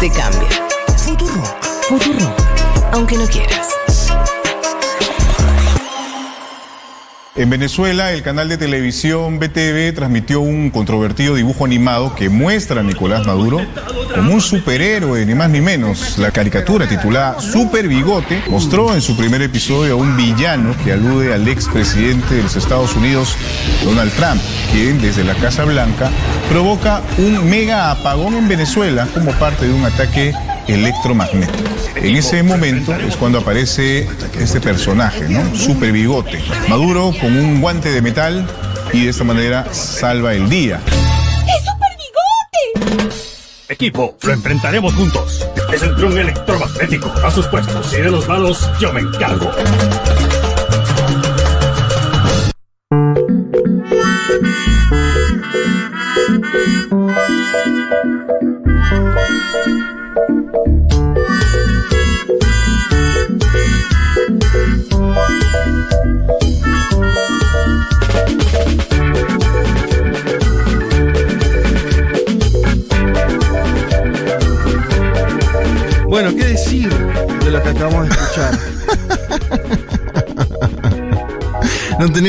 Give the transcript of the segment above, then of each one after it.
Te cambia. Futurock. Aunque no quieras. En Venezuela, el canal de televisión BTV transmitió un controvertido dibujo animado que muestra a Nicolás Maduro como un superhéroe, ni más ni menos. La caricatura titulada Super Bigote mostró en su primer episodio a un villano que alude al expresidente de los Estados Unidos, Donald Trump, quien desde la Casa Blanca provoca un mega apagón en Venezuela como parte de un ataque electromagnético. En ese momento es cuando aparece este personaje, ¿no? Super bigote. Maduro con un guante de metal y de esta manera salva el día. Lo enfrentaremos juntos. Es el dron electromagnético. A sus puestos y de los malos yo me encargo.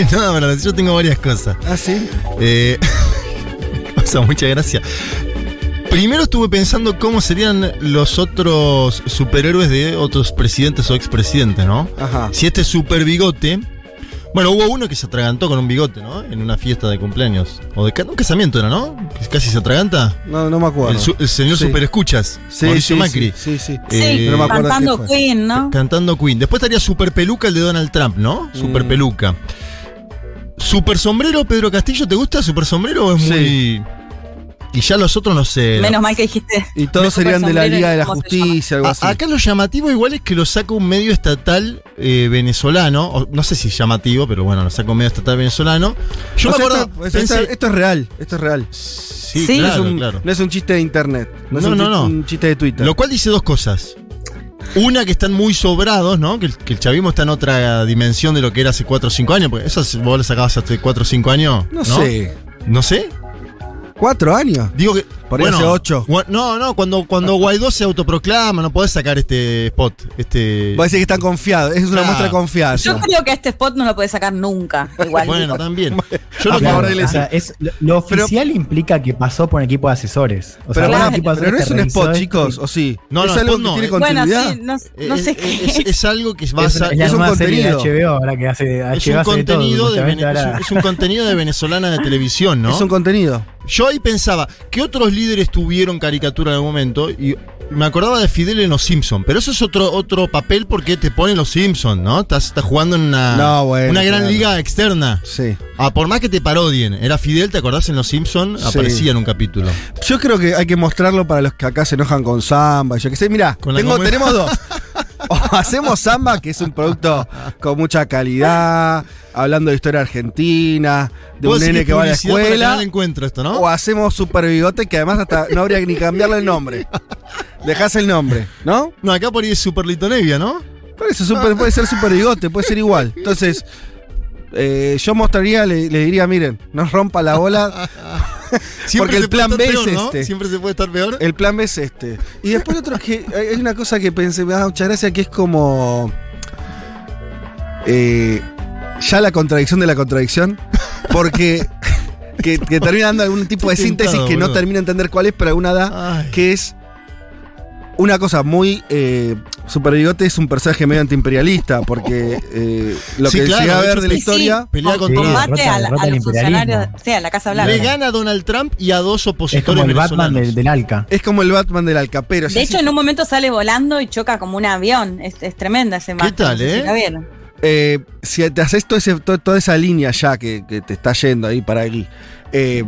No decir, yo tengo varias cosas. ¿Ah, sí? Eh, o sea, muchas gracias. Primero estuve pensando cómo serían los otros superhéroes de otros presidentes o expresidentes, ¿no? Ajá. Si este super bigote. Bueno, hubo uno que se atragantó con un bigote, ¿no? En una fiesta de cumpleaños. O de un casamiento era, ¿no? Que casi se atraganta. No, no me acuerdo. El, su- el señor Sí. super escuchas. Sí, Mauricio sí, Macri. Sí, sí. sí. Eh, Sí, no me acuerdo cantando. Queen, ¿no? Cantando Queen. Después estaría Super Peluca, el de Donald Trump, ¿no? Super Mm. Peluca. Super Sombrero, Pedro Castillo, ¿te gusta Super Sombrero o es Sí. muy. Y ya los otros no sé. Menos mal que dijiste. Y todos serían de la Sombrero, Liga de la. Justicia, algo A- así. acá lo llamativo igual es que lo saca un medio estatal eh, venezolano. o no sé si es llamativo, pero bueno, lo saca un medio estatal venezolano. Yo O me sea, acuerdo. esto, pensé- esto- esto es real, esto es real. sí, Sí. no, claro, es un, claro. no es un chiste de internet. No, es No, un, no, no. un chiste de Twitter. Lo cual dice dos cosas. Una que están muy sobrados, ¿no? Que el, que el chavismo está en otra dimensión de lo que era hace 4 o 5 años. Porque eso vos lo sacabas hace 4 o 5 años. no, sé. ¿No sé? ¿Cuatro años? Digo que. Por ahí hace ocho. gua- No, no, cuando, cuando Guaidó se autoproclama, no podés sacar este spot. Este. Vos decís que están confiados. Es una muestra de confianza. Yo creo que este spot no lo puede sacar nunca. Igual. Bueno, también. Yo A lo Claro, o sea, es, lo, lo Pero- oficial implica que pasó por un equipo de asesores. O sea, Pero, un pará, equipo de pero no es un spot, chicos, ¿o sí? No, es no, algo spot que no, tiene eh. Bueno, continuidad. sí, no, Eh, no sé es, qué es- es. es algo que Es, basa. es la es un contenido. HBO, ahora que hace Es HBO un hace de todo, contenido de, es un- ahora- es un contenido de venezolana de televisión, ¿no? Es un contenido. Yo ahí pensaba, ¿qué otros líderes tuvieron caricatura en algún momento? Y me acordaba de Fidel en Los Simpsons, pero eso es otro, otro papel porque te ponen Los Simpsons, ¿no? Estás, estás jugando en una, No, bueno, una gran claro. liga externa. Sí. Ah, por más que te parodien, era Fidel, ¿te acordás en Los Simpsons? Sí. Aparecía en un capítulo. Yo creo que hay que mostrarlo para los que acá se enojan con samba. Yo que sé, tengo, comunidad. tenemos dos. O hacemos samba, que es un producto con mucha calidad, hablando de historia argentina, de un nene que va a la escuela. Encuentro esto, ¿no? O hacemos super bigote, que además hasta no habría ni cambiarle el nombre. Dejás el nombre, ¿no? No, acá por ahí es Super Litonevia, ¿no? Por eso super- puede ser super bigote, puede ser igual. Entonces, eh, yo mostraría, le, le diría, miren, no rompa la bola. Porque el plan B es este. Siempre se puede estar peor. El plan B es este. Y después otro que hay una cosa que pensé, me da mucha gracia, que es como. eh, ya la contradicción de la contradicción. Porque. que, que termina dando algún tipo de síntesis tentado, que no termina de entender cuál es, pero alguna da. Ay. Que es. Una cosa muy. Eh, Super Bigote es un personaje medio antiimperialista. Porque eh, lo Sí, que claro, llega a ver de la sí, historia. Pelea Con- contra. Combate a, la- derrota a al los funcionarios. imperialismo. Sí, a la Casa Le Blanca. gana a Donald Trump y a dos Es opositores como el Batman del, del Alca. Es como el Batman del Alcapero. De hecho, en un momento sale volando y choca como un avión. Es, es tremenda ese mapa. tal, sé si eh? la vieron. eh, si te haces todo ese- toda esa línea ya que, que te está yendo ahí para aquí, eh,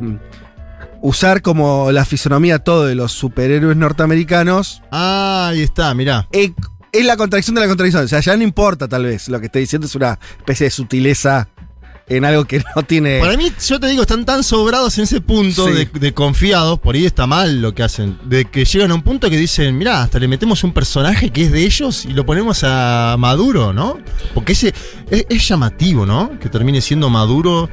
usar como la fisonomía todo de los superhéroes norteamericanos, Ah, ahí está, mirá. eh, es la contradicción de la contradicción. O sea, ya no importa tal vez. Lo que estoy diciendo es una especie de sutileza en algo que no tiene... Para mí, yo te digo, están tan sobrados en ese punto Sí. de, de confiados, por ahí está mal lo que hacen, de que llegan a un punto que dicen, mirá, hasta le metemos un personaje que es de ellos y lo ponemos a Maduro, ¿no? Porque ese es, es llamativo, ¿no? Que termine siendo Maduro.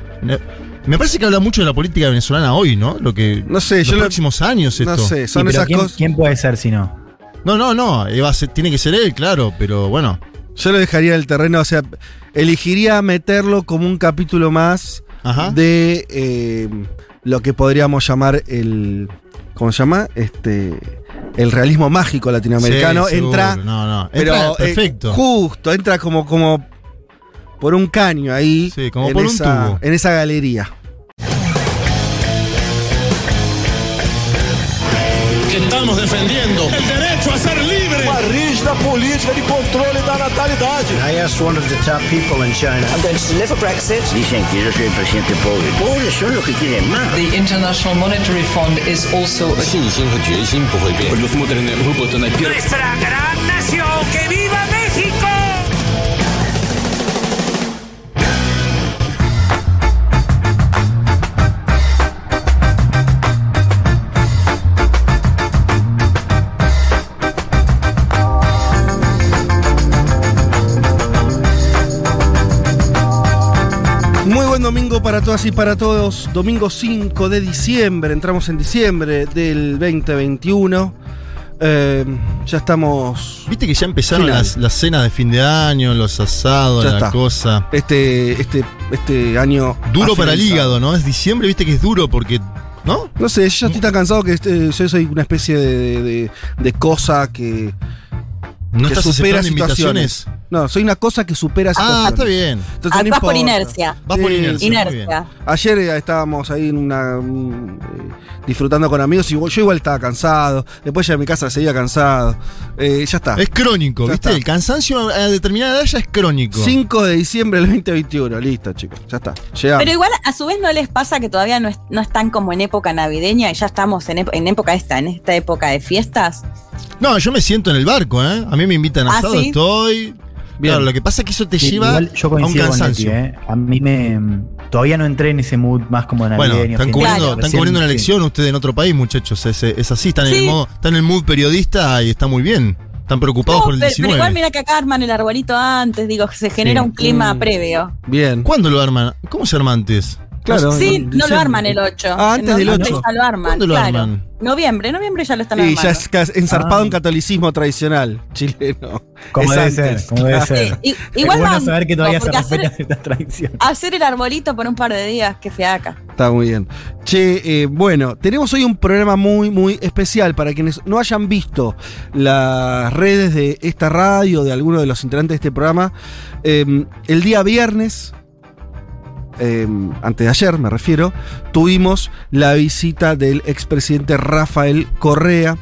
Me parece que habla mucho de la política venezolana hoy, ¿no? Lo que. No sé, los yo lo- próximos años esto. No sé, Sí, son pero esas ¿quién, cosas. quién puede ser si no? No, no, no. eh, ser- tiene que ser él, claro, pero bueno. Yo lo dejaría en el terreno, o sea, elegiría meterlo como un capítulo más Ajá. de eh, lo que podríamos llamar el. ¿Cómo se llama? Este. El realismo mágico latinoamericano. Sí, entra. No, no. Pero Entra eh, perfecto. justo, entra como, como por un caño ahí. En esa, galería. Estamos defendiendo el derecho a ser libre. Rígida política de. I asked one of the top people in China. I'm going to deliver Brexit. Dicen que yo soy que más. The International Monetary Fund is also. Nuestra gran nación, que viva buen domingo para todas y para todos. Domingo 5 de diciembre. Entramos en diciembre del 2021. Eh, ya estamos. Viste que ya empezaron las, las cenas de fin de año, los asados, Ya la está. cosa. Este, este, este año. Duro para el hígado, ¿no? Es diciembre, viste que es duro porque. ¿No? No sé, yo estoy tan cansado que este, yo soy una especie de, de- cosa que, ¿No que estás supera situaciones. invitaciones? No, soy una cosa que supera situaciones. Ah, está bien. Entonces, Ah, no vas por inercia. Vas por inercia. Inercia. Ayer eh, estábamos ahí en una. mm, eh, disfrutando con amigos y yo igual estaba cansado. Después ya en mi casa seguía cansado. Eh, ya está. Es crónico, Ya ¿viste? está. El cansancio a determinada edad ya es crónico. 5 de diciembre del 2021. Listo, chicos. Ya está. Llegamos. Pero igual, a su vez, ¿no les pasa que todavía no, es- no están como en época navideña y ya estamos en, en época esta, en esta época de fiestas? No, yo me siento en el barco, ¿eh? A mí me invitan a ¿Ah, asado, sí? estoy. Bien. Claro, lo que pasa es que eso te Sí, lleva igual yo a un coincido con Leti, cansancio. ¿eh? A mí me. Todavía no entré en ese mood más como Bueno, navideño. están fin de cubriendo, están cubriendo una sí. elección ustedes en otro país, muchachos. Es, es así, están en, el Sí. modo, están en el mood periodista y está muy bien. Están preocupados No, por el pero, 19. pero igual mira que acá arman el arbolito antes, digo, se genera Sí. un clima Mm. previo. Bien. ¿Cuándo lo arman? ¿Cómo se arma antes? Claro. Sí, en no lo arman el 8. Ah, antes del 8. Ya lo arman, ¿Cuándo lo claro. arman? Noviembre, noviembre ya lo están Y armando. ya es cas- enzarpado Ah. en catolicismo tradicional chileno. Como debe antes. ser, como debe Sí, ser. i- Es igual bueno saber que todavía se respetan estas tradiciones. Hacer el arbolito por un par de días, que fiaca. Está muy bien. Che, eh, bueno, tenemos hoy un programa muy, muy especial para quienes no hayan visto las redes de esta radio, de alguno de los integrantes de este programa. Eh, el día viernes, eh, antes de ayer me refiero, tuvimos la visita del expresidente Rafael Correa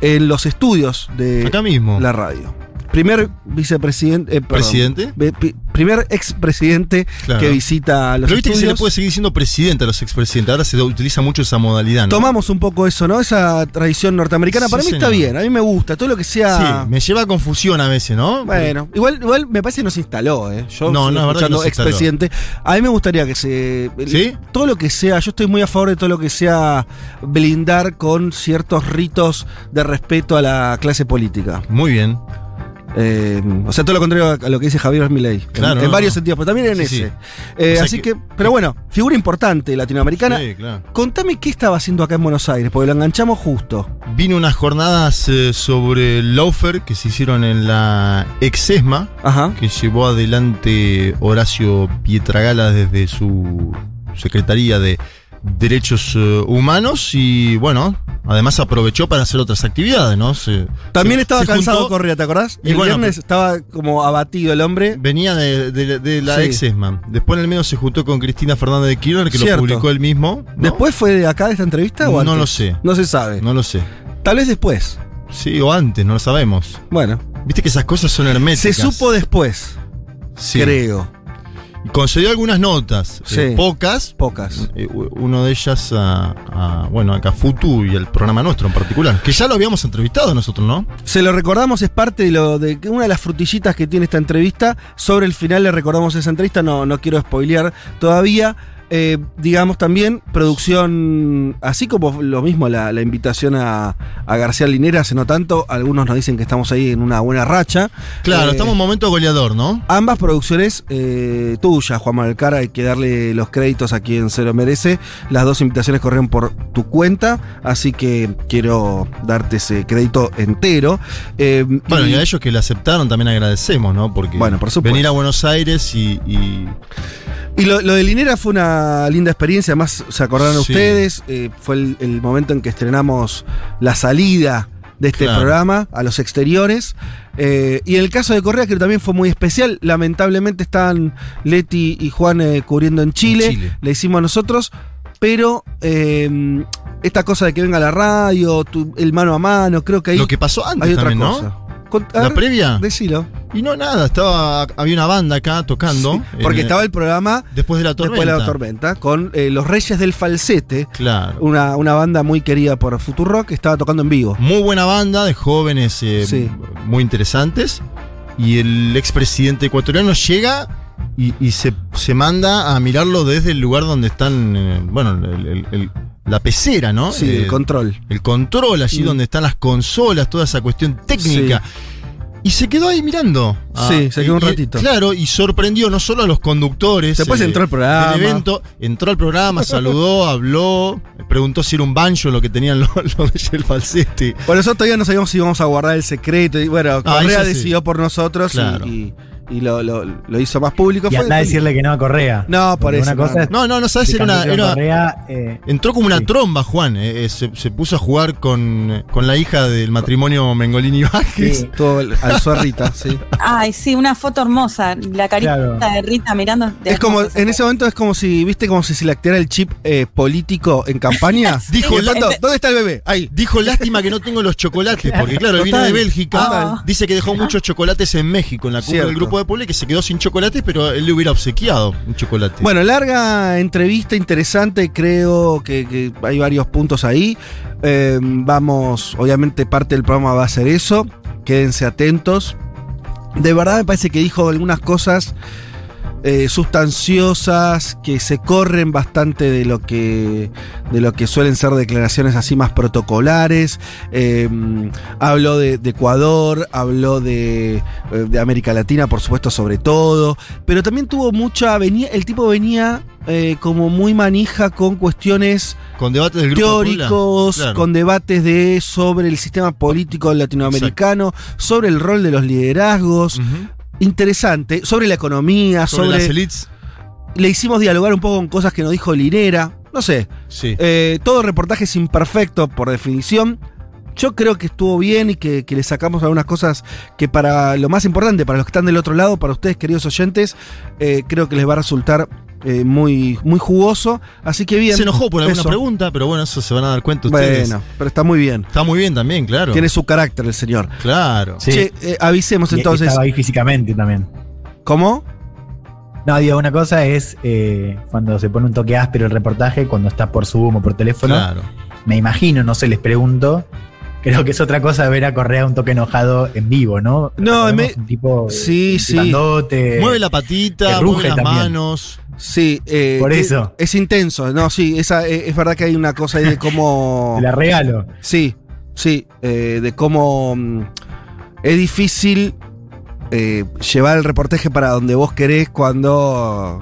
en los estudios de Acá mismo. la radio. Primer vicepresidente. eh, perdón. ¿Presidente? Primer expresidente Claro. que visita los Pero viste que se le estudios. puede seguir diciendo presidente a los expresidentes. Ahora se utiliza mucho esa modalidad, ¿no? Tomamos un poco eso, ¿no? Esa tradición norteamericana. Sí, Para mí está bien, a mí me gusta. Todo lo que sea. Sí, me lleva a confusión a veces, ¿no? Bueno, igual, igual me parece que no se instaló, ¿eh? Yo No, no, escuchando expresidente. A mí me gustaría que se. ¿Sí? Todo lo que sea, yo estoy muy a favor de todo lo que sea blindar con ciertos ritos de respeto a la clase política. Muy bien. Eh, o sea, todo lo contrario a lo que dice Javier Milei. En- Claro, en, no, varios no. sentidos, pero también en Sí, ese. sí. Eh, O sea así que- que, pero bueno, figura importante latinoamericana. Sí, claro. Contame qué estaba haciendo acá en Buenos Aires, porque lo enganchamos justo. Vino unas jornadas eh, sobre Laufer que se hicieron en la Exesma, Ajá. que llevó adelante Horacio Pietragala desde su Secretaría de Derechos eh, Humanos y bueno, además aprovechó para hacer otras actividades, ¿no? Se- También se- estaba se cansado juntó- Correa, ¿te acordás? Y el bueno, viernes estaba como abatido el hombre. Venía de, de- de la Sí. Exesma. Después en el medio se juntó con Cristina Fernández de Kirchner, que Cierto. lo publicó él mismo. ¿no? ¿Después fue de acá de esta entrevista o No antes? lo sé. No se sabe. No lo sé. Tal vez después. Sí, o antes, no lo sabemos. Bueno. Viste que esas cosas son Se herméticas. supo después, Sí. creo. Concedió algunas notas, Sí. eh, pocas. Pocas. eh, uno de ellas a, a, bueno, a Cafutu y el programa nuestro en particular. Que ya lo habíamos entrevistado nosotros, ¿no? Se lo recordamos, es parte de lo de una de las frutillitas que tiene esta entrevista. Sobre el final le recordamos esa entrevista, no, no quiero spoilear todavía. Eh, digamos también, producción, así como lo mismo la, la invitación a, a García Linera hace no tanto, algunos nos dicen que estamos ahí en una buena racha. Claro, Eh, estamos en momento goleador, ¿no? Ambas producciones eh, tuyas, Juan Manuel Cara, hay que darle los créditos a quien se lo merece. Las dos invitaciones corrieron por tu cuenta, así que quiero darte ese crédito entero. Bueno, y a ellos que le aceptaron también agradecemos, ¿no? Porque Bueno, por supuesto. venir a Buenos Aires y, y- Y lo, lo de Linera fue una linda experiencia, además se acordaron Sí. ustedes, eh, fue el, el momento en que estrenamos la salida de este Claro. programa a los exteriores. Eh, y en el caso de Correa, que también fue muy especial, lamentablemente estaban Leti y Juan eh, cubriendo en Chile, En Chile. le hicimos nosotros, pero esta cosa de que venga la radio, tu- el mano a mano, creo que ahí lo que pasó antes hay otra cosa. ¿no? ¿La previa? Decilo. Y no nada, estaba había una banda acá tocando. Sí, porque en- estaba el programa después de la tormenta. Después de la tormenta, con eh, los Reyes del Falsete, Claro. una, una banda muy querida por Futurock, que estaba tocando en vivo. Muy buena banda de jóvenes eh, Sí. muy interesantes. Y el expresidente ecuatoriano llega y, y se, se manda a mirarlo desde el lugar donde están, eh, bueno, el- el- el- la pecera, ¿no? Sí, Eh, el control. el control, allí Mm. donde están las consolas, toda esa cuestión técnica. Y se quedó ahí mirando. Sí, se quedó un y- ratito. Claro, y sorprendió no solo a los conductores. Después entró al programa. del evento, entró al programa, saludó, habló, preguntó si era un banjo lo que tenían los, los de el falsete. Por eso todavía no sabíamos si íbamos a guardar el secreto. Y bueno, Ah, Correa sí. decidió por nosotros y- Claro. y, y lo, lo- lo hizo más público. Y Fue- anda a decirle que no a Correa. No, por Porque eso, Una cosa no. es No, no, no sabes, era una. Era- Correa, eh, entró como una Sí. tromba, Juan. eh, eh, se, se puso a jugar con, con la hija del matrimonio Mengolini Vázquez. Sí. El- alzó a Rita, sí. Ay, sí, una foto hermosa. La carita Claro. de Rita mirando. de Es como, en ese momento es como si, viste, como si se le activara el chip eh, político en campaña. Dijo, de pronto, ¿dónde está el bebé? Ahí. Dijo, lástima que no tengo los chocolates, porque claro, Total. de Bélgica, Total. dice que dejó muchos chocolates en México, en la cumbre del grupo de pueblo, y que se quedó sin chocolates, pero él le hubiera obsequiado un chocolate. Bueno, larga entrevista, interesante, creo que, hay varios puntos ahí. Eh, vamos, obviamente parte del programa va a ser eso, quédense atentos. De verdad me parece que dijo algunas cosas eh, sustanciosas que se corren bastante de lo que de lo que suelen ser declaraciones así más protocolares. Eh, habló de, de Ecuador, habló de, eh, de América Latina, por supuesto, sobre todo. Pero también tuvo mucha. Venía, el tipo venía eh, como muy manija con cuestiones con debates del grupo de teóricos. Claro. con debates de sobre el sistema político latinoamericano, sobre el rol de los liderazgos. Interesante, sobre la economía, sobre, sobre. las elites. le hicimos dialogar un poco con cosas que nos dijo Linera. No sé. Sí. Eh, todo reportaje es imperfecto por definición. Yo creo que estuvo bien y que, que le sacamos algunas cosas que para lo más importante, para los que están del otro lado, para ustedes queridos oyentes, eh, creo que les va a resultar eh, muy, muy jugoso. Así que bien. se enojó por alguna eso. pregunta, pero bueno, eso se van a dar cuenta ustedes. Bueno, pero está muy bien. Está muy bien también, claro. Tiene su carácter el señor. Claro. Sí. Che, eh, avisemos y- entonces. Estaba ahí físicamente también. ¿Cómo? No, digo, una cosa es eh, cuando se pone un toque áspero el reportaje, cuando está por Zoom o por teléfono. Claro. Me imagino, no sé, les pregunto. Creo que es otra cosa ver a Correa un toque enojado en vivo, ¿no? No, me- un tipo eh, Sí, sí. grandote. mueve la patita, mueve ruge las también. manos. Sí, eh, Por que- eso. Es intenso. No, sí, esa, eh, es verdad que hay una cosa ahí de cómo. Te la regalo. Sí, sí, eh, de cómo mm, es difícil eh, llevar el reportaje para donde vos querés cuando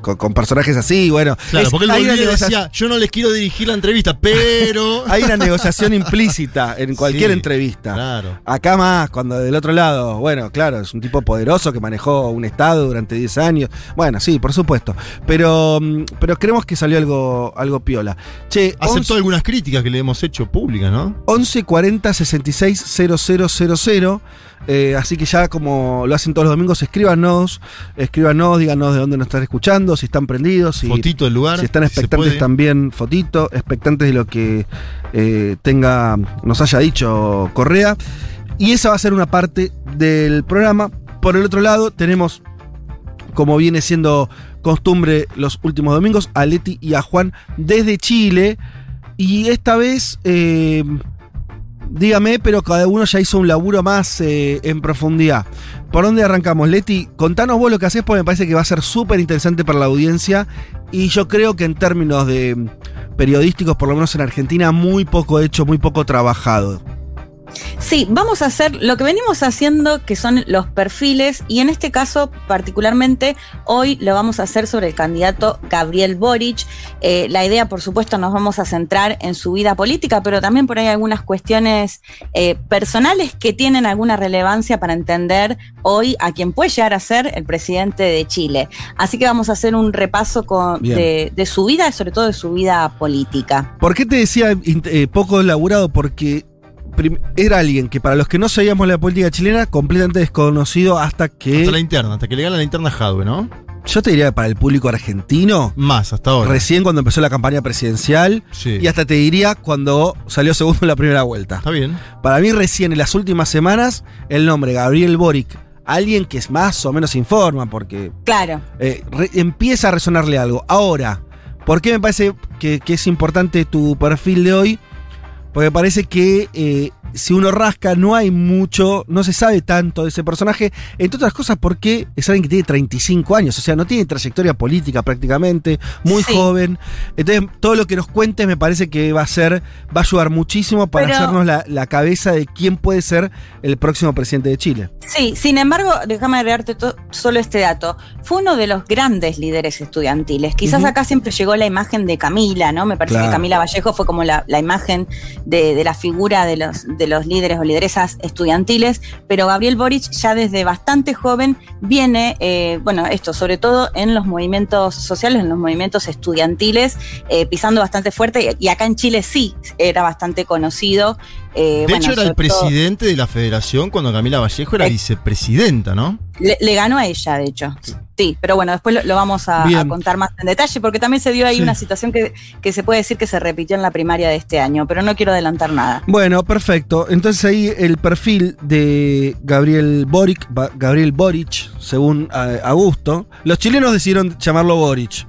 con, con personajes así, bueno. Claro, es- porque hay, una negociación, decía, yo no les quiero dirigir la entrevista, pero... hay una negociación implícita en cualquier Sí, entrevista. Claro. Acá más, cuando del otro lado, bueno, claro, es un tipo poderoso que manejó un estado durante 10 años. Bueno, sí, por supuesto. Pero, mm, pero creemos que salió algo, algo piola. Che, Aceptó algunas críticas que le hemos hecho públicas, ¿no? 11 40 66 000. Eh, así que ya como lo hacen todos los domingos, escríbanos, escríbanos, díganos de dónde nos están escuchando, si están prendidos, si, Fotito del lugar. si están expectantes también, fotito, expectantes de lo que eh, tenga, nos haya dicho Correa. Y esa va a ser una parte del programa. Por el otro lado, tenemos, como viene siendo costumbre los últimos domingos, a Leti y a Juan desde Chile. Y esta vez, eh, dígame, pero cada uno ya hizo un laburo más eh, en profundidad. ¿Por dónde arrancamos, Leti? Contanos vos lo que haces, porque me parece que va a ser súper interesante para la audiencia. Y yo creo que en términos de periodísticos, por lo menos en Argentina, muy poco hecho, muy poco trabajado. Sí, vamos a hacer lo que venimos haciendo, que son los perfiles, y en este caso particularmente hoy lo vamos a hacer sobre el candidato Gabriel Boric. Eh, la idea, por supuesto, nos vamos a centrar en su vida política, pero también por ahí algunas cuestiones eh, personales que tienen alguna relevancia para entender hoy a quién puede llegar a ser el presidente de Chile. Así que vamos a hacer un repaso con, de, de su vida y sobre todo de su vida política. ¿Por qué te decía eh, poco elaborado? Porque era alguien que para los que no sabíamos la política chilena, completamente desconocido hasta que... Hasta la interna, hasta que le gana la interna Jadwe, ¿no? Yo te diría que para el público argentino, Más, hasta ahora. recién cuando empezó la campaña presidencial, Sí. y hasta te diría cuando salió segundo en la primera vuelta. Está bien. Para mí recién en las últimas semanas, el nombre Gabriel Boric, alguien que es más o menos informa, porque Claro. eh, re- empieza a resonarle algo. Ahora, ¿por qué me parece que, que es importante tu perfil de hoy? Porque parece que eh, si uno rasca no hay mucho, no se sabe tanto de ese personaje, entre otras cosas porque es alguien que tiene 35 años, o sea, no tiene trayectoria política prácticamente, muy Sí. joven. Entonces, todo lo que nos cuentes me parece que va a ser, va a ayudar muchísimo para Pero- hacernos la, la cabeza de quién puede ser el próximo presidente de Chile. Sí, sin embargo, déjame agregarte solo este dato. Fue uno de los grandes líderes estudiantiles. Quizás acá siempre llegó la imagen de Camila, ¿no? Me parece Claro. que Camila Vallejo fue como la, la imagen de, de la figura de los, de los líderes o lideresas estudiantiles, pero Gabriel Boric ya desde bastante joven viene, eh, bueno, esto, sobre todo en los movimientos sociales, en los movimientos estudiantiles, eh, pisando bastante fuerte, y acá en Chile sí era bastante conocido. eh, De bueno, hecho, era el todo- presidente de la federación cuando Camila Vallejo era Eh. vicepresidenta, ¿no? Le, le ganó a ella, de hecho. Sí, pero bueno, después lo, lo vamos a, contar más en detalle, porque también se dio ahí Sí. una situación que, que se puede decir que se repitió en la primaria de este año, pero no quiero adelantar nada. Bueno, perfecto. Entonces ahí el perfil de Gabriel Boric, Gabriel Boric, según eh, Augusto. Los chilenos decidieron llamarlo Boric.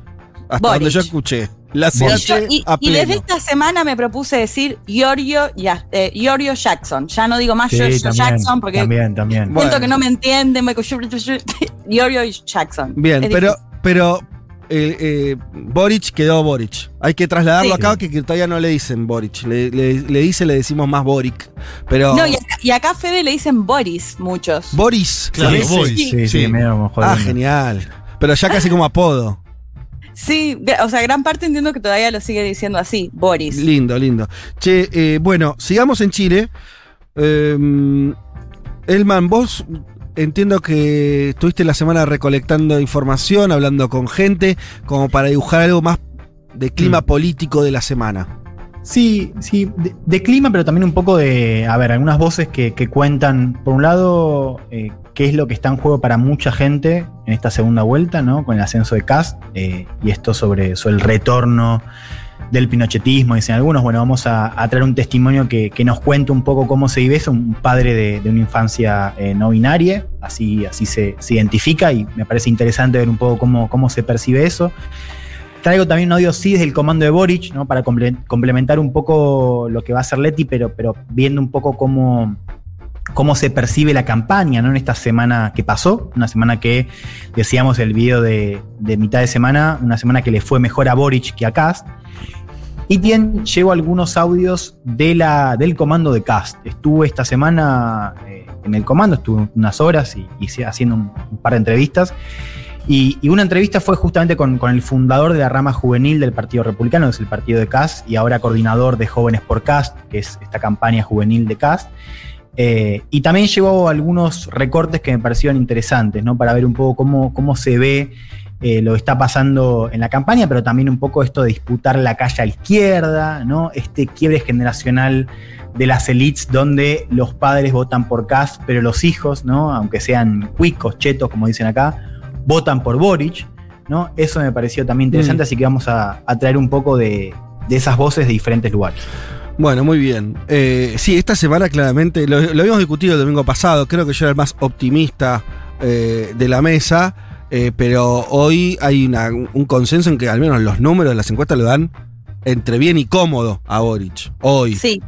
Hasta Boric. donde yo escuché. La Y, yo- CH y- a y desde esta semana me propuse decir Giorgio, Ya- eh, Giorgio Jackson. Ya no digo más Sí, Giorgio también, Jackson porque también, también. siento Bueno. que no me entienden. me- Giorgio Jackson. Bien, Es pero, difícil. pero eh, eh, Boric quedó Boric. Hay que trasladarlo Sí. acá, que, todavía no le dicen Boric. Le, le- le dice, le decimos más Boric. Pero. No, y acá, y acá a Fede le dicen Boris, muchos. Boris. Claro, ¿sí? Boris. Sí, sí, Ah, genial. Pero ya casi como apodo. Sí, o sea, gran parte entiendo que todavía lo sigue diciendo así, Boris. Lindo, lindo. Che, eh, bueno, sigamos en Chile. Eh, Elman, vos entiendo que estuviste la semana recolectando información, hablando con gente, como para dibujar algo más de clima Mm. político de la semana. Sí, sí, de, de clima, pero también un poco de, a ver, algunas voces que, que cuentan, por un lado, eh, qué es lo que está en juego para mucha gente en esta segunda vuelta, ¿no? Con el ascenso de Cast eh, y esto sobre, el retorno del pinochetismo, dicen algunos. Bueno, vamos a, traer un testimonio que, nos cuente un poco cómo se vive eso, un padre de, una infancia eh, no binaria, así, así se, identifica y me parece interesante ver un poco cómo, cómo se percibe eso. Traigo también un audio sí desde el comando de Boric, ¿no? Para comple- complementar un poco lo que va a hacer Leti, pero, pero viendo un poco cómo, cómo se percibe la campaña, ¿no? En esta semana que pasó, una semana que decíamos el video de, de mitad de semana, una semana que le fue mejor a Boric que a Cast. Y bien, llevo algunos audios de la, del comando de Cast. Estuve esta semana eh, en el comando, estuve unas horas y, y haciendo un, un par de entrevistas. Y, y una entrevista fue justamente con, con el fundador de la rama juvenil del Partido Republicano, que es el partido de CAS, y ahora coordinador de Jóvenes por CAST, que es esta campaña juvenil de CAST. Eh, y también llevó algunos recortes que me parecieron interesantes, ¿no? Para ver un poco cómo, cómo se ve eh, lo que está pasando en la campaña, pero también un poco esto de disputar la calle a la izquierda, ¿no? Este quiebre generacional de las elites donde los padres votan por Cast, pero los hijos, ¿no? Aunque sean cuicos, chetos, como dicen acá, votan por Boric, ¿no? Eso me pareció también interesante, Mm. así que vamos a, a traer un poco de, de esas voces de diferentes lugares. Bueno, muy bien. Eh, sí, esta semana claramente, lo, lo habíamos discutido el domingo pasado, creo que yo era el más optimista eh, de la mesa, eh, pero hoy hay una- un consenso en que al menos los números de las encuestas lo dan entre bien y cómodo a Boric. Hoy. Sí.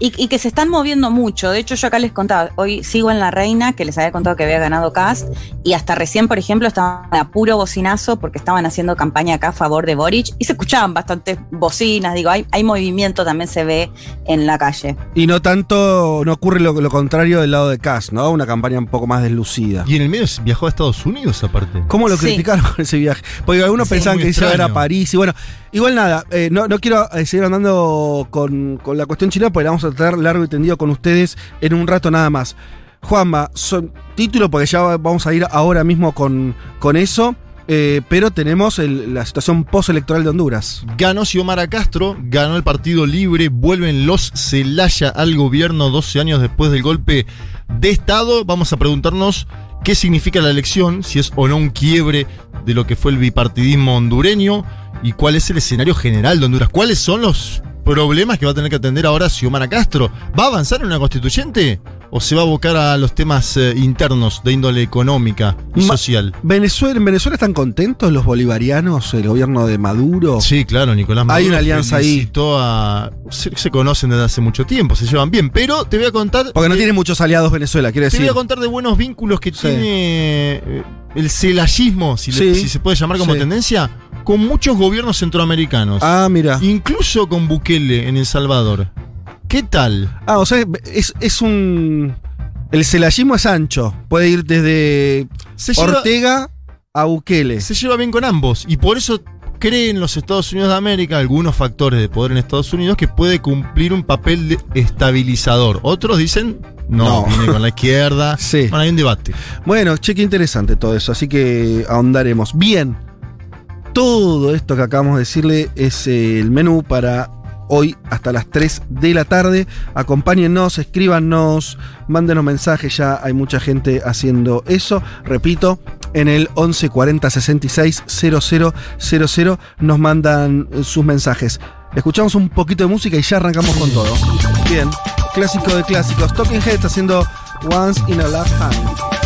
Y, y que se están moviendo mucho. De hecho, yo acá les contaba, hoy sigo en La Reina, que les había contado que había ganado Cast, y hasta recién, por ejemplo, estaban a puro bocinazo porque estaban haciendo campaña acá a favor de Boric y se escuchaban bastantes bocinas. Digo, hay, hay movimiento, también se ve en la calle. Y no tanto, no ocurre lo, lo contrario del lado de Cass, ¿no? Una campaña un poco más deslucida. Y en el medio viajó a Estados Unidos aparte. ¿Cómo lo Sí. criticaron con ese viaje? Porque algunos Sí, pensaban que iba a ir a. París y bueno, igual nada, eh, no, no quiero eh, seguir andando con, con la cuestión china porque la vamos a tratar largo y tendido con ustedes en un rato nada más. Juanma, son título porque ya va- vamos a ir ahora mismo con, con eso, eh, pero tenemos la situación postelectoral de Honduras. Ganó Xiomara Castro, ganó el Partido Libre, vuelven los Celaya al gobierno 12 años después del golpe de Estado. Vamos a preguntarnos qué significa la elección, si es o no un quiebre de lo que fue el bipartidismo hondureño y cuál es el escenario general de Honduras. ¿Cuáles son los problemas que va a tener que atender ahora Xiomara Castro? ¿Va a avanzar en una constituyente o se va a abocar a los temas eh, internos de índole económica y Ma- social? Venezuela, ¿En Venezuela están contentos los bolivarianos, el gobierno de Maduro? Sí, claro, Nicolás Maduro Hay una alianza ahí. a- Se, se conocen desde hace mucho tiempo, se llevan bien, pero te voy a contar. Porque no de- tiene muchos aliados Venezuela, quiero Te decir. voy a contar de buenos vínculos que Sí. tiene eh, el celayismo, si, le- Sí. si se puede llamar como Sí. tendencia, con muchos gobiernos centroamericanos. Ah, mira. Incluso con Bukele en El Salvador. ¿Qué tal? Ah, o sea, es, es un. El celayismo es ancho. Puede ir desde Se lleva, Ortega a Bukele. se lleva bien con ambos y por eso creen los Estados Unidos de América, algunos factores de poder en Estados Unidos, que puede cumplir un papel de estabilizador. Otros dicen, no, No. viene con la izquierda. Sí. Bueno, hay un debate. Bueno, che, qué interesante todo eso. Así que ahondaremos. Bien. Todo esto que acabamos de decirle es eh, el menú para hoy hasta las 3 de la tarde. Acompáñennos, escríbanos, mándenos mensajes. Ya hay mucha gente haciendo eso. Repito, en el 11 40 66 0000 nos mandan eh, sus mensajes. Escuchamos un poquito de música y ya arrancamos con todo. Bien, clásico de clásicos. Talking Heads haciendo Once in a Lifetime.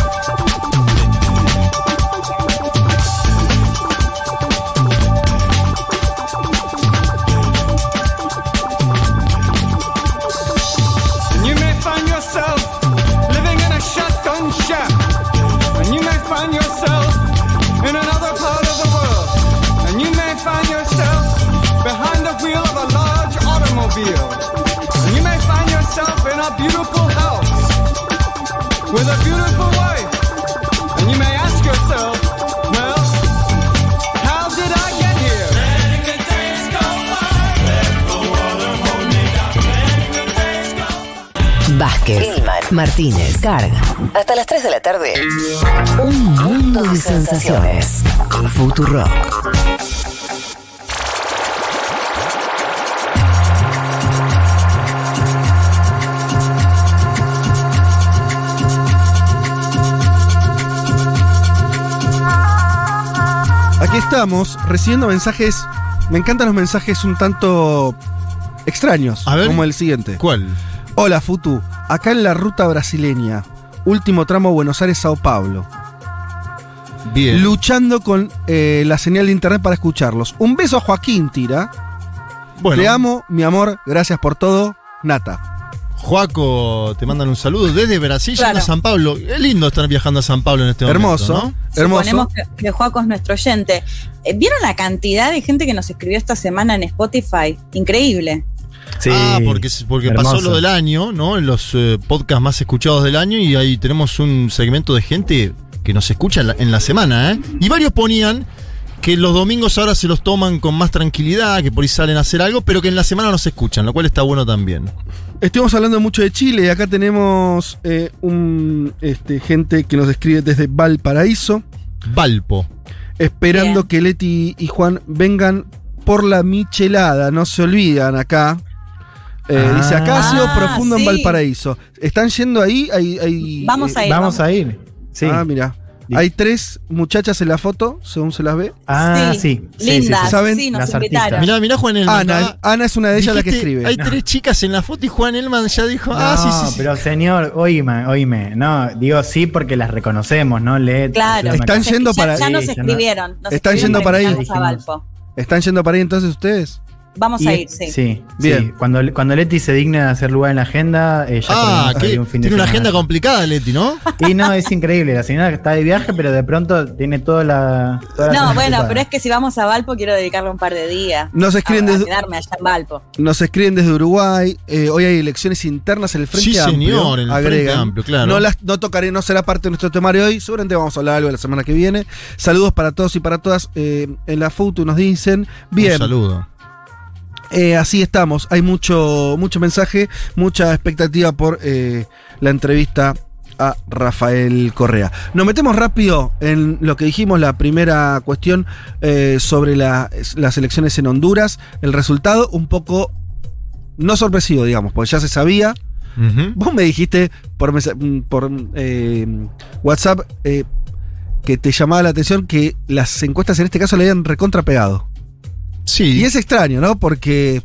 A beautiful house with a beautiful wife. And you may ask yourself, well, how did I get here? Vázquez, Martínez, Carga. Hasta las 3 de la tarde. Un mundo de sensaciones. Futuro. Aquí estamos recibiendo mensajes. Me encantan los mensajes un tanto extraños, A ver. como el siguiente. ¿Cuál? Hola Futu, acá en la ruta brasileña, último tramo Buenos Aires-Sao Paulo, Bien. luchando con eh, la señal de internet para escucharlos. Un beso a Joaquín Tira. bueno, Te amo, mi amor, gracias por todo. Nata. Joaco, te mandan un saludo desde Brasil Claro. a San Pablo. Es lindo estar viajando a San Pablo en este Hermoso, momento. ¿no? hermoso. Suponemos que, que Joaco es nuestro oyente. Eh, ¿Vieron la cantidad de gente que nos escribió esta semana en Spotify? Increíble. Sí, ah, porque, porque pasó lo del año, ¿no? En los eh, podcasts más escuchados del año y ahí tenemos un segmento de gente que nos escucha en la, en la semana, ¿eh? Y varios ponían que los domingos ahora se los toman con más tranquilidad, que por ahí salen a hacer algo, pero que en la semana no se escuchan, lo cual está bueno también. Estuvimos hablando mucho de Chile y acá tenemos eh, un este, gente que nos escribe desde Valparaíso, Valpo. esperando Bien. que Leti y Juan vengan por la michelada, no se olvidan acá. Eh, Ah. dice, acá ha sido Ah, profundo en. Valparaíso. ¿Están yendo ahí? Hay, hay- Vamos eh, a ir. Vamos a ir. Sí. Ah, mira. Hay tres muchachas en la foto, según se las ve. Ah, Sí, sí. sí, lindas, sí, sí. ¿Saben? sí, nos Las invitaron. artistas. Mirá, mirá Juan Elman. Ana, Ana es una de ellas la que escribe. Hay tres chicas en la foto y Juan Elman ya dijo, ah, sí, sí, sí. pero señor, oíme, oíme. No, digo sí porque las reconocemos, ¿no? Led. Claro. Están yendo ya, para- ya nos ya no- escribieron. nos Están escribieron yendo para ahí. ¿Están yendo para ahí entonces ustedes? Vamos Y a ir, sí. Sí, Bien. sí. Cuando, cuando Leti se digna de hacer lugar en la agenda, eh, ya Ah, que un fin de tiene una semana. agenda complicada, Leti, ¿no? Y no, es increíble. La señora está de viaje, pero de pronto tiene toda la. toda No, bueno, pero es que si vamos a Valpo quiero dedicarle un par de días. Nos escriben a, a desde- quedarme allá en Valpo. Nos escriben desde Uruguay. eh, hoy hay elecciones internas en el Frente Sí, Amplio. señor, en el Frente agregan. Amplio, claro. No, las, no tocaré, no será parte de nuestro temario hoy. Seguramente vamos a hablar algo la semana que viene. Saludos para todos y para todas. eh, en la foto nos dicen. Bien. Un saludo. Eh, así estamos. Hay mucho, mucho mensaje, mucha expectativa por eh, la entrevista a Rafael Correa. Nos metemos rápido en lo que dijimos, la primera cuestión eh, sobre la- las elecciones en Honduras. El resultado un poco no sorpresivo, digamos, porque ya se sabía. Vos me dijiste por, eh, WhatsApp eh, que te llamaba la atención que las encuestas en este caso le habían recontrapegado. Sí. Y es extraño, ¿no? Porque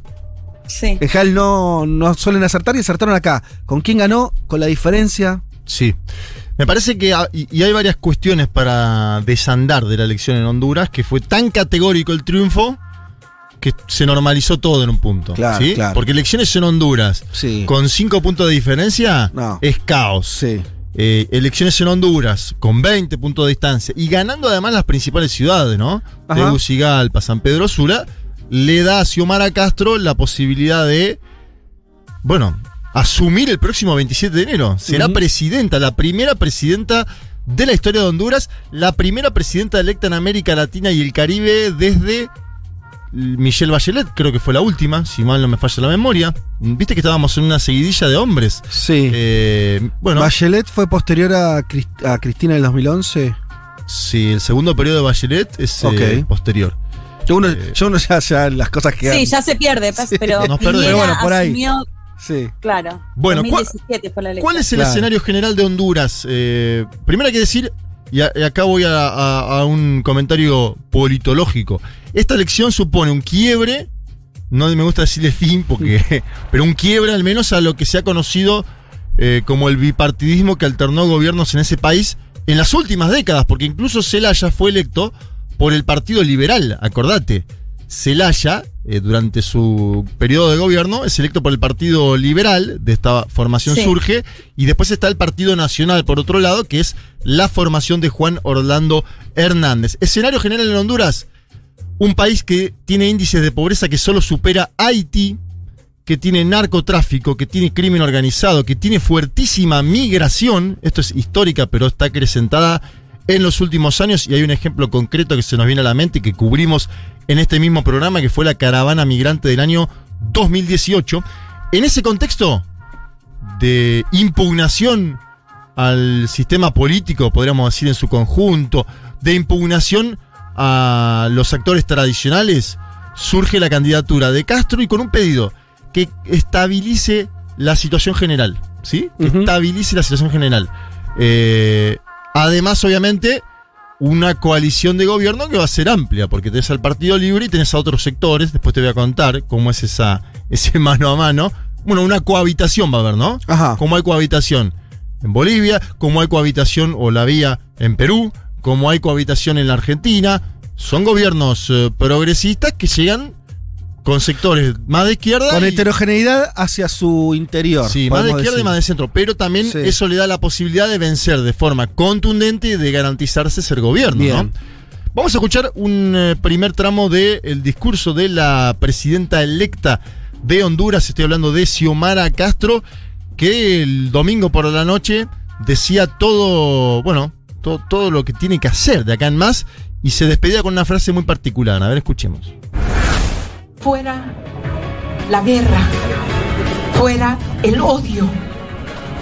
Sí. en no, no suelen acertar y acertaron acá. ¿Con quién ganó? ¿Con la diferencia? Sí. Me parece que y y hay varias cuestiones para desandar de la elección en Honduras, que fue tan categórico el triunfo que se normalizó todo en un punto. Claro, ¿sí? claro. Porque elecciones en Honduras Sí. con cinco puntos de diferencia No. es caos. Sí. Eh, elecciones en Honduras con 20 puntos de distancia y ganando además las principales ciudades, ¿no? Ajá. Tegucigalpa, San Pedro Sula, le da a Xiomara Castro la posibilidad de, bueno, asumir el próximo 27 de enero. Será presidenta, la primera presidenta de la historia de Honduras, la primera presidenta electa en América Latina y el Caribe desde Michelle Bachelet, creo que fue la última, si mal no me falla la memoria. Viste que estábamos en una seguidilla de hombres. Sí. Eh, bueno, Bachelet fue posterior a, Cris- a Cristina del 2011. Sí, el segundo periodo de Bachelet es eh, posterior. Yo uno, Eh, yo uno ya, ya las cosas que. Sí, ya se pierde, Sí. pero Nos Pero bueno, por ahí. asumió, Sí. claro. Bueno, ¿cuál- 2017 fue la. ¿Cuál es el Claro. escenario general de Honduras? Eh, primero hay que decir, y, a- y acá voy a, a- a un comentario politológico. Esta elección supone un quiebre, no me gusta decirle fin, porque, pero un quiebre al menos a lo que se ha conocido eh, como el bipartidismo que alternó gobiernos en ese país en las últimas décadas, porque incluso Zelaya fue electo por el Partido Liberal, acordate. Zelaya, eh, durante su periodo de gobierno, es electo por el Partido Liberal, de esta formación Sí. surge, y después está el Partido Nacional, por otro lado, que es la formación de Juan Orlando Hernández. Escenario general en Honduras, un país que tiene índices de pobreza que solo supera Haití, que tiene narcotráfico, que tiene crimen organizado, que tiene fuertísima migración, esto es histórica, pero está acrecentada en los últimos años y hay un ejemplo concreto que se nos viene a la mente y que cubrimos en este mismo programa, que fue la caravana migrante del año 2018. En ese contexto de impugnación al sistema político, podríamos decir en su conjunto, de impugnación a los actores tradicionales, surge la candidatura de Castro y con un pedido que estabilice la situación general, ¿sí? Que estabilice la situación general. Eh, además, obviamente, una coalición de gobierno que va a ser amplia, porque tenés al Partido Libre y tenés a otros sectores, después te voy a contar cómo es esa, ese mano a mano. Bueno, una cohabitación va a haber, ¿no? Ajá. Cómo hay cohabitación en Bolivia, cómo hay cohabitación o la vía en Perú, cómo hay cohabitación en la Argentina. Son gobiernos eh, progresistas que llegan con sectores más de izquierda. Con y- heterogeneidad hacia su interior. Sí, más de izquierda y más de centro. Pero también Sí. eso le da la posibilidad de vencer de forma contundente y de garantizarse ser gobierno. Bien. ¿no? Vamos a escuchar un eh, primer tramo del discurso de la presidenta electa de Honduras. Estoy hablando de Xiomara Castro, que el domingo por la noche decía todo, bueno, to- todo lo que tiene que hacer de acá en más y se despedía con una frase muy particular. A ver, escuchemos. Fuera la guerra, fuera el odio,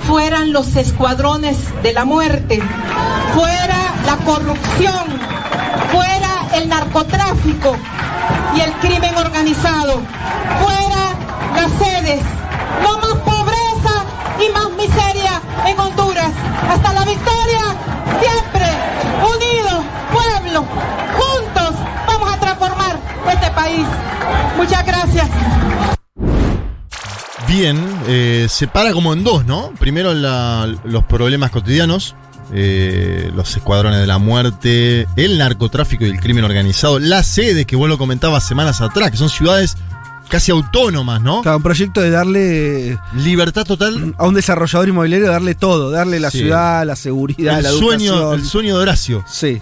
fueran los escuadrones de la muerte, fuera la corrupción, fuera el narcotráfico y el crimen organizado, fuera las sedes, no más pobreza y más miseria en Honduras. Hasta la victoria, siempre unidos, pueblo, este país. Muchas gracias. Bien, eh, se para como en dos, ¿no? Primero la- los problemas cotidianos, eh, los escuadrones de la muerte, el narcotráfico y el crimen organizado, las sedes que vos lo comentabas semanas atrás, que son ciudades casi autónomas, ¿no? Claro, un proyecto de darle Libertad total. a un desarrollador inmobiliario, darle todo, darle la Sí. ciudad, la seguridad, El la sueño, educación. el sueño de Horacio. Sí,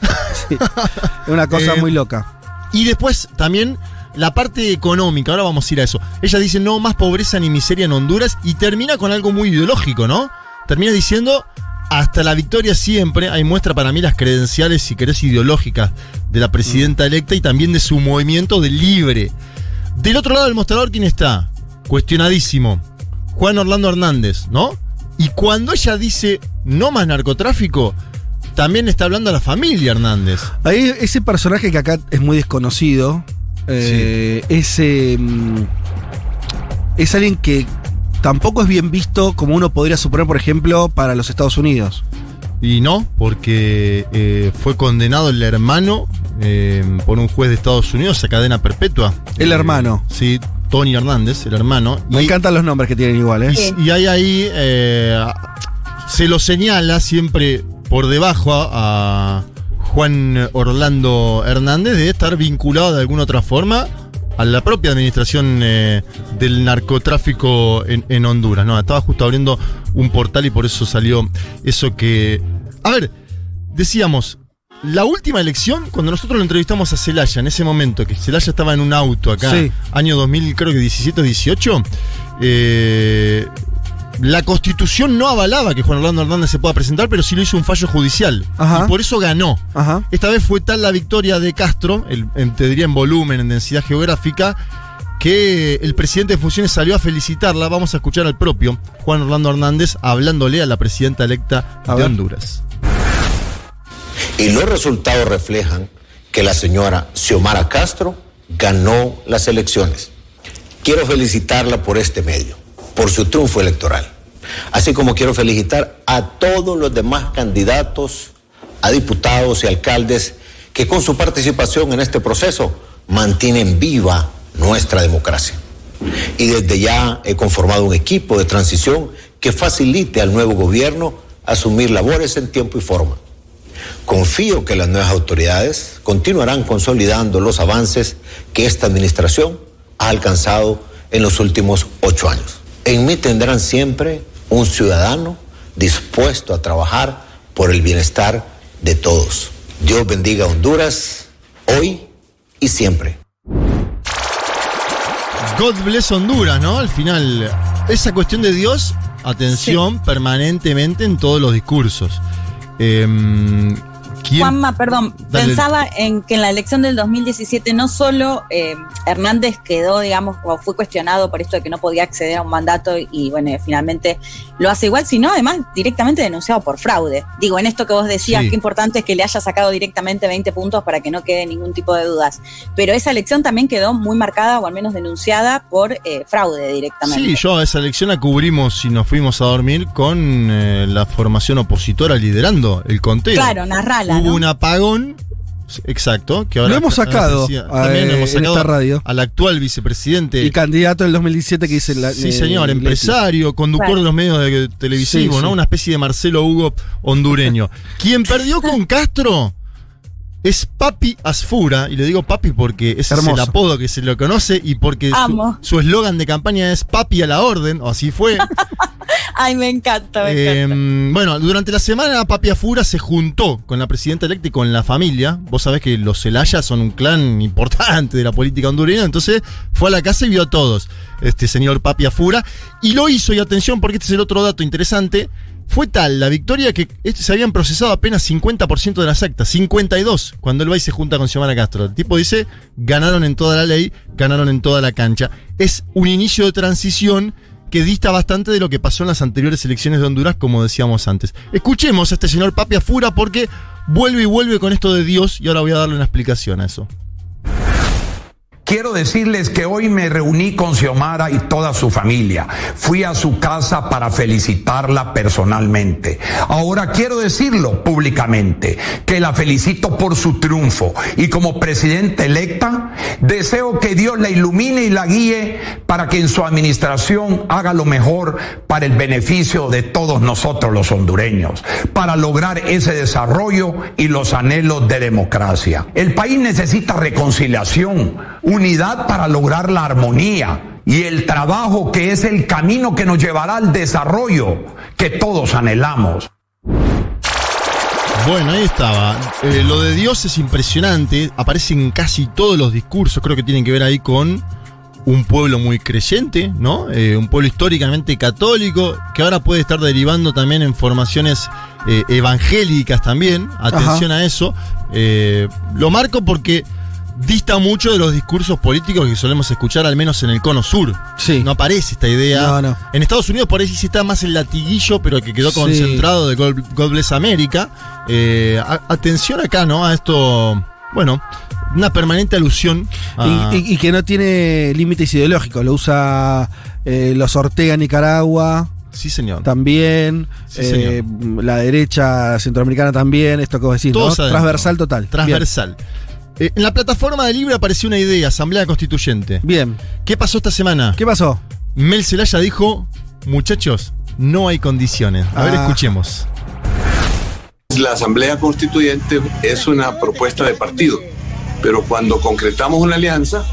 sí. Es una cosa Eh, muy loca. Y después también la parte económica, ahora vamos a ir a eso. Ella dice no más pobreza ni miseria en Honduras y termina con algo muy ideológico, ¿no? Termina diciendo hasta la victoria siempre, ahí muestra para mí las credenciales, si querés, ideológicas de la presidenta electa y también de su movimiento de libre. Del otro lado del mostrador, ¿quién está? Cuestionadísimo. Juan Orlando Hernández, ¿no? Y cuando ella dice no más narcotráfico, también está hablando a la familia Hernández. Ahí ese personaje que acá es muy desconocido, eh, es, eh, mm, es alguien que tampoco es bien visto como uno podría suponer, por ejemplo, para los Estados Unidos. Y no, porque eh, fue condenado el hermano eh, por un juez de Estados Unidos a cadena perpetua. El Eh, hermano. Sí, Tony Hernández, el hermano. Me Y- encantan los nombres que tienen igual, ¿eh? y, y hay ahí, eh, se lo señala siempre por debajo a, a Juan Orlando Hernández de estar vinculado de alguna otra forma a la propia administración eh, del narcotráfico en, en Honduras. No, estaba justo abriendo un portal y por eso salió eso que... A ver, decíamos, la última elección, cuando nosotros lo entrevistamos a Celaya, en ese momento, que Celaya estaba en un auto acá, Sí. año 2000, creo que 17 o 18, eh, la constitución no avalaba que Juan Orlando Hernández se pueda presentar, pero sí lo hizo un fallo judicial. Ajá. Y por eso ganó. Ajá. Esta vez fue tal la victoria de Castro, el- en- te diría en volumen, en densidad geográfica, que el presidente de funciones salió a felicitarla. Vamos a escuchar al propio Juan Orlando Hernández hablándole a la presidenta electa A de ver. Honduras. Y los resultados reflejan que la señora Xiomara Castro ganó las elecciones. Quiero felicitarla por este medio, por su triunfo electoral. Así como quiero felicitar a todos los demás candidatos, a diputados y alcaldes que con su participación en este proceso mantienen viva nuestra democracia. Y desde ya he conformado un equipo de transición que facilite al nuevo gobierno asumir labores en tiempo y forma. Confío que las nuevas autoridades continuarán consolidando los avances que esta administración ha alcanzado en los últimos ocho años. En mí tendrán siempre un ciudadano dispuesto a trabajar por el bienestar de todos. Dios bendiga a Honduras hoy y siempre. God bless Honduras, ¿no? Al final, esa cuestión de Dios, atención permanentemente en todos los discursos. Em, ¿quién- Juanma, perdón, Dale. pensaba en que en la elección del 2017 no solo eh, Hernández quedó, digamos, o fue cuestionado por esto de que no podía acceder a un mandato y, bueno, finalmente lo hace igual, sino además directamente denunciado por fraude. Digo, en esto que vos decías, Sí. qué importante es que le haya sacado directamente 20 puntos para que no quede ningún tipo de dudas. Pero esa elección también quedó muy marcada, o al menos denunciada, por eh, fraude directamente. Sí, yo esa elección la cubrimos y nos fuimos a dormir con eh, la formación opositora liderando el conteo. Claro, narrala, Hubo ¿no? un apagón. Exacto, que ahora Lo hemos sacado, decía- también eh, hemos en sacado esta radio. al actual vicepresidente. Y candidato del 2017 que dice la. Sí, eh, señor, empresario, conductor Claro. de los medios de televisivos, Sí, ¿no? sí. Una especie de Marcelo Hugo hondureño. Quien perdió con Castro es Papi Asfura, y le digo Papi porque ese es el apodo que se lo conoce y porque su- Amo. su eslogan de campaña es Papi a la orden, o así fue. Ay, me encanta, me Eh, encanta. bueno, durante la semana Papi Afura se juntó con la presidenta electa y con la familia. Vos sabés que los Celaya son un clan importante de la política hondureña, entonces fue a la casa y vio a todos, este señor Papi Afura. Y lo hizo, y atención, porque este es el otro dato interesante. Fue tal la victoria que este- se habían procesado apenas 50% de las actas, 52, cuando él va y se junta con Xiomara Castro. El tipo dice, ganaron en toda la ley, ganaron en toda la cancha. Es un inicio de transición que dista bastante de lo que pasó en las anteriores elecciones de Honduras, como decíamos antes. Escuchemos a este señor Papi Afura porque vuelve y vuelve con esto de Dios y ahora voy a darle una explicación a eso. Quiero decirles que hoy me reuní con Xiomara y toda su familia. Fui a su casa para felicitarla personalmente. Ahora quiero decirlo públicamente, que la felicito por su triunfo y como presidenta electa, deseo que Dios la ilumine y la guíe para que en su administración haga lo mejor para el beneficio de todos nosotros los hondureños, para lograr ese desarrollo y los anhelos de democracia. El país necesita reconciliación, unidad para lograr la armonía y el trabajo que es el camino que nos llevará al desarrollo que todos anhelamos. Bueno, ahí estaba. Eh, lo de Dios es impresionante. Aparece en casi todos los discursos. Creo que tienen que ver ahí con un pueblo muy creyente, ¿no? Eh, un pueblo históricamente católico, que ahora puede estar derivando también en formaciones eh, evangélicas también. Atención a eso. Eh, lo marco porque dista mucho de los discursos políticos que solemos escuchar, al menos en el cono sur. Sí. No aparece esta idea. No, no. En Estados Unidos por ahí sí está más el latiguillo, pero que quedó Sí. concentrado de God, God Bless America. Eh, a- atención acá, ¿no? A esto, bueno, una permanente alusión a... Y, y- y que no tiene límites ideológicos. Lo usa eh, los Ortega Nicaragua. Sí, señor. También. Sí, eh, la derecha centroamericana también. Esto que vos decís, ¿no? Todos adentro. Transversal total. Transversal. Eh, en la plataforma de Libre apareció una idea, Asamblea Constituyente. Bien. ¿Qué pasó esta semana? ¿Qué pasó? Mel Zelaya dijo, muchachos, no hay condiciones. A ver, Ah. escuchemos. La Asamblea Constituyente es una propuesta de partido, pero cuando concretamos una alianza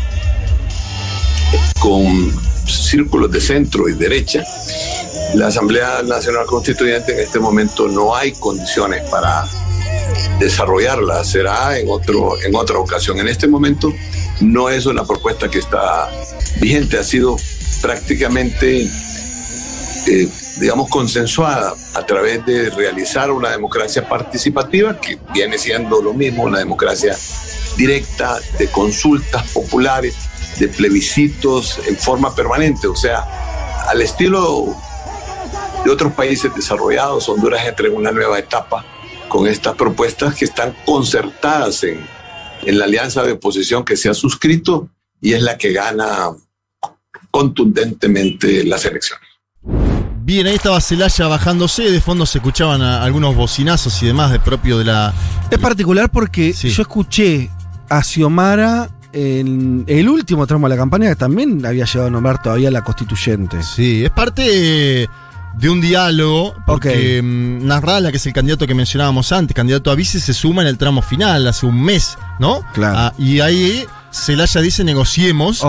con círculos de centro y derecha, la Asamblea Nacional Constituyente en este momento no hay condiciones para desarrollarla, será en, otro, en otra ocasión. En este momento no es una propuesta que está vigente, ha sido prácticamente eh, digamos, consensuada a través de realizar una democracia participativa, que viene siendo lo mismo, una democracia directa, de consultas populares, de plebiscitos en forma permanente, o sea, al estilo de otros países desarrollados, Honduras entra en una nueva etapa con estas propuestas que están concertadas en, en la alianza de oposición que se ha suscrito y es la que gana contundentemente las elecciones. Bien, ahí estaba Celaya bajándose, de fondo se escuchaban a- algunos bocinazos y demás de propio de la... Es particular porque yo escuché a Xiomara en el último tramo de la campaña que también había llegado a nombrar todavía la constituyente. Sí, es parte eh, de un diálogo, porque mm, Nasralla, que es el candidato que mencionábamos antes, candidato a vice, se suma en el tramo final, hace un mes, ¿no? Claro. Ah, y ahí Celaya dice negociemos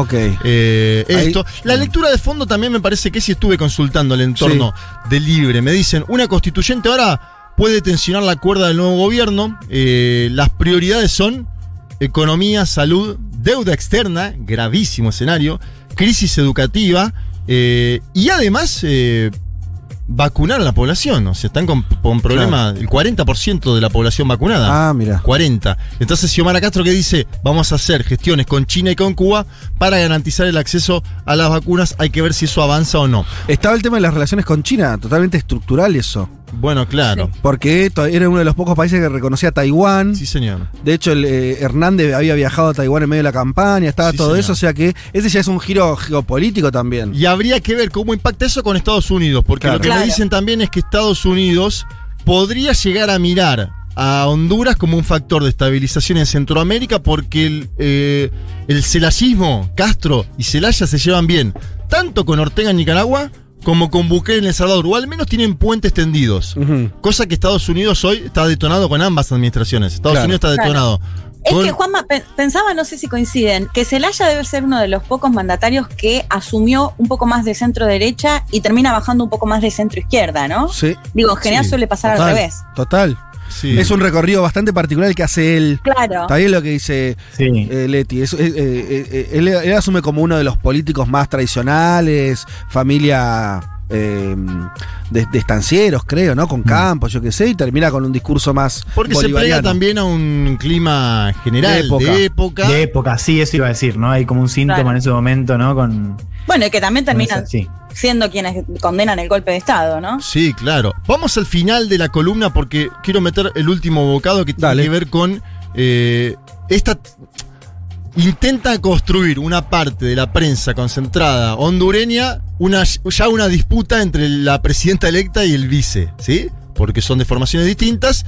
eh, Ahí- esto. La lectura de fondo también me parece que sí estuve consultando el entorno de Libre. Me dicen, una constituyente ahora puede tensionar la cuerda del nuevo gobierno. eh, las prioridades son economía, salud, deuda externa, gravísimo escenario, crisis educativa eh, y además eh, vacunar a la población. O sea, están con, con problemas, el 40% de la población vacunada. Ah, mira. 40. Entonces Xiomara Castro que dice, vamos a hacer gestiones con China y con Cuba para garantizar el acceso a las vacunas, hay que ver si eso avanza o no. Estaba el tema de las relaciones con China, totalmente estructural eso. Bueno, claro. Porque to- era uno de los pocos países que reconocía a Taiwán. Sí, señor. De hecho, el, eh, Hernández había viajado a Taiwán en medio de la campaña, estaba Sí, todo señor. eso, o sea que ese ya es un giro geopolítico también. Y habría que ver cómo impacta eso con Estados Unidos, porque Claro. lo que Claro. me dicen también es que Estados Unidos podría llegar a mirar a Honduras como un factor de estabilización en Centroamérica porque el, eh, el celayismo, Castro y Celaya se llevan bien, tanto con Ortega en Nicaragua como con Bukele en El Salvador, o al menos tienen puentes tendidos. Cosa que Estados Unidos hoy está detonado con ambas administraciones. Estados Claro. Unidos está Claro. Es que Juanma, pe- pensaba, no sé si coinciden, que Celaya debe ser uno de los pocos mandatarios que asumió un poco más de centro derecha y termina bajando un poco más de centro izquierda, ¿no? Sí. Digo, en general Sí, suele pasar total, al revés. Total. Sí. Es un recorrido bastante particular el que hace él. Claro. Está bien lo que dice eh, Leti. Es- eh, eh, eh, él, él asume como uno de los políticos más tradicionales, familia eh, de, de estancieros, creo, ¿no? Con campos, yo qué sé, y termina con un discurso más. Porque se pega bolivariano. también a un clima general, De época. de época. De época, sí, eso iba a decir, ¿no? Hay como un síntoma Claro. en ese momento, ¿no? Con. Bueno, y que también terminan sí. siendo quienes condenan el golpe de Estado, ¿no? Sí, claro. Vamos al final de la columna porque quiero meter el último bocado que tiene que ver con eh, esta. Intenta construir una parte de la prensa concentrada hondureña, una, ya una disputa entre la presidenta electa y el vice, ¿sí? Porque son de formaciones distintas.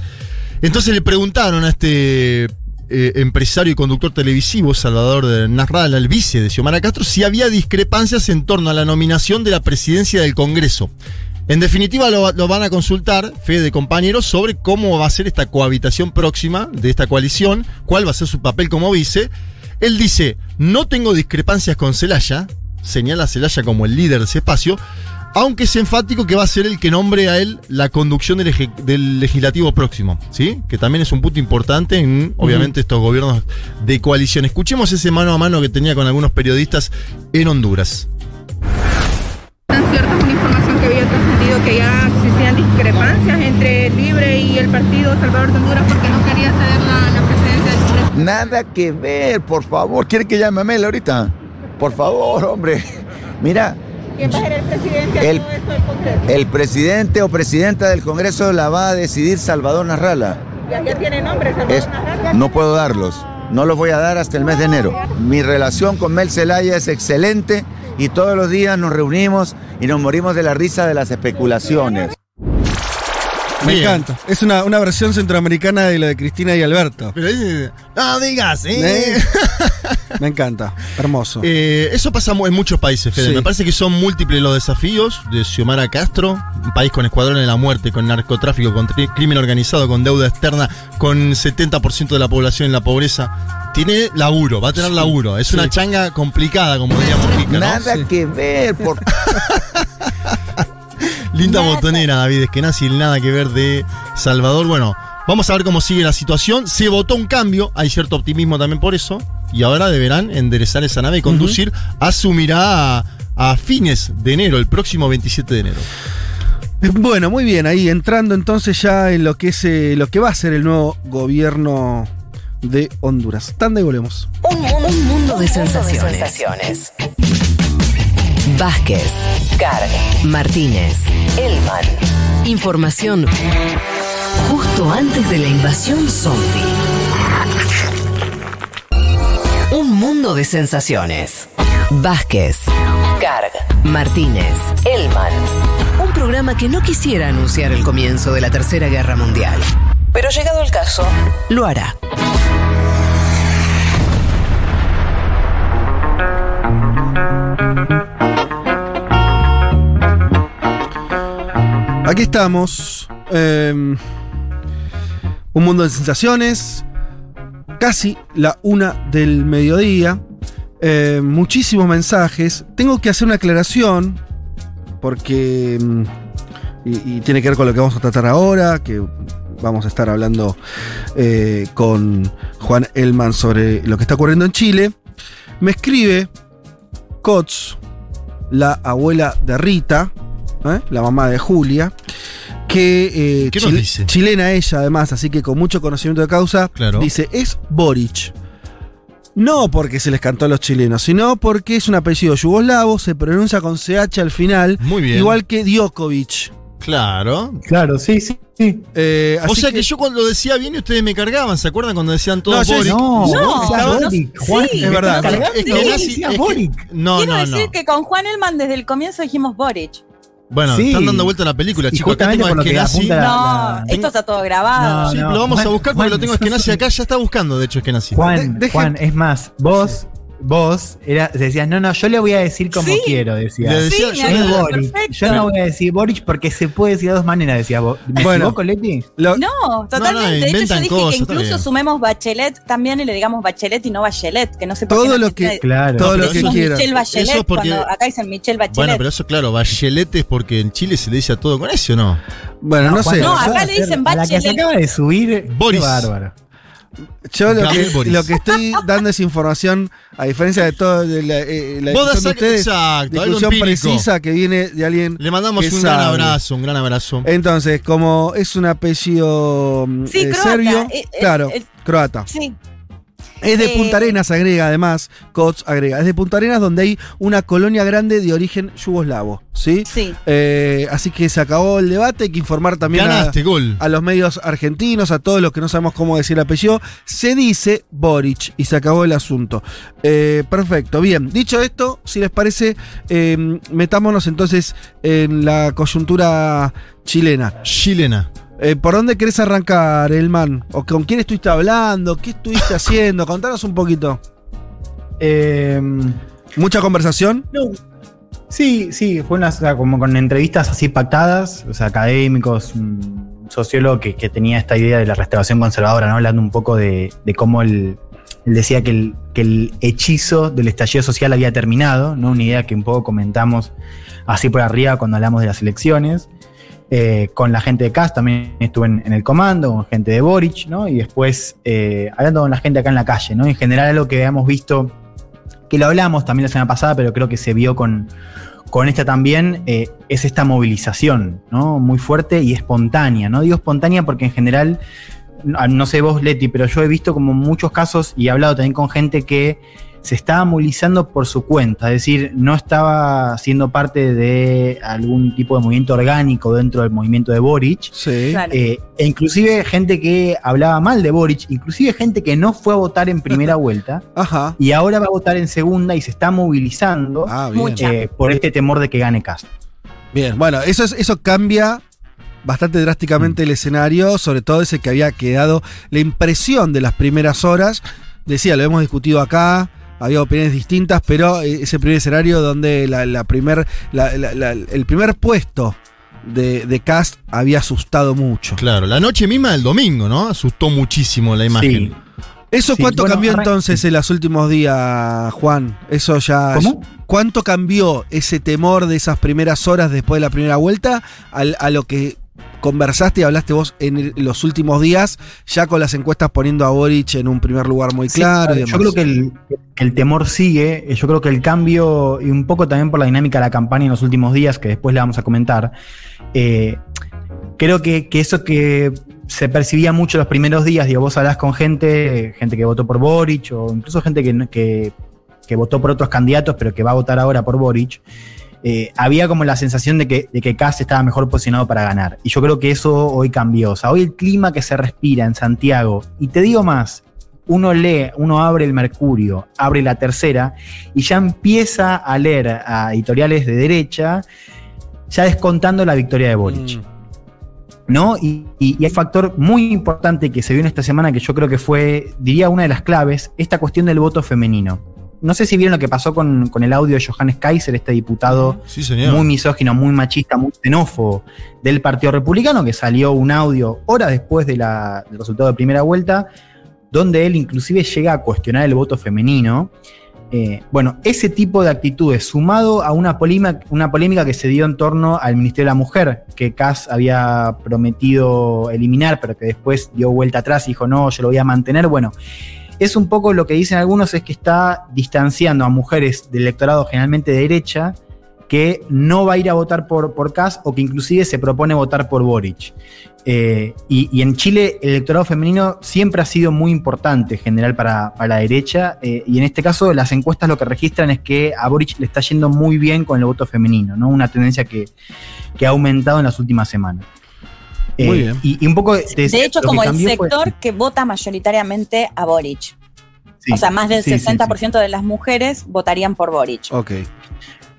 Entonces le preguntaron a este eh, empresario y conductor televisivo, Salvador de Narrala, el vice de Xiomara Castro, si había discrepancias en torno a la nominación de la presidencia del Congreso. En definitiva, lo, lo van a consultar, fe de compañeros, sobre cómo va a ser esta cohabitación próxima de esta coalición, cuál va a ser su papel como vice. Él dice, no tengo discrepancias con Celaya, señala a Celaya como el líder de ese espacio, aunque es enfático que va a ser el que nombre a él la conducción del, eje- del legislativo próximo, ¿sí? Que también es un punto importante en, obviamente, estos gobiernos de coalición. Escuchemos ese mano a mano que tenía con algunos periodistas en Honduras. tan cierta es una información que había trascendido que ya existían discrepancias entre Libre y el partido Salvador de Honduras porque no quería ceder la, la presidencia del Congreso. Nada que ver, por favor. ¿Quiere que llame a Mel ahorita? Por favor, hombre. Mira, ¿Quién va a ser el presidente de El- del Congreso? el presidente o presidenta del Congreso la va a decidir Salvador Narrala. Ya, ya tiene nombre, Salvador Es- Narrala. no puedo darlos. No los voy a dar hasta el mes de enero. Mi relación con Mel Zelaya es excelente y todos los días nos reunimos y nos morimos de la risa de las especulaciones. Me Bien. encanta. Es una, una versión centroamericana de lo de Cristina y Alberto. Pero dice, no digas, ¿eh? ¿Eh? Me encanta. Hermoso. Eh, eso pasa en muchos países, Fede. Sí. Me parece que son múltiples los desafíos de Xiomara Castro, un país con escuadrones de la muerte, con narcotráfico, con crimen organizado, con deuda externa, con 70% de la población en la pobreza. Tiene laburo, va a tener laburo. Es una changa complicada, como diría Mujica, ¿no? Nada Sí. que ver, por Linda botonera, David Eskenazi, nada que ver de Salvador. Bueno, vamos a ver cómo sigue la situación. Se votó un cambio, hay cierto optimismo también por eso. Y ahora deberán enderezar esa nave y conducir. Asumirá a, a fines de enero, el próximo 27 de enero. Eh, Bueno, muy bien, ahí entrando entonces ya en lo que es eh, lo que va a ser el nuevo gobierno de Honduras. Tanda y volvemos. Un, mundo- un mundo de sensaciones. Vázquez, Carg, Martínez, Elman. Información justo antes de la invasión zombie. Un mundo de sensaciones. Vázquez, Carg, Martínez, Elman. Un programa que no quisiera anunciar el comienzo de la Tercera Guerra Mundial. Pero llegado el caso, lo hará. Aquí estamos. eh, un mundo de sensaciones. Casi la una del mediodía. eh, muchísimos mensajes. Tengo que hacer una aclaración. Porque. Y, y tiene que ver con lo que vamos a tratar ahora. Que vamos a estar hablando eh, con Juan Elman sobre lo que está ocurriendo en Chile. Me escribe Cots, la abuela de Rita, ¿eh? la mamá de Julia, que eh, ¿Qué nos chile- dice? chilena ella además, así que con mucho conocimiento de causa, Claro. dice, es Boric. No porque se les cantó a los chilenos, sino porque es un apellido yugoslavo, se pronuncia con CH al final, Muy bien. igual que Djokovic. Claro. Claro, sí, sí, sí. Eh, O así sea que, yo cuando lo decía bien y ustedes me cargaban, ¿se acuerdan cuando decían todos No, yo- Boric? No, No, decías no, Boric, sí, Juan, es me verdad. Es que Nazi- es que- Boric. No, Quiero no, decir no. que con Juan Elman desde el comienzo dijimos Boric. Bueno, Sí. están dando vuelta la película, chicos. Acá tengo a que Eskenazi. No, la- esto está todo grabado. No, Sí, no. lo vamos a buscar porque Juan, lo tengo a Eskenazi acá. Ya está buscando, de hecho, Eskenazi. Juan, De- Juan, es más, vos, vos era, decías, no, no, yo le voy a decir como Sí. quiero, decía. Le decía, Sí, yo me Es le- acuerdo. Boric. perfecto. Yo no voy a decir Boric porque se puede decir de dos maneras, decía vos. ¿Me Bueno. Leti? Lo- No, totalmente. de hecho, yo dije cosas, que incluso sumemos Bachelet también y le digamos Bachelet y no Bachelet, que no sé por todo lo que, Claro. todo lo que eso- quiera. Michelle Bachelet, Eso es porque- cuando acá dicen Michelle Bachelet. Bueno, pero eso, claro, Bachelet es porque en Chile se le dice a todo con ese, ¿o no? Bueno, no, sé. No, acá le dicen A la que se Bachelet. acaba de subir, Boris. qué bárbaro. Yo lo que, Boris. lo que estoy dando es información, a diferencia de todo de la, eh, la Vos discusión de das- ustedes, exacto, algo discusión empírico. precisa que viene de alguien Le mandamos que un gran abrazo, un gran abrazo. Entonces, como es un apellido Sí, eh, croata, serbio, eh, eh, claro, eh, croata. Sí. Es de eh, Punta Arenas, agrega además, Cots agrega, es de Punta Arenas donde hay una colonia grande de origen yugoslavo, ¿sí? Sí. Eh, así que se acabó el debate, hay que informar también a, Ganaste, gol. a los medios argentinos, a todos los que no sabemos cómo decir el apellido, se dice Boric y se acabó el asunto. Eh, perfecto, bien. Dicho esto, si les parece, eh, metámonos entonces en la coyuntura chilena. Chilena. Eh, ¿Por dónde querés arrancar, Elman? ¿O con quién estuviste hablando? ¿Qué estuviste haciendo? Contanos un poquito. Eh, ¿Mucha conversación? No. Sí, sí, fue una, o sea, como con entrevistas así pactadas, o sea, académicos, un sociólogo que, que tenía esta idea de la restauración conservadora, ¿no? Hablando un poco de, de cómo Él decía que el, que el hechizo del estallido social había terminado, ¿no? Una idea que un poco comentamos así por arriba cuando hablamos de las elecciones. Eh, con la gente de CAS también estuve en, el comando, con gente de Boric, ¿no? Y después eh, hablando con la gente acá en la calle, ¿no? En general lo que hemos visto, que lo hablamos también la semana pasada, pero creo que se vio con, con esta también, eh, es esta movilización, ¿no? Muy fuerte y espontánea, ¿no? Digo espontánea porque en general, no sé vos, Leti, pero yo he visto como muchos casos y he hablado también con gente que se estaba movilizando por su cuenta, es decir, no estaba siendo parte de algún tipo de movimiento orgánico dentro del movimiento de Boric. Claro. Eh, e inclusive gente que hablaba mal de Boric, inclusive gente que no fue a votar en primera vuelta y ahora va a votar en segunda y se está movilizando Ah, eh, por este temor de que gane Castro. Bien, bueno, eso, es, eso cambia bastante drásticamente el escenario, sobre todo ese que había quedado la impresión de las primeras horas. Decía, lo hemos discutido acá, había opiniones distintas, pero eh, ese primer escenario donde la, la primer, la- la- la- el primer puesto de, de Cast había asustado mucho. Claro, la noche misma del domingo, ¿no? Asustó muchísimo la imagen. ¿Eso Sí, cuánto bueno, cambió entonces en los últimos días, Juan? Eso ya. ¿Cómo? ¿Cuánto cambió ese temor de esas primeras horas después de la primera vuelta al- a lo que conversaste y hablaste vos en los últimos días, ya con las encuestas poniendo a Boric en un primer lugar muy claro? y yo creo que el, temor sigue, eh, yo creo que el cambio, y un poco también por la dinámica de la campaña en los últimos días, que después le vamos a comentar, eh, creo que, que eso que se percibía mucho los primeros días, digo, vos hablás con gente, gente que votó por Boric, o incluso gente que, que, que votó por otros candidatos, pero que va a votar ahora por Boric, eh, había como la sensación de que, de que Kass estaba mejor posicionado para ganar. Y yo creo que eso hoy cambió. O sea, hoy el clima que se respira en Santiago, y te digo más, uno lee, uno abre el Mercurio, abre la tercera, y ya empieza a leer a editoriales de derecha, ya descontando la victoria de Boric. ¿No? Y, y- y hay un factor muy importante que se vio en esta semana que yo creo que fue, diría, una de las claves, esta cuestión del voto femenino. No sé si vieron lo que pasó con, con el audio de Johannes Kaiser, este diputado Sí, muy misógino, muy machista, muy xenófobo del Partido Republicano, que salió un audio horas después de la- del resultado de primera vuelta, donde él inclusive llega a cuestionar el voto femenino. Eh, bueno, ese tipo de actitudes, sumado a una polémica, una polémica que se dio en torno al Ministerio de la Mujer, que Kass había prometido eliminar, pero que después dio vuelta atrás y dijo, no, yo lo voy a mantener. Bueno, es un poco lo que dicen algunos, es que está distanciando a mujeres del electorado generalmente de derecha, que no va a ir a votar por, por Kass o que inclusive se propone votar por Boric. Eh, y, en Chile el electorado femenino siempre ha sido muy importante en general para, para la derecha eh, y en este caso las encuestas lo que registran es que a Boric le está yendo muy bien con el voto femenino, ¿no? una tendencia que, que ha aumentado en las últimas semanas. Muy Eh, bien. Y, y un poco... decía, De hecho, como el fue- sector que vota mayoritariamente a Boric. Sí, o sea, más del sí, sí, 60% de las mujeres votarían por Boric. Ok.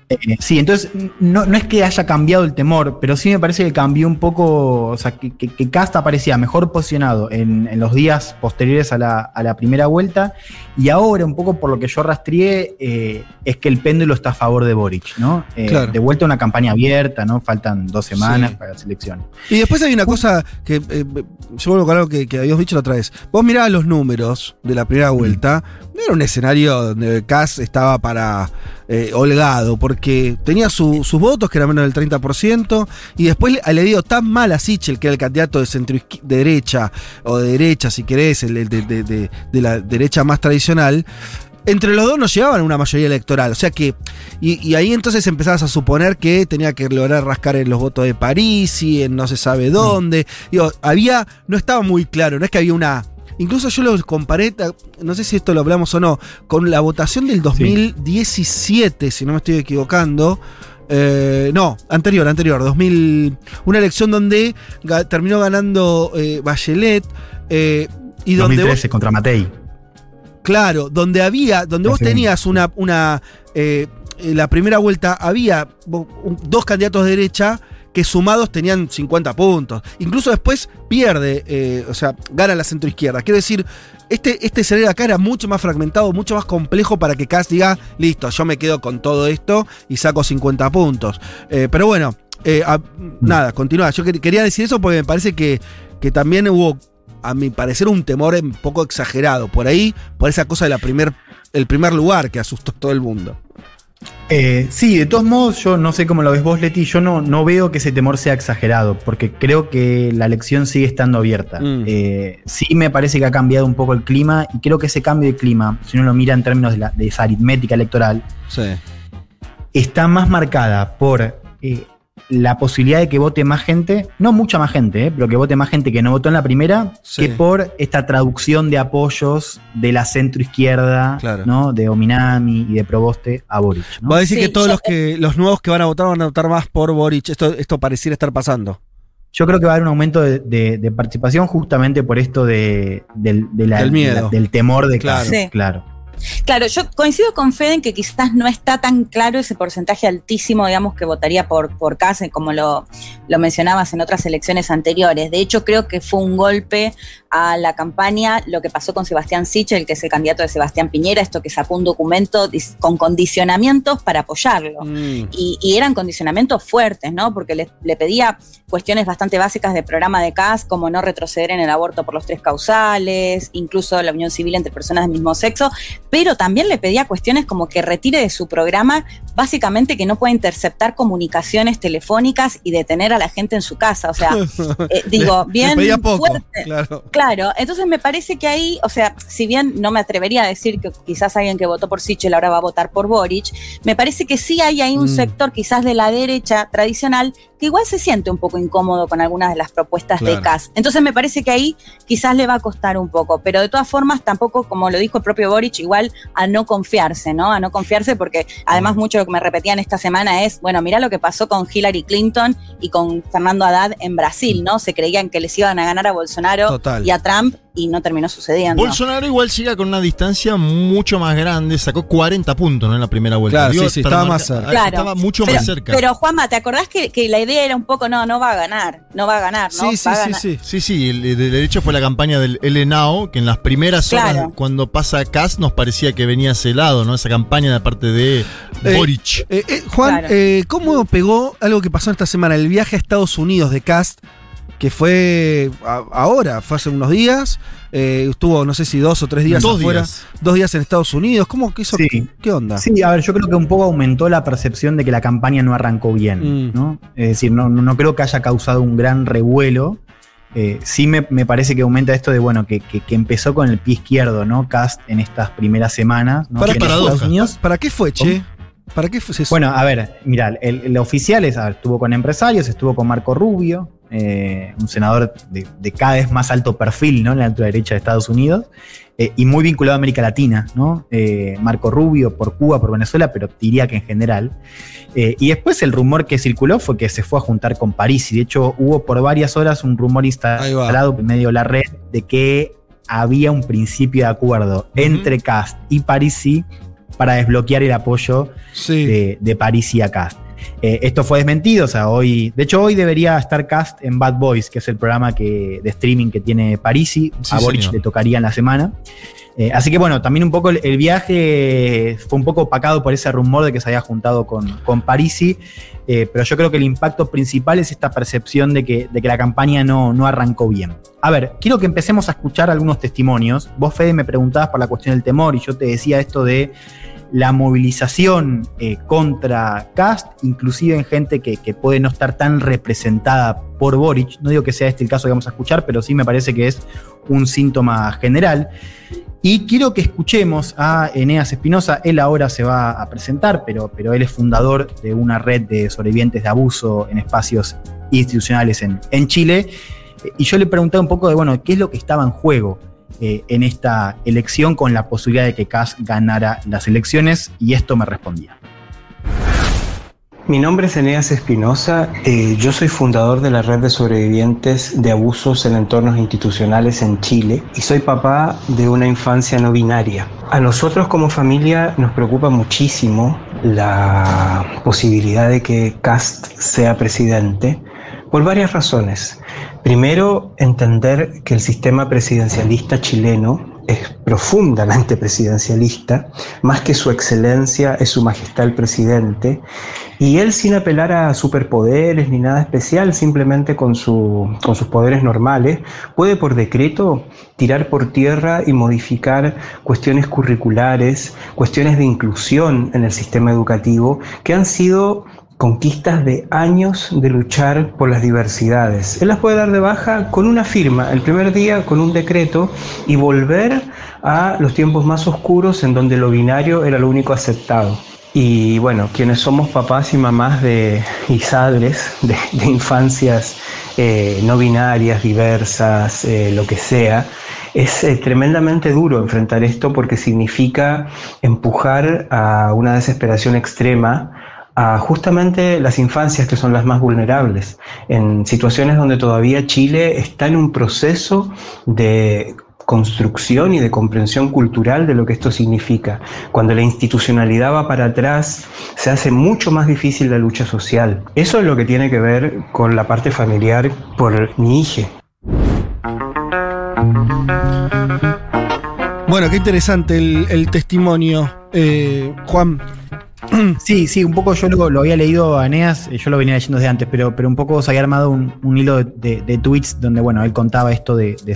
Eh, sí, entonces no, no es que haya cambiado el temor, pero sí me parece que cambió un poco, o sea, que, que, que Casta parecía mejor posicionado en, en los días posteriores a la, a la primera vuelta y ahora un poco por lo que yo rastreé eh, es que el péndulo está a favor de Boric, ¿no? Eh, Claro. De vuelta a una campaña abierta, ¿no? Faltan dos semanas Sí. para las elecciones. Y después hay una cosa que yo vuelvo con algo que, que habíamos dicho la otra vez. Vos mirabas los números de la primera vuelta, no era un escenario donde Kass estaba para eh, holgado, porque tenía su- sus votos, que eran menos del 30%, y después le, le dio tan mal a Sichel, que era el candidato de centro de derecha, o de derecha, si querés, el, el de, de- de- de la derecha más tradicional. Entre los dos no llevaban una mayoría electoral. O sea que. Y, y ahí entonces empezabas a suponer que tenía que lograr rascar en los votos de París y en no se sabe dónde. Digo, había. No estaba muy claro. No es que había una. Incluso yo lo comparé, no sé si esto lo hablamos o no, con la votación del 2017, si no me estoy equivocando. Eh, no, anterior, anterior, 2000. Una elección donde ga- terminó ganando eh, Bachelet. eh, y donde vos- 2013 contra Matei. Claro, donde había, donde vos tenías una, una eh, en la primera vuelta había dos candidatos de derecha que sumados tenían 50 puntos. Incluso después pierde, eh, o sea, gana la centroizquierda. Quiero decir, este, este escenario acá era mucho más fragmentado, mucho más complejo para que Kass diga, listo, yo me quedo con todo esto y saco 50 puntos. Eh, pero bueno, eh, nada, continúa. Yo quer- quería decir eso porque me parece que, que también hubo a mi parecer, un temor un poco exagerado. Por ahí, por esa cosa del primer, primer lugar que asustó todo el mundo. Eh, sí, de todos modos, yo no sé cómo lo ves vos, Leti, yo no, no veo que ese temor sea exagerado, porque creo que la elección sigue estando abierta. Mm. Eh, sí me parece que ha cambiado un poco el clima, y creo que ese cambio de clima, si uno lo mira en términos de, la- de esa aritmética electoral, Sí. está más marcada por eh, la posibilidad de que vote más gente, no mucha más gente, eh, pero que vote más gente que no votó en la primera, Sí. que por esta traducción de apoyos de la centro izquierda, ¿no? de Ominami y de Proboste a Boric. ¿no? Va a decir Sí, que todos yo- los que los nuevos que van a votar van a votar más por Boric. Esto, esto pareciera estar pasando. Yo creo que va a haber un aumento de, de- de participación justamente por esto de, del, de la- Del miedo. de la- del temor de Claro. claro. Sí. claro. Claro, yo coincido con Fede en que quizás no está tan claro ese porcentaje altísimo, digamos, que votaría por, por Kass, como lo, lo mencionabas en otras elecciones anteriores. De hecho, creo que fue un golpe a la campaña lo que pasó con Sebastián Sichel, que es el candidato de Sebastián Piñera, esto que sacó un documento con condicionamientos para apoyarlo. Y, y eran condicionamientos fuertes, ¿no? Porque le, le pedía cuestiones bastante básicas del programa de CAS, como no retroceder en el aborto por los tres causales, incluso la unión civil entre personas del mismo sexo, pero también le pedía cuestiones como que retire de su programa, básicamente que no pueda interceptar comunicaciones telefónicas y detener a la gente en su casa. O sea, eh, digo, Le- bien le pedía poco, fuerte. claro. Claro, entonces me parece que ahí, o sea, si bien no me atrevería a decir que quizás alguien que votó por Sichel ahora va a votar por Boric, me parece que sí hay ahí un Mm. sector quizás de la derecha tradicional que igual se siente un poco incómodo con algunas de las propuestas de. CAS. Entonces me parece que ahí quizás le va a costar un poco, pero de todas formas tampoco, como lo dijo el propio Boric, igual a no confiarse, ¿no? A no confiarse porque además mucho lo que me repetían esta semana es, bueno, mira lo que pasó con Hillary Clinton y con Fernando Haddad en Brasil, ¿no? Se creían que les iban a ganar a Bolsonaro Total. y a Trump y no terminó sucediendo. Bolsonaro igual llega con una distancia mucho más grande, sacó 40 puntos ¿no? en la primera vuelta. Claro, sí, sí, estaba más cerca. Claro. Estaba mucho pero, más cerca. Pero Juanma, ¿te acordás que, que la idea era un poco, no, no va a ganar, no va a ganar, ¿no? Sí, sí, sí, sí. Sí, sí, el- de hecho fue la campaña del LNAO, que en las primeras horas, Claro. cuando pasa Kass, nos parecía que venía ese lado, ¿no? Esa campaña de parte de Eh, Boric. eh, eh, Juan, Claro. eh, ¿cómo pegó algo que pasó esta semana? El viaje a Estados Unidos de Cast, que fue a- ahora, fue hace unos días. eh, estuvo, no sé si dos o tres días Dos afuera. días. Dos días en Estados Unidos. ¿Cómo que eso? Sí. ¿Qué onda? Sí, a ver, yo creo que un poco aumentó la percepción de que la campaña no arrancó bien, Mm. ¿no? Es decir, no, no no creo que haya causado un gran revuelo. Eh, sí me, me parece que aumenta esto de, bueno, que, que- que empezó con el pie izquierdo, ¿no? Cast en estas primeras semanas. ¿no? ¿Para, Estados fue? Unidos- ¿Para qué fue, che? ¿Para qué fue eso? Bueno, a ver, mira, el, el oficial es, a ver, estuvo con empresarios, estuvo con Marco Rubio, eh, un senador de, de cada vez más alto perfil, ¿no? En la altura derecha de Estados Unidos, eh, y muy vinculado a América Latina, ¿no? Eh, Marco Rubio por Cuba, por Venezuela, pero diría que en general. Y después el rumor que circuló fue que se fue a juntar con París, y de hecho hubo por varias horas un rumor instalado en medio de la red de que había un principio de acuerdo entre Cast y Parisi para desbloquear el apoyo de, de Parisi a Cast. Eh, esto fue desmentido, o sea, hoy, de hecho hoy debería estar Cast en Bad Boys, que es el programa que, de streaming que tiene Parisi, Sí, a Boric señor. le tocaría en la semana. Eh, así que bueno, también un poco el, el viaje fue un poco opacado por ese rumor de que se había juntado con, con Parisi, eh, pero yo creo que el impacto principal es esta percepción de que, de que la campaña no, no arrancó bien. A ver, quiero que empecemos a escuchar algunos testimonios. Vos, Fede, me preguntabas por la cuestión del temor y yo te decía esto de la movilización eh, contra Cast, inclusive en gente que, que puede no estar tan representada por Boric. No digo que sea este el caso que vamos a escuchar, pero sí me parece que es un síntoma general. Y quiero que escuchemos a Eneas Espinosa. Él ahora se va a presentar, pero, pero él es fundador de una red de sobrevivientes de abuso en espacios institucionales en, en Chile. Eh, Y yo le pregunté un poco de, bueno, qué es lo que estaba en juego eh, en esta elección con la posibilidad de que Kass ganara las elecciones, y esto me respondía. Mi nombre es Eneas Espinosa, eh, yo soy fundador de la red de sobrevivientes de abusos en entornos institucionales en Chile y soy papá de una infancia no binaria. A nosotros como familia nos preocupa muchísimo la posibilidad de que Cast sea presidente por varias razones. Primero, entender que el sistema presidencialista chileno es profundamente presidencialista, más que su excelencia es su majestad el presidente, y él sin apelar a superpoderes ni nada especial, simplemente con, con sus poderes normales, puede por decreto tirar por tierra y modificar cuestiones curriculares, cuestiones de inclusión en el sistema educativo, que han sido conquistas de años de luchar por las diversidades. Él las puede dar de baja con una firma, el primer día con un decreto y volver a los tiempos más oscuros en donde lo binario era lo único aceptado. Y bueno, quienes somos papás y mamás de isadres, de, de infancias eh, no binarias, diversas, eh, lo que sea, es eh, tremendamente duro enfrentar esto porque significa empujar a una desesperación extrema a justamente las infancias que son las más vulnerables, en situaciones donde todavía Chile está en un proceso de construcción y de comprensión cultural de lo que esto significa. Cuando la institucionalidad va para atrás, se hace mucho más difícil la lucha social. Eso es lo que tiene que ver con la parte familiar por mi hija. Bueno, qué interesante el, testimonio. Eh, Juan, Sí, sí, un poco yo lo, lo había leído a Eneas, eh, yo lo venía leyendo desde antes, pero, pero un poco se había armado un, un hilo de, de- de tweets donde, bueno, él contaba esto de, de,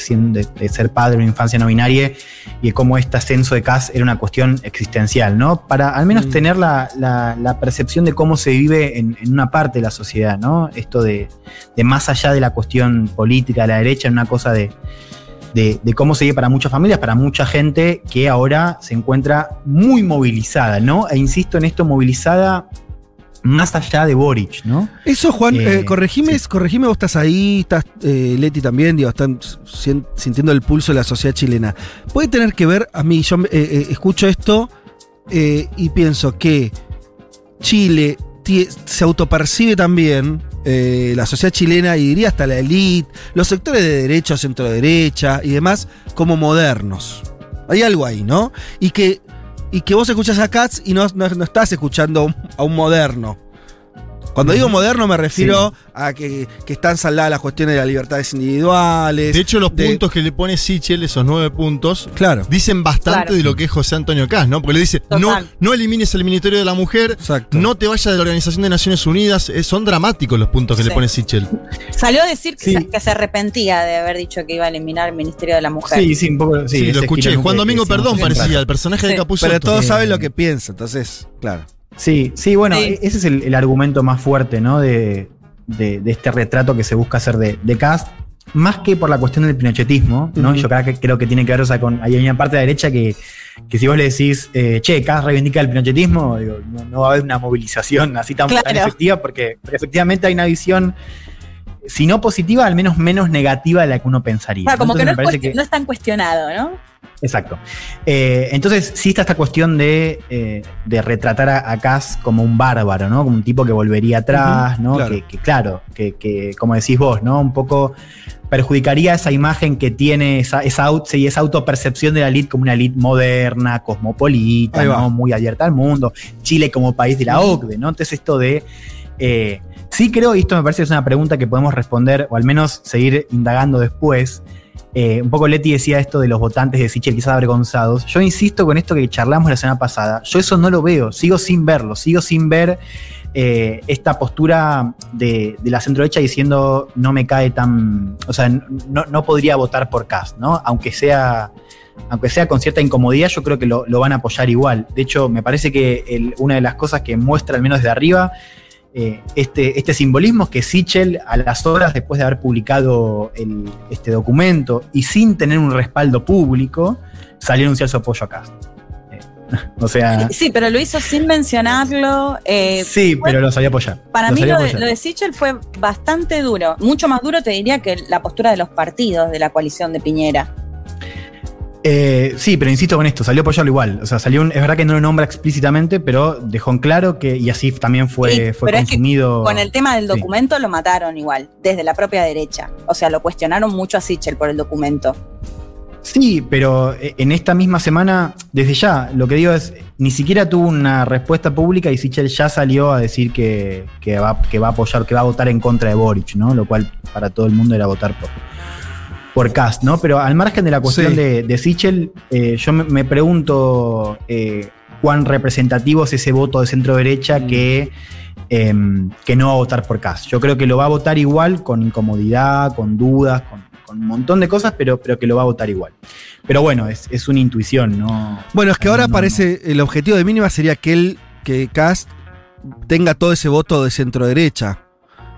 ser padre de una infancia no binaria y de cómo este ascenso de CAS era una cuestión existencial, ¿no? Para al menos tener la, la- la percepción de cómo se vive en, en una parte de la sociedad, ¿no? Esto de, de más allá de la cuestión política de la derecha, en una cosa de, de, de cómo se para muchas familias, para mucha gente que ahora se encuentra muy movilizada, ¿no? E insisto en esto, movilizada más allá de Boric, ¿no? Eso, Juan, Eh, eh, corregime, corregime, vos estás ahí, estás eh, Leti también, digo, están sintiendo el pulso de la sociedad chilena. Puede tener que ver, a mí, yo eh, eh, escucho esto y pienso que Chile se autopercibe también, eh, la sociedad chilena, y diría hasta la élite, los sectores de derecha, centro derecha y demás, como modernos. Hay algo ahí, ¿no? Y que, y que vos escuchas a Katz y no, no- estás escuchando a un moderno. Cuando digo moderno me refiero a que, que están saldadas las cuestiones de las libertades individuales. De hecho, los de- puntos que le pone Sichel, esos nueve puntos, Claro. dicen bastante Claro. de lo que es José Antonio Caz, ¿no? Porque le dice, no, Total. no elimines el Ministerio de la Mujer, no te vayas de la Organización de Naciones Unidas. Eh, son dramáticos los puntos que le pone Sichel. Salió a decir que, Sí. se, que se arrepentía de haber dicho que iba a eliminar el Ministerio de la Mujer. Sí, sí, un poco. Sí, lo escuché. Juan Domingo Perdón parecía, el personaje de Sí. Capuzotto. Pero todos saben lo que piensa, entonces, claro. Sí, sí, bueno, Sí. ese es el, el argumento más fuerte, ¿no? De, de- de este retrato que se busca hacer de, de Cast. Más que por la cuestión del pinochetismo, ¿no? Yo creo que, creo que tiene que ver, o sea, con. Hay una parte de la derecha que, que si vos le decís, eh, che, Cast reivindica el pinochetismo, digo, no, no va a haber una movilización así tan, efectiva, porque, porque efectivamente hay una visión, si no positiva, al menos menos negativa de la que uno pensaría. Claro, como que no, es parece cuestion- que- no es tan cuestionado, ¿no? Exacto. Eh, entonces, sí está esta cuestión de, eh, de retratar a, a Cass como un bárbaro, ¿no? Como un tipo que volvería atrás, ¿no? claro. Que, que, claro, que, que, como decís vos, ¿no? Un poco perjudicaría esa imagen que tiene esa, esa, sí, esa autopercepción de la elite como una elite moderna, cosmopolita. ¿no? Muy abierta al mundo. Chile como país de la OCDE, ¿no? Entonces, esto de. Eh, sí, creo, y esto me parece que es una pregunta que podemos responder, o al menos seguir indagando después. Eh, un poco Leti decía esto de los votantes de Sichel quizás avergonzados. Yo insisto con esto que charlamos la semana pasada. Yo eso no lo veo, sigo sin verlo, sigo sin ver eh, esta postura de, la centroderecha diciendo no me cae tan. O sea, no, no podría votar por Cast, ¿no? Aunque sea. Aunque sea con cierta incomodidad, yo creo que lo, lo van a apoyar igual. De hecho, me parece que una de las cosas que muestra, al menos desde arriba, eh, este, este simbolismo es que Sichel, a las horas después de haber publicado el- este documento y sin tener un respaldo público, salió a anunciar su apoyo a Cast. Eh, o sea, Sí, pero lo hizo sin mencionarlo. eh, sí, fue- pero lo salió a apoyar. Para Lo mí lo de, lo de Sichel fue bastante duro. Mucho más duro te diría que la postura de los partidos de la coalición de Piñera. Eh, sí, pero insisto con esto, salió a apoyarlo igual. O sea, salió un- es verdad que no lo nombra explícitamente, pero dejó en claro que, y así también fue, Sí, fue pero es que consumido. Con el tema del Sí. documento lo mataron igual, desde la propia derecha. O sea, lo cuestionaron mucho a Sichel por el documento. Sí, pero eh, en esta misma semana, desde ya, lo que digo es, ni siquiera tuvo una respuesta pública y Sichel ya salió a decir que, que va, que va a apoyar, que va a votar en contra de Boric, ¿no? Lo cual para todo el mundo era votar por, por Cast, ¿no? Pero al margen de la cuestión Sí. de, de Sichel, eh, yo me, me pregunto eh, cuán representativo es ese voto de centro derecha que, em, que no va a votar por Cast. Yo creo que lo va a votar igual, con incomodidad, con dudas, con, con un montón de cosas, pero, pero que lo va a votar igual. Pero bueno, es, es una intuición, ¿no? Bueno, es que ahora No, no, parece el objetivo de mínima sería que él, que Cast tenga todo ese voto de centro derecha.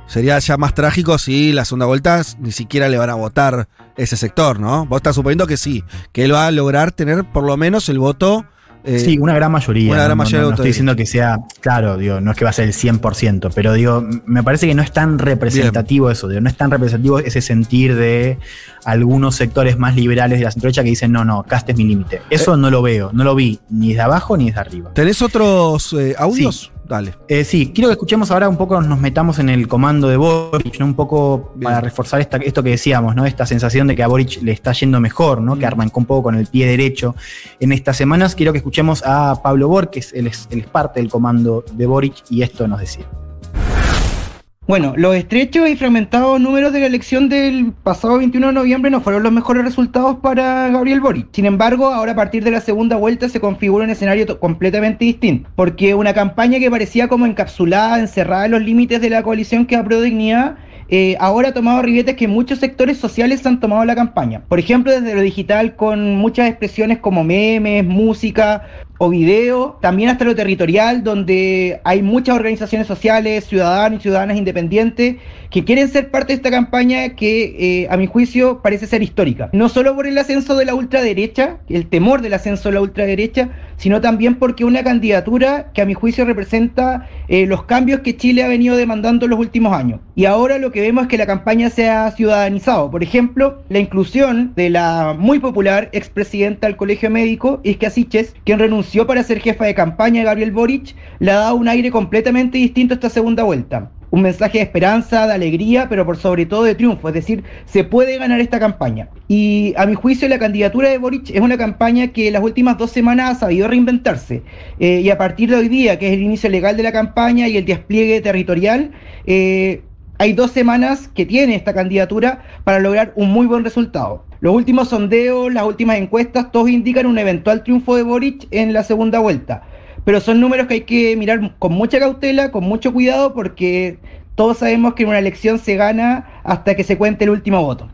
Sería ya más trágico si la segunda vuelta ni siquiera le van a votar ese sector, ¿no? Vos estás suponiendo que sí, que él va a lograr tener por lo menos el voto. eh, sí, una gran mayoría. una gran no, no, mayoría no, de no voto estoy diciendo que sea, claro, digo, no es que va a ser el 100%, pero digo, me parece que no es tan representativo eso, digo, no es tan representativo ese sentir de algunos sectores más liberales de la centroderecha que dicen, no, no, Cast es mi límite. Eso no lo veo, no lo vi ni desde abajo ni desde arriba. ¿Tenés otros eh, audios? Dale. Eh, sí, quiero que escuchemos ahora un poco, nos metamos en el comando de Boric, ¿no? un poco para reforzar esta- esto que decíamos, ¿no? Esta sensación de que a Boric le está yendo mejor, ¿no? Que arrancó un poco con el pie derecho en estas semanas. Quiero que escuchemos a Pablo Borges, él es, él es parte del comando de Boric y esto nos decía. Bueno, los estrechos y fragmentados números de la elección del pasado 21 de noviembre no fueron los mejores resultados para Gabriel Boric. Sin embargo, ahora a partir de la segunda vuelta se configura un escenario completamente distinto, porque una campaña que parecía como encapsulada, encerrada en los límites de la coalición que aprobó dignidad, eh, ahora ha tomado ribetes que muchos sectores sociales han tomado la campaña. Por ejemplo, desde lo digital con muchas expresiones como memes, música o video, también hasta lo territorial, donde hay muchas organizaciones sociales, ciudadanos y ciudadanas independientes que quieren ser parte de esta campaña que, eh, a mi juicio, parece ser histórica. No solo por el ascenso de la ultraderecha, el temor del ascenso de la ultraderecha, sino también porque una candidatura que a mi juicio representa eh, los cambios que Chile ha venido demandando en los últimos años. Y ahora lo que vemos es que la campaña se ha ciudadanizado. Por ejemplo, la inclusión de la muy popular expresidenta del Colegio Médico, Iskia Siches, quien renunció para ser jefa de campaña de Gabriel Boric, le ha dado un aire completamente distinto a esta segunda vuelta. Un mensaje de esperanza, de alegría, pero por sobre todo de triunfo. Es decir, se puede ganar esta campaña. Y a mi juicio, la candidatura de Boric es una campaña que en las últimas dos semanas ha sabido reinventarse. Eh, y a partir de hoy día, que es el inicio legal de la campaña y el despliegue territorial, eh, hay dos semanas que tiene esta candidatura para lograr un muy buen resultado. Los últimos sondeos, las últimas encuestas, todos indican un eventual triunfo de Boric en la segunda vuelta. Pero son números que hay que mirar con mucha cautela, con mucho cuidado, porque todos sabemos que en una elección se gana hasta que se cuente el último voto.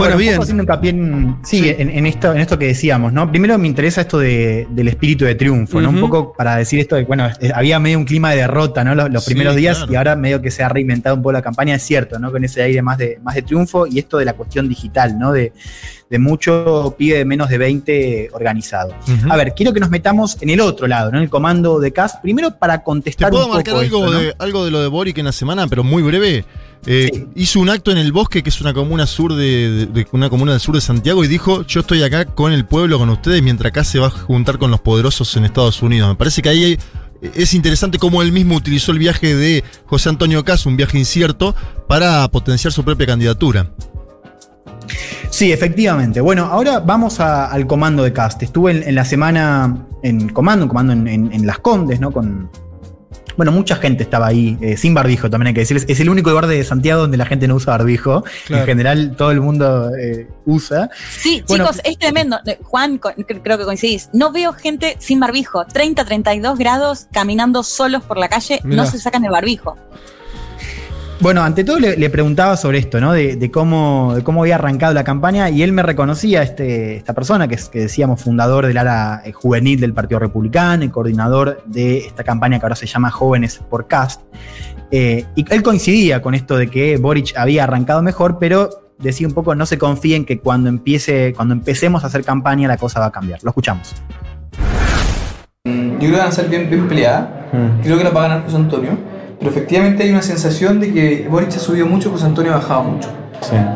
Bueno, bien. un poco haciendo hincapié en, sí, En, en esto, en esto que decíamos, ¿no? Primero me interesa esto de- del espíritu de triunfo, ¿no? Un poco para decir esto de, bueno, había medio un clima de derrota, ¿no? Los, los Sí, primeros días claro. y ahora medio que se ha reinventado un poco la campaña, es cierto, ¿no? Con ese aire más de, más de triunfo y esto de la cuestión digital, ¿no? De, de mucho pibe de menos de 20 organizado. A ver, quiero que nos metamos en el otro lado, ¿no? En el comando de CAS. Primero para Te contestar puedo un marcar poco algo, esto, ¿no? de, algo de lo de Boric en la semana, pero muy breve. Eh, Hizo un acto en el bosque, que es una comuna sur de, de- de- una comuna del sur de Santiago, y dijo: Yo estoy acá con el pueblo, con ustedes, mientras acá se va a juntar con los poderosos en Estados Unidos. Me parece que ahí hay- es interesante cómo él mismo utilizó el viaje de José Antonio Cas, un viaje incierto, para potenciar su propia candidatura. Sí, efectivamente. Bueno, ahora vamos a- al comando de cast. Estuve en, en la semana en comando, en comando en, en- en Las Condes, ¿no? Con. Bueno, mucha gente estaba ahí, eh, sin barbijo, también hay que decirles. Es el único lugar de Santiago donde la gente no usa barbijo. Claro. En general, todo el mundo eh, usa. Sí, Bueno, chicos, es tremendo. Eh, Juan, creo que coincidís. No veo gente sin barbijo. 30, 32 grados caminando solos por la calle, Mirá. no se sacan el barbijo. Bueno, ante todo le, le preguntaba sobre esto, ¿no? De, de cómo, de cómo había arrancado la campaña y él me reconocía, este, esta persona que es, que decíamos, fundador del ala eh, juvenil del Partido Republicano y coordinador de esta campaña que ahora se llama Jóvenes por Cast. Eh, y él coincidía con esto de que Boric había arrancado mejor, pero decía un poco, no se confíen que cuando empiece, cuando empecemos a hacer campaña la cosa va a cambiar. Lo escuchamos. Yo creo que van a ser bien, bien peleadas. Creo que la va a ganar José Antonio. Pero efectivamente hay una sensación de que Boric ha subido mucho, José Antonio ha bajado mucho.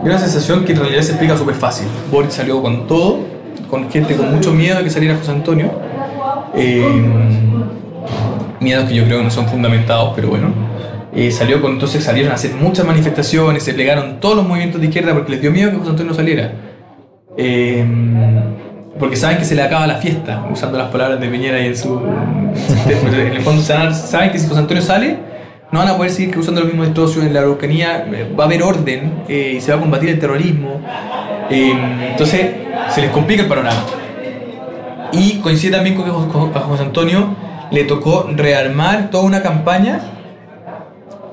Y una sensación que en realidad se explica súper fácil. Boric salió con todo, con gente con mucho miedo de que saliera José Antonio. Eh, miedos que yo creo que no son fundamentados, pero bueno. Eh, salió con, entonces salieron a hacer muchas manifestaciones, se plegaron todos los movimientos de izquierda porque les dio miedo que José Antonio no saliera. Eh, porque saben que se le acaba la fiesta, usando las palabras de Piñera y en su. en el fondo saben que si José Antonio sale, no van a poder seguir usando los mismos destrozos en la Araucanía, eh, va a haber orden eh, y se va a combatir el terrorismo. Eh, entonces se les complica el panorama. Y coincide también con que a José Antonio le tocó rearmar toda una campaña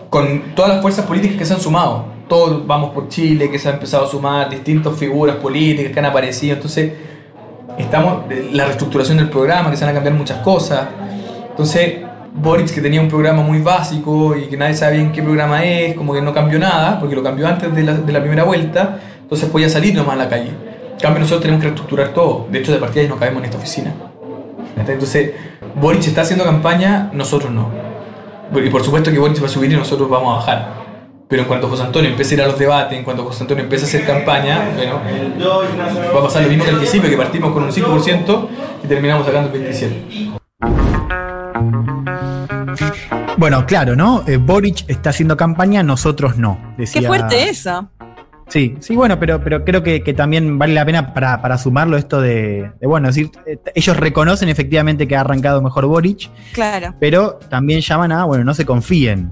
con todas las fuerzas políticas que se han sumado. Todos vamos por Chile, que se han empezado a sumar, distintas figuras políticas que han aparecido. Entonces, estamos, la reestructuración del programa, que se van a cambiar muchas cosas. Entonces, Boric, que tenía un programa muy básico y que nadie sabe bien qué programa es, como que no cambió nada, porque lo cambió antes de la, primera vuelta, entonces podía salir nomás a la calle. En cambio, nosotros tenemos que reestructurar todo. De hecho, de partida ya no cabemos en esta oficina. Entonces, Boric está haciendo campaña, nosotros no. Y por supuesto que Boric va a subir y nosotros vamos a bajar. Pero en cuanto José Antonio empiece a ir a los debates, en cuanto José Antonio empiece a hacer campaña, bueno, va a pasar lo mismo que al principio, que partimos con un 5% y terminamos sacando el 27%. Bueno, claro, ¿no? Eh, Boric está haciendo campaña, nosotros no. Qué fuerte eso. Sí, sí, bueno, pero, pero creo que, que también vale la pena para, para sumarlo esto de, de, bueno, es decir, eh, ellos reconocen efectivamente que ha arrancado mejor Boric, Claro. pero también llaman a, bueno, no se confíen.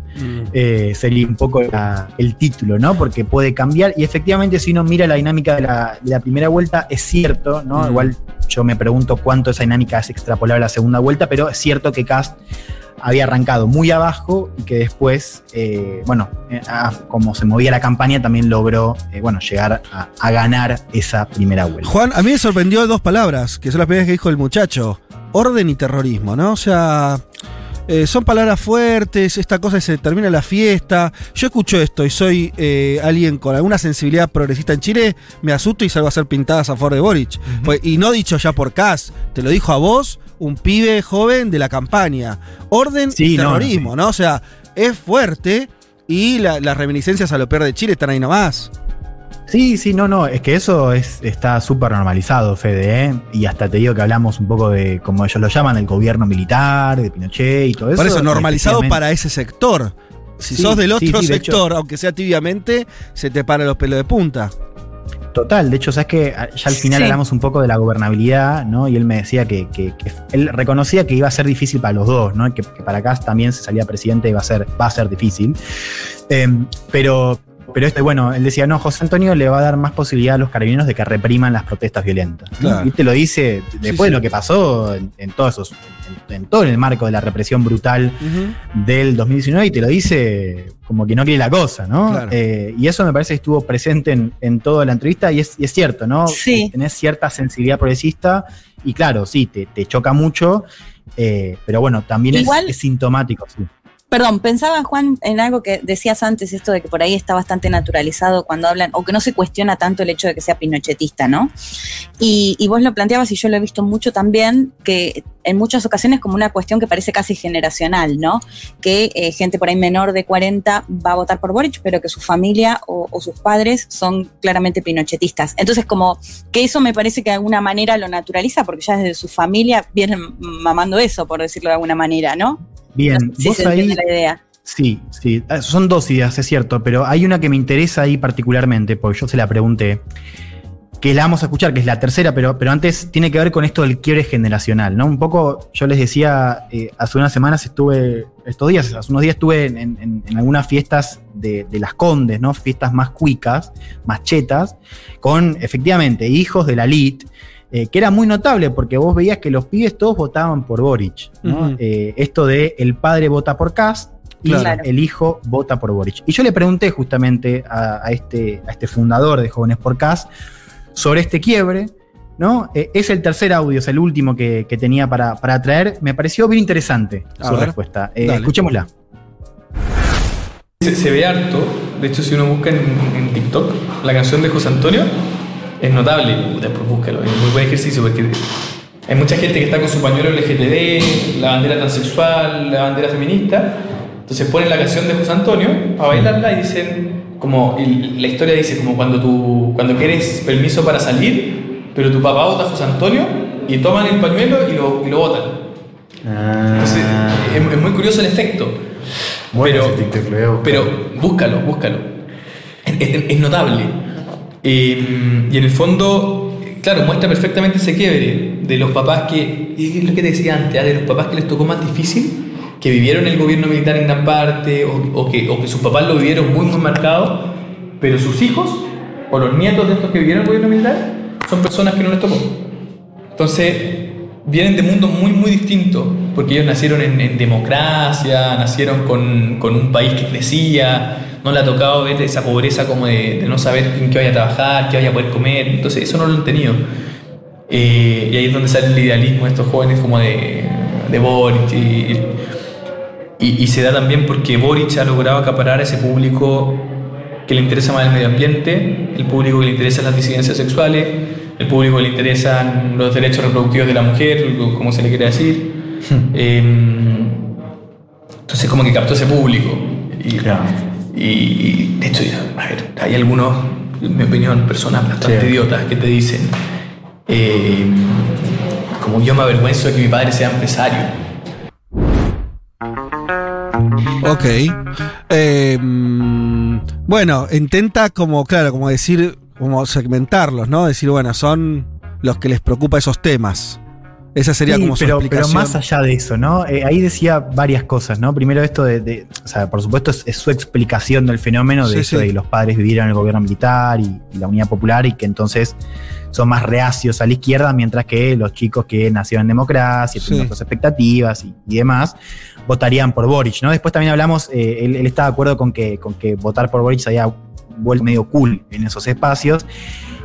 Eh, sería un poco la- el título, ¿no? Porque puede cambiar y efectivamente si uno mira la dinámica de la, de la primera vuelta, es cierto, ¿no? Mm. Igual yo me pregunto cuánto esa dinámica es extrapolable a la segunda vuelta, pero es cierto que Cast había arrancado muy abajo y que después, eh, bueno, eh, a- como se movía la campaña, también logró, eh, bueno, llegar a, a ganar esa primera vuelta. Juan, a mí me sorprendió dos palabras, que son las primeras que dijo el muchacho. Orden y terrorismo, ¿no? O sea, eh, son palabras fuertes, esta cosa se termina la fiesta. Yo escucho esto y soy eh, alguien con alguna sensibilidad progresista en Chile, me asusto y salgo a hacer pintadas a favor de Boric. Pues, y no dicho ya por Cas, te lo dijo a vos, un pibe joven de la campaña. Orden Sí, y no, terrorismo, ¿no? O sea, es fuerte y la- las reminiscencias a lo peor de Chile están ahí nomás. Sí, sí, no, no, es que eso es, está súper normalizado, Fede, ¿eh? Y hasta te digo que hablamos un poco de, como ellos lo llaman, el gobierno militar, de Pinochet y todo eso. Por eso, normalizado para ese sector. Si Sí, sos del sí, otro sí, de hecho- sector, aunque sea tibiamente, se te paran los pelos de punta. Total, de hecho, sabes que ya al final Sí. hablamos un poco de la gobernabilidad, ¿no? Y él me decía que, que- que él reconocía que iba a ser difícil para los dos, ¿no? Que, que para acá también se salía presidente iba a ser, va a ser difícil. Em, pero, pero este, bueno, él decía, no, José Antonio le va a dar más posibilidad a los carabineros de que repriman las protestas violentas. Y te lo dice después sí. de lo que pasó en, en todos esos, en, en todo el marco de la represión brutal del 2019 y te lo dice como que no quiere la cosa, ¿no? Claro. Eh, y eso me parece que estuvo presente en, en toda la entrevista y es, y es cierto, ¿no? Sí. Tenés cierta sensibilidad progresista y claro, sí, te, te choca mucho, eh, pero bueno, también es- es, sintomático, sí. Perdón, pensaba, Juan, en algo que decías antes, esto de que por ahí está bastante naturalizado cuando hablan, o que no se cuestiona tanto el hecho de que sea pinochetista, ¿no? Y, vos lo planteabas, y yo lo he visto mucho también, que en muchas ocasiones como una cuestión que parece casi generacional, ¿no? Que eh, gente por ahí menor de 40 va a votar por Boric, pero que su familia o, o sus padres son claramente pinochetistas. Entonces, como que eso me parece que de alguna manera lo naturaliza, porque ya desde su familia vienen mamando eso, por decirlo de alguna manera, ¿no? Bien, Si vos ahí... entiende la idea. Sí, sí, eh, son dos ideas, es cierto, pero hay una que me interesa ahí particularmente, porque yo se la pregunté, que la vamos a escuchar, que es la tercera, pero, pero antes tiene que ver con esto del quiebre generacional, ¿no? Un poco, yo les decía, eh, hace unas semanas estuve, estos días, hace unos días estuve en, en- en algunas fiestas de, de las condes, ¿no? Fiestas más cuicas, más chetas, con efectivamente hijos de la elite, eh, que era muy notable porque vos veías que los pibes todos votaban por Boric. Eh, esto de el padre vota por Cast y Claro. el hijo vota por Boric. Y yo le pregunté justamente a, a este, a este fundador de Jóvenes por Cast sobre este quiebre, ¿no? Eh, es el tercer audio, es el último que, que tenía para, para traer. Me pareció bien interesante A su ver. respuesta. Eh, escuchémosla. Se, se ve harto, de hecho si uno busca en, en TikTok la canción de José Antonio, es notable, pues búscalo, es muy buen ejercicio porque hay mucha gente que está con su pañuelo LGTB, la bandera transexual, la bandera feminista, entonces ponen la canción de José Antonio a bailarla y dicen, como, y la historia dice como cuando tú, cuando quieres permiso para salir, pero tu papá vota a José Antonio y toman el pañuelo y lo, y lo votan. Entonces, es, es muy curioso el efecto. pero, pero búscalo, búscalo. Es, es- es notable. Eh, y en el fondo, claro, muestra perfectamente ese quiebre de los papás que, es lo que te decía antes, ah, de los papás que les tocó más difícil, que vivieron el gobierno militar en gran parte o, o que, o que sus papás lo vivieron muy, muy marcado, pero sus hijos o los nietos de estos que vivieron el gobierno militar son personas que no les tocó. Entonces, vienen de mundos muy, muy distintos, porque ellos nacieron en, en democracia, nacieron con, con, un país que crecía, no le ha tocado ver esa pobreza como de, de, no saber en qué vaya a trabajar, qué vaya a poder comer, entonces eso no lo han tenido. Eh, y ahí es donde sale el idealismo de estos jóvenes como de, de Boric. Y, y, y, se da también porque Boric ha logrado acaparar a ese público que le interesa más el medio ambiente, el público que le interesa las disidencias sexuales, el público que le interesan los derechos reproductivos de la mujer, como se le quiere decir. eh, entonces como que captó ese público. Y, claro. Y, de hecho, a ver, hay algunos, en mi opinión, personas bastante sí. idiotas que te dicen, eh, como yo me avergüenzo de que mi padre sea empresario. Ok. Eh, bueno, intenta como, claro, como decir, como segmentarlos, ¿no? Decir, bueno, son los que les preocupa esos temas. Esa sería sí, como su pero, explicación. Pero más allá de eso, ¿no? Eh, ahí decía varias cosas, ¿no? Primero esto de, de o sea, por supuesto es, es, su explicación del fenómeno de sí, eso sí. de que los padres vivieron en el gobierno militar y, y, la unidad popular y que entonces son más reacios a la izquierda, mientras que los chicos que nacieron en democracia, tienen otras expectativas y, y, demás, votarían por Boric, ¿no? Después también hablamos, eh, él, él está de acuerdo con que, con que votar por Boric se había vuelto medio cool en esos espacios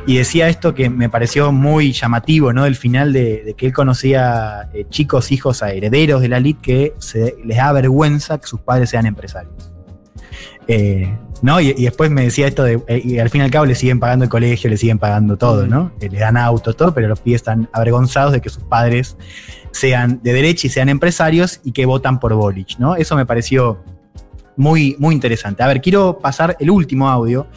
y decía esto que me pareció muy llamativo, ¿no? Del final de, de que él conocía eh, chicos, hijos, a herederos de la elite que se, les da vergüenza que sus padres sean empresarios. Eh, ¿no? Y, y, después me decía esto de, eh, y al fin y al cabo le siguen pagando el colegio, le siguen pagando todo, ¿no? Eh, le dan auto, todo, pero los pibes están avergonzados de que sus padres sean de derecha y sean empresarios y que votan por Boric, ¿no? Eso me pareció muy, muy interesante. A ver, quiero pasar el último audio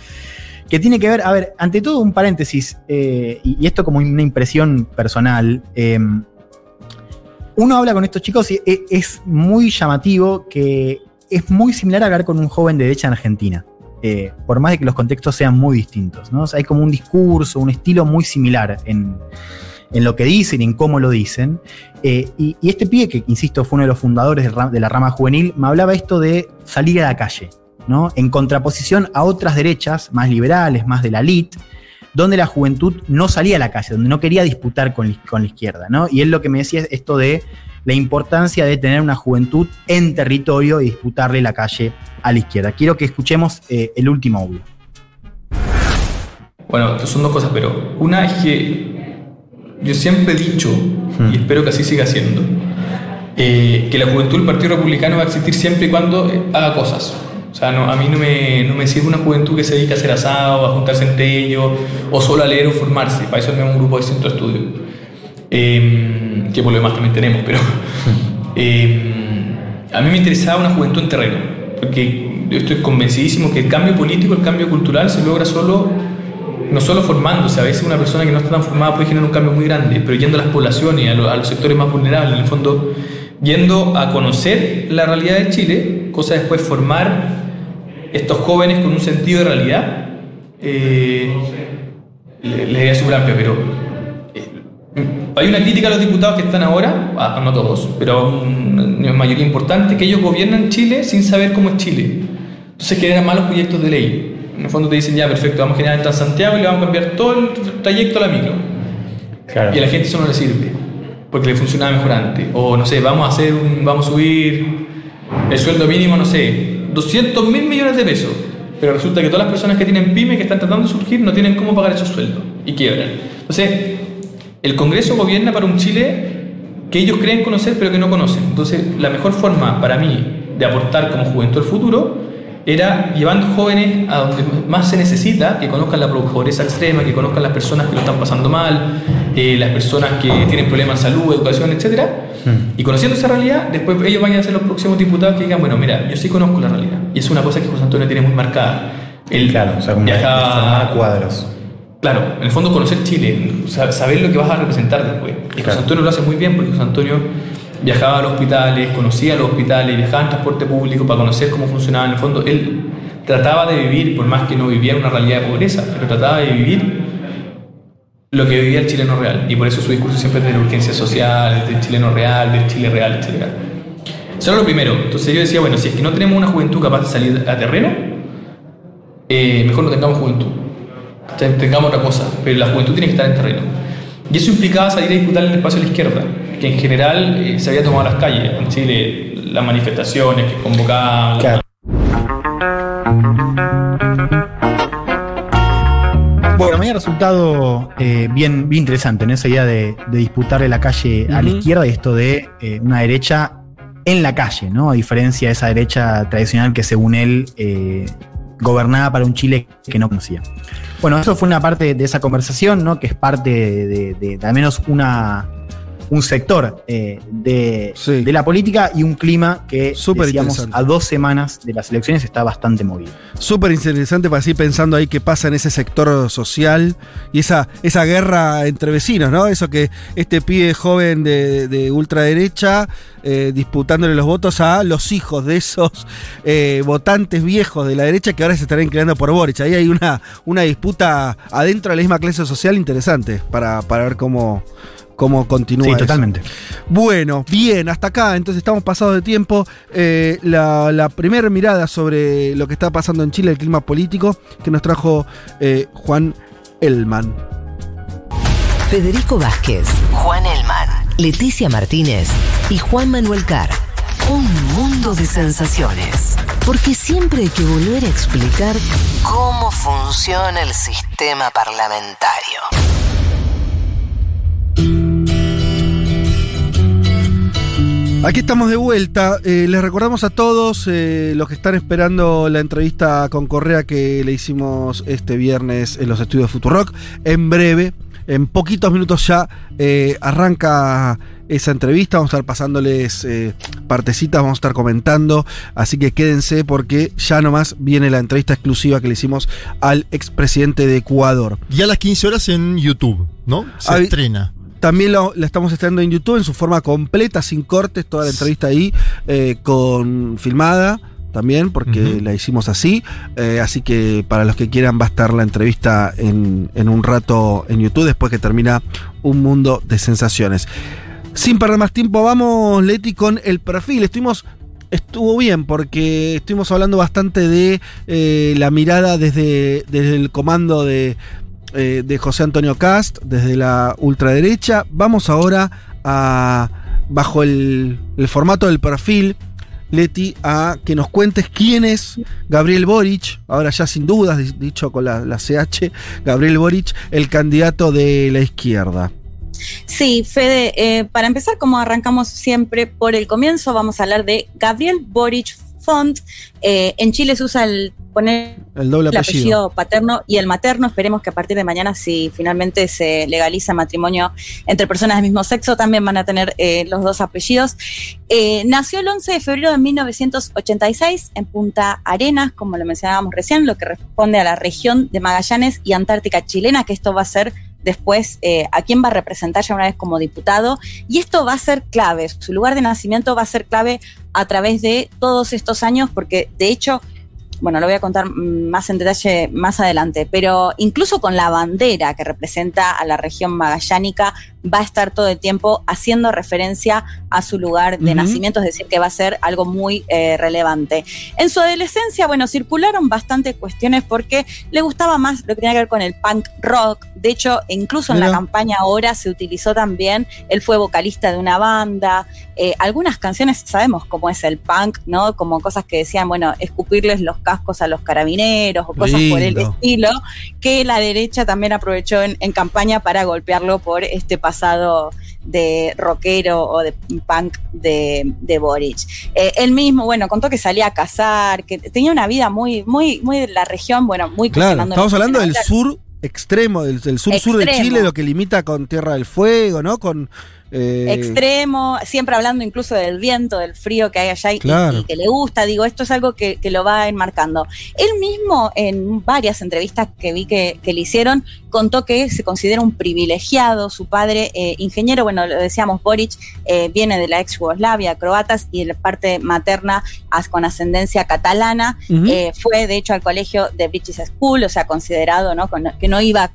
que tiene que ver, a ver, ante todo un paréntesis, eh, y, esto como una impresión personal, eh, uno habla con estos chicos y es, es, muy llamativo que es muy similar a hablar con un joven de derecha en Argentina, eh, por más de que los contextos sean muy distintos, ¿no? Hay como un discurso, un estilo muy similar en, en lo que dicen y en cómo lo dicen. Eh, y, este pibe, que insisto, fue uno de los fundadores de la rama juvenil, me hablaba esto de salir a la calle, ¿no? En contraposición a otras derechas más liberales, más de la elite, donde la juventud no salía a la calle, donde no quería disputar con, con la izquierda, ¿no? Y él lo que me decía es esto de la importancia de tener una juventud en territorio y disputarle la calle a la izquierda. Quiero que escuchemos eh, el último audio. Bueno, son dos cosas, pero una es que yo siempre he dicho, hmm. y espero que así siga siendo, eh, que la juventud del Partido Republicano va a existir siempre y cuando eh, haga cosas. O sea, no, a mí no me, no me sirve una juventud que se dedique a hacer asado, a juntarse entre ellos, o solo a leer o formarse. Para eso tenemos un grupo de centro de estudio. Eh, que por lo demás también tenemos, pero eh, a mí me interesaba una juventud en terreno, porque yo estoy convencidísimo que el cambio político, el cambio cultural se logra solo, no solo formándose, a veces una persona que no está tan formada puede generar un cambio muy grande, pero yendo a las poblaciones, a, lo, a los sectores más vulnerables, en el fondo, yendo a conocer la realidad de Chile, cosa después formar estos jóvenes con un sentido de realidad, eh, les le, le súper amplia, pero hay una crítica a los diputados que están ahora, ah, no todos, pero una mayoría importante, que ellos gobiernan Chile sin saber cómo es Chile. Entonces generan malos proyectos de ley. En el fondo te dicen, ya, perfecto, vamos a generar en Santiago y le vamos a cambiar todo el trayecto a la micro. Claro. Y a la gente eso no le sirve, porque le funcionaba mejor antes. O no sé, vamos a hacer un, vamos a subir el sueldo mínimo, no sé, 200 mil millones de pesos. Pero resulta que todas las personas que tienen pyme, que están tratando de surgir, no tienen cómo pagar esos sueldos y quiebran. Entonces, el Congreso gobierna para un Chile que ellos creen conocer pero que no conocen. Entonces, la mejor forma para mí de aportar como juventud al futuro era llevando jóvenes a donde más se necesita, que conozcan la pobreza extrema, que conozcan las personas que lo están pasando mal, eh, las personas que tienen problemas de salud, educación, etc. Hmm. Y conociendo esa realidad, después ellos vayan a ser los próximos diputados que digan, bueno, mira, yo sí conozco la realidad. Y es una cosa que José Antonio tiene muy marcada. Él claro, o sea, como viaja, cuadros. Claro, en el fondo conocer Chile, saber lo que vas a representar después. Y José Antonio lo hace muy bien porque José Antonio viajaba a los hospitales, conocía los hospitales, viajaba en transporte público para conocer cómo funcionaba. En el fondo, él trataba de vivir, por más que no vivía en una realidad de pobreza, pero trataba de vivir lo que vivía el chileno real. Y por eso su discurso siempre es de urgencia social, del chileno real, del Chile real, etc. Eso era lo primero. Entonces yo decía, bueno, si es que no tenemos una juventud capaz de salir a terreno, eh, mejor no tengamos juventud. Ten- Tengamos otra cosa, pero la juventud tiene que estar en terreno. Y eso implicaba salir a disputar el espacio de la izquierda, que en general eh, se había tomado las calles en Chile, las manifestaciones que convocaban. Bueno, me había resultado eh, bien, bien interesante en esa idea de, de disputarle la calle a la izquierda y esto de eh, una derecha en la calle, ¿no? A diferencia de esa derecha tradicional que según él eh, gobernaba para un Chile que no conocía. Bueno, eso fue una parte de esa conversación, ¿no? Que es parte de, de- de- de al menos una, un sector eh, de, de la política y un clima que, Súper decíamos, a dos semanas de las elecciones está bastante movido. Súper interesante para seguir pensando ahí qué pasa en ese sector social y esa, esa guerra entre vecinos, ¿no? Eso que este pibe joven de, de ultraderecha eh, disputándole los votos a los hijos de esos eh, votantes viejos de la derecha que ahora se estarán inclinando por Boric. Ahí hay una, una disputa adentro de la misma clase social interesante para, para ver cómo, cómo continúa. Sí, eso. totalmente. Bueno, bien, hasta acá, entonces estamos pasados de tiempo. Eh, la, la primera mirada sobre lo que está pasando en Chile, el clima político, que nos trajo eh, Juan Elman. Federico Vázquez, Juan Elman, Leticia Martínez y Juan Manuel Carr. Un mundo de sensaciones. Porque siempre hay que volver a explicar cómo funciona el sistema parlamentario. Aquí estamos de vuelta. Eh, les recordamos a todos eh, los que están esperando la entrevista con Correa que le hicimos este viernes en los estudios de Futurock. En breve, en poquitos minutos ya eh, arranca esa entrevista. Vamos a estar pasándoles eh, partecitas, vamos a estar comentando. Así que quédense porque ya nomás viene la entrevista exclusiva que le hicimos al expresidente de Ecuador. Y a las 15 horas en YouTube, ¿no? Se Avi- estrena. También lo- la estamos estrenando en YouTube en su forma completa, sin cortes, toda la entrevista ahí, eh, con filmada también, porque la hicimos así. Eh, así que para los que quieran va a estar la entrevista en, en un rato en YouTube, después que termina Un Mundo de Sensaciones. Sin perder más tiempo, vamos, Leti, con el perfil. Estuvimos estuvo bien porque estuvimos hablando bastante de eh, la mirada desde, desde el comando de, eh, de José Antonio Cast, desde la ultraderecha. Vamos ahora a, bajo el, formato del perfil, Leti, a que nos cuentes quién es Gabriel Boric, ahora ya sin dudas, di- dicho con la, la CH, Gabriel Boric, el candidato de la izquierda. Sí, Fede, eh, para empezar, como arrancamos siempre por el comienzo, vamos a hablar de Gabriel Boric Font. Eh, en Chile se usa el poner El doble el apellido. apellido paterno y el materno. Esperemos que a partir de mañana, si finalmente se legaliza matrimonio entre personas del mismo sexo, también van a tener eh, los dos apellidos. Eh, nació el 11 de febrero de 1986 en Punta Arenas, como lo mencionábamos recién, lo que responde a la región de Magallanes y Antártica chilena, que esto va a ser después eh, a quién va a representar ya una vez como diputado. Y esto va a ser clave, su lugar de nacimiento va a ser clave a través de todos estos años, porque de hecho bueno, lo voy a contar más en detalle más adelante, pero incluso con la bandera que representa a la región magallánica, va a estar todo el tiempo haciendo referencia a su lugar de nacimiento, es decir, que va a ser algo muy eh, relevante. En su adolescencia, bueno, circularon bastantes cuestiones porque le gustaba más lo que tenía que ver con el punk rock. De hecho, incluso en la campaña ahora se utilizó también, él fue vocalista de una banda, eh, algunas canciones sabemos cómo es el punk, ¿no? Como cosas que decían, bueno, escupirles los cascos a los carabineros o cosas por el estilo, que la derecha también aprovechó en, en campaña para golpearlo por este pasado de rockero o de punk de, de Boric. Eh, él mismo, bueno, contó que salía a cazar, que tenía una vida muy, muy, muy de la región, bueno, muy Claro, estamos hablando del sur extremo, del, del sur-sur de. Chile, lo que limita con Tierra del Fuego, ¿no? Con. Eh, extremo, siempre hablando incluso del viento, del frío que hay allá y, Claro. y que le gusta, digo, esto es algo que, que lo va enmarcando. Él mismo en varias entrevistas que vi que, que le hicieron, contó que se considera un privilegiado, su padre eh, ingeniero, bueno, lo decíamos, Boric eh, viene de la ex Yugoslavia, croatas, y de la parte materna as- con ascendencia catalana, fue de hecho al colegio de British School, o sea, considerado, ¿no? Con- que no iba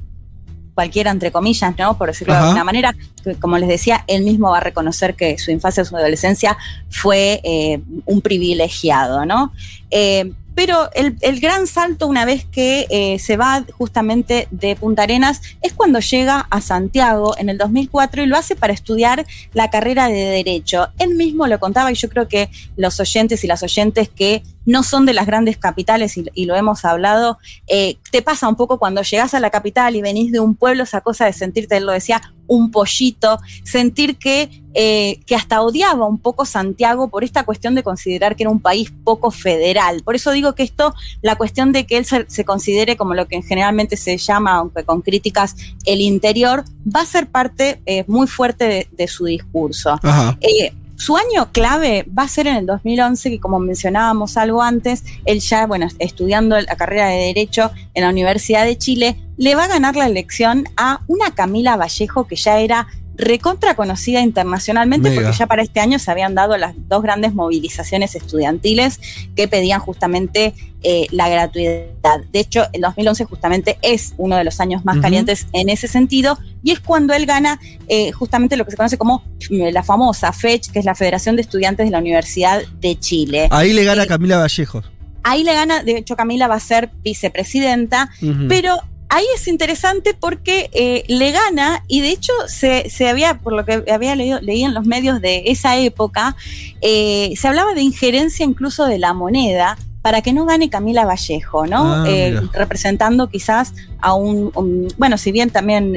cualquiera entre comillas, ¿no? Por decirlo de alguna manera, que, como les decía, él mismo va a reconocer que su infancia, su adolescencia fue eh, un privilegiado, ¿no? Eh, pero el, el gran salto una vez que eh, se va justamente de Punta Arenas es cuando llega a Santiago en el 2004 y lo hace para estudiar la carrera de Derecho. Él mismo lo contaba y yo creo que los oyentes y las oyentes que no son de las grandes capitales y, y lo hemos hablado, eh, te pasa un poco cuando llegas a la capital y venís de un pueblo, esa cosa de sentirte, él lo decía, un pollito, sentir que, eh, que hasta odiaba un poco Santiago por esta cuestión de considerar que era un país poco federal. Por eso digo que esto, la cuestión de que él se, se considere como lo que generalmente se llama, aunque con críticas, el interior, va a ser parte eh, muy fuerte de, de su discurso. Ajá. Eh, su año clave va a ser en el 2011, que como mencionábamos algo antes, él ya, bueno, estudiando la carrera de Derecho en la Universidad de Chile, le va a ganar la elección a una Camila Vallejo que ya era recontra conocida internacionalmente Mega. porque ya para este año se habían dado las dos grandes movilizaciones estudiantiles que pedían justamente eh, la gratuidad. De hecho, el 2011 justamente es uno de los años más calientes en ese sentido y es cuando él gana eh, justamente lo que se conoce como eh, la famosa FECH, que es la Federación de Estudiantes de la Universidad de Chile. Ahí le gana Camila Vallejos. Ahí le gana, de hecho Camila va a ser vicepresidenta, pero ahí es interesante porque eh, le gana y de hecho se, se había, por lo que había leído, leí en los medios de esa época, eh, se hablaba de injerencia incluso de la moneda para que no gane Camila Vallejo, ¿no? Ah, Eh, representando quizás a un, un- bueno, si bien también,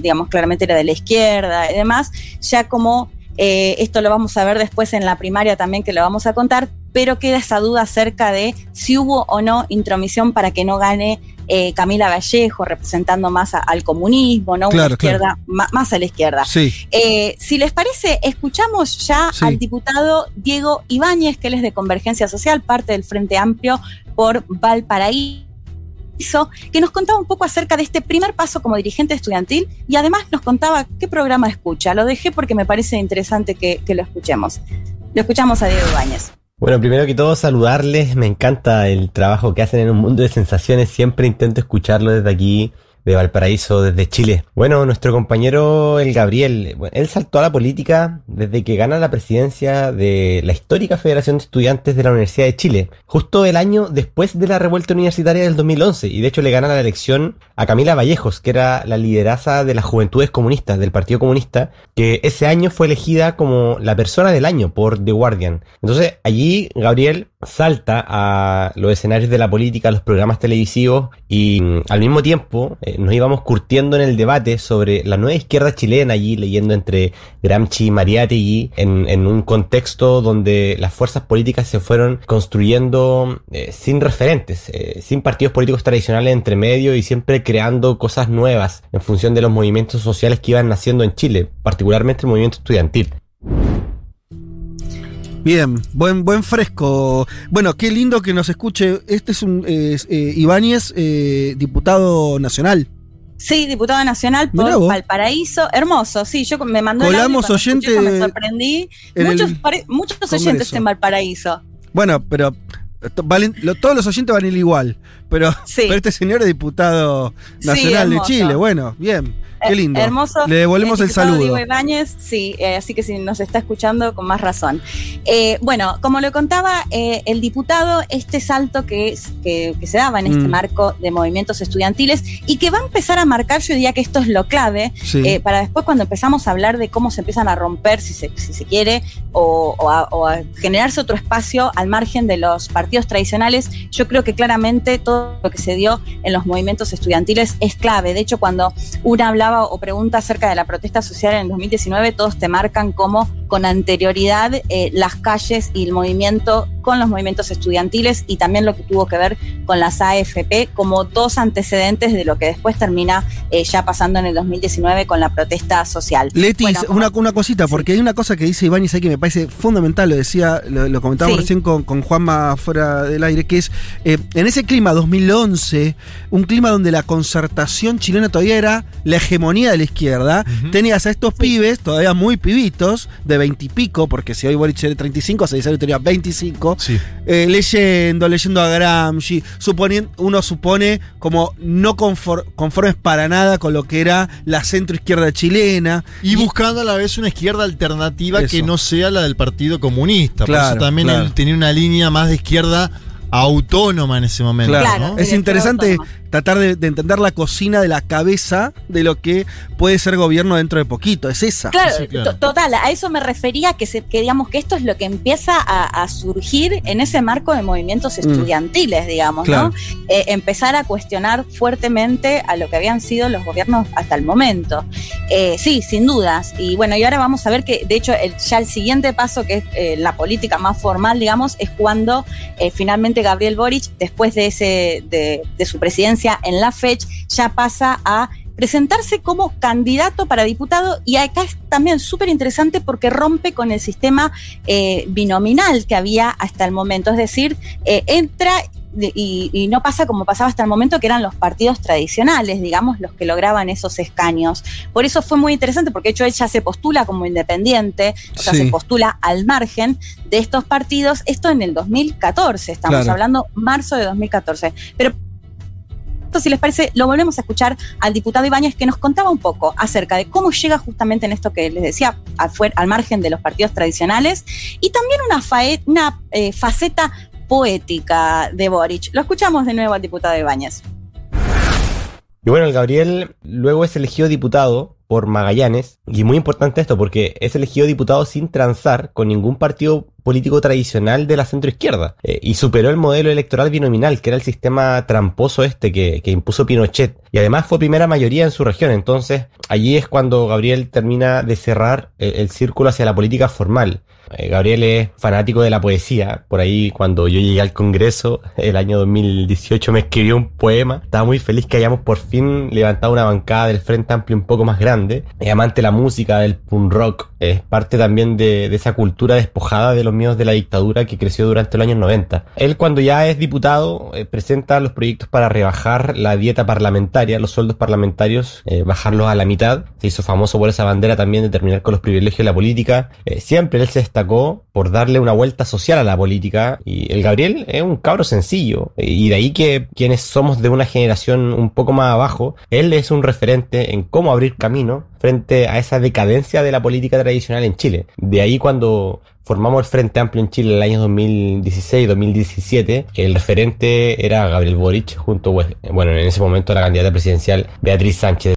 digamos, claramente era de la izquierda y demás, ya como esto lo vamos a ver después en la primaria también que lo vamos a contar, pero queda esa duda acerca de si hubo o no intromisión para que no gane eh, Camila Vallejo, representando más a- al comunismo, ¿no? Claro, Una izquierda, más a la izquierda. Sí. Eh, si les parece, escuchamos ya Sí. al diputado Diego Ibáñez, que él es de Convergencia Social, parte del Frente Amplio por Valparaíso, que nos contaba un poco acerca de este primer paso como dirigente estudiantil y además nos contaba qué programa escucha. Lo dejé porque me parece interesante que, que lo escuchemos. Lo escuchamos a Diego Ibáñez. Bueno, primero que todo saludarles, me encanta el trabajo que hacen en un mundo de sensaciones, siempre intento escucharlo desde aquí, de Valparaíso, desde Chile. Bueno, nuestro compañero el Gabriel, él saltó a la política desde que gana la presidencia de la histórica Federación de Estudiantes de la Universidad de Chile, justo el año después de la revuelta universitaria del 2011, y de hecho le gana la elección a Camila Vallejos, que era la lideraza de las Juventudes Comunistas, del Partido Comunista, que ese año fue elegida como la persona del año por The Guardian. Entonces allí Gabriel salta a los escenarios de la política, a los programas televisivos y mm, al mismo tiempo eh, nos íbamos curtiendo en el debate sobre la nueva izquierda chilena allí leyendo entre Gramsci y Mariátegui en, en un contexto donde las fuerzas políticas se fueron construyendo eh, sin referentes, eh, sin partidos políticos tradicionales entre medio y siempre creando cosas nuevas en función de los movimientos sociales que iban naciendo en Chile, particularmente el movimiento estudiantil. Bien, buen, buen fresco. Bueno, qué lindo que nos escuche. Este es un eh, Ibáñez, eh, diputado nacional. Sí, diputado nacional por. Valparaíso. Hermoso, sí, yo me mandó el Colamos cuando oyente escuché me sorprendí. en Muchos, el muchos Congreso. oyentes en Valparaíso. Bueno, pero valen- lo- todos los oyentes van a ir igual. Pero, pero este señor es diputado Sí, nacional de. Chile. Bueno, bien. Qué Eh, lindo. Hermoso. Le devolvemos el diputado saludo. Diego Ibáñez, sí, eh, así que si nos está escuchando, con más razón. Eh, bueno, como lo contaba eh, el diputado, este salto que, que, que se daba en este Mm. marco de movimientos estudiantiles y que va a empezar a marcar, yo diría que esto es lo clave, Sí. para después cuando empezamos a hablar de cómo se empiezan a romper, si se, si se quiere, o, o a, o a generarse otro espacio al margen de los partidos tradicionales, yo creo que claramente todo lo que se dio en los movimientos estudiantiles es clave. De hecho, cuando una hablaba o pregunta acerca de la protesta social en el 2019, todos te marcan como con anterioridad eh, las calles y el movimiento con los movimientos estudiantiles y también lo que tuvo que ver con las AFP como dos antecedentes de lo que después termina eh, ya pasando en el 2019 con la protesta social. Leti, Bueno, una, una cosita, porque hay una cosa que dice Ibáñez ahí que me parece fundamental, lo decía, lo, lo comentábamos Sí. recién con, con Juanma fuera del aire, que es eh, en ese clima 2011, un clima donde la concertación chilena todavía era la hegemonía de la izquierda, tenías a estos pibes, todavía muy pibitos, de 20 y pico, porque si hoy Boric tiene 35, Celisario tenía 25, tiempo, eh, leyendo, leyendo a Gramsci, suponiendo, uno supone como no confor- conformes para nada con lo que era la centroizquierda chilena. Y buscando a la vez una izquierda alternativa Eso. que no sea la del Partido Comunista. Por Claro, eso también claro. él tenía una línea más de izquierda autónoma en ese momento. Claro, ¿no? es interesante tratar de, de entender la cocina de la cabeza de lo que puede ser gobierno dentro de poquito. Es esa. Claro, to- total, a eso me refería que, se, que digamos que esto es lo que empieza a, a surgir en ese marco de movimientos Mm. estudiantiles, digamos, Claro. ¿no? Eh, empezar a cuestionar fuertemente a lo que habían sido los gobiernos hasta el momento. Eh, sí, sin dudas. Y bueno, y ahora vamos a ver que, de hecho, el, ya el siguiente paso, que es eh, la política más formal, digamos, es cuando eh, finalmente Gabriel Boric, después de, ese, de, de su presidencia en la FECH, ya pasa a presentarse como candidato para diputado y acá es también súper interesante porque rompe con el sistema eh, binominal que había hasta el momento, es decir, eh, entra y, y no pasa como pasaba hasta el momento, que eran los partidos tradicionales, digamos, los que lograban esos escaños. Por eso fue muy interesante, porque de hecho ella se postula como independiente, o sea, Sí. se postula al margen de estos partidos, esto en el 2014, estamos Claro. hablando marzo de 2014. Pero si les parece, lo volvemos a escuchar al diputado Ibáñez que nos contaba un poco acerca de cómo llega justamente en esto que les decía, al margen de los partidos tradicionales, y también una, fae- una eh, faceta poética de Boric. Lo escuchamos de nuevo al diputado Ibáñez. Y bueno, el Gabriel luego es elegido diputado por Magallanes. Y muy importante esto, porque es elegido diputado sin transar con ningún partido político tradicional de la centroizquierda. Eh, y superó el modelo electoral binominal, que era el sistema tramposo este que, que impuso Pinochet. Y además fue primera mayoría en su región. Entonces, allí es cuando Gabriel termina de cerrar el, el círculo hacia la política formal. Eh, Gabriel es fanático de la poesía. Por ahí, cuando yo llegué al Congreso, el año 2018, me escribió un poema. Estaba muy feliz que hayamos por fin levantado una bancada del Frente Amplio un poco más grande. Es amante de la música, del punk rock. Es parte también de, esa cultura despojada de los miedos de la dictadura que creció durante los años 90. Él, cuando ya es diputado, eh, presenta los proyectos para rebajar la dieta parlamentaria, los sueldos parlamentarios, eh, bajarlos a la mitad. Se hizo famoso por esa bandera también de terminar con los privilegios de la política. Eh, siempre él se destacó por darle una vuelta social a la política y el Gabriel es un cabro sencillo y de ahí que quienes somos de una generación un poco más abajo, él es un referente en cómo abrir camino frente a esa decadencia de la política tradicional en Chile. De ahí cuando formamos el Frente Amplio en Chile en el año 2016-2017, el referente era Gabriel Boric junto, pues, bueno, en ese momento la candidata presidencial Beatriz Sánchez.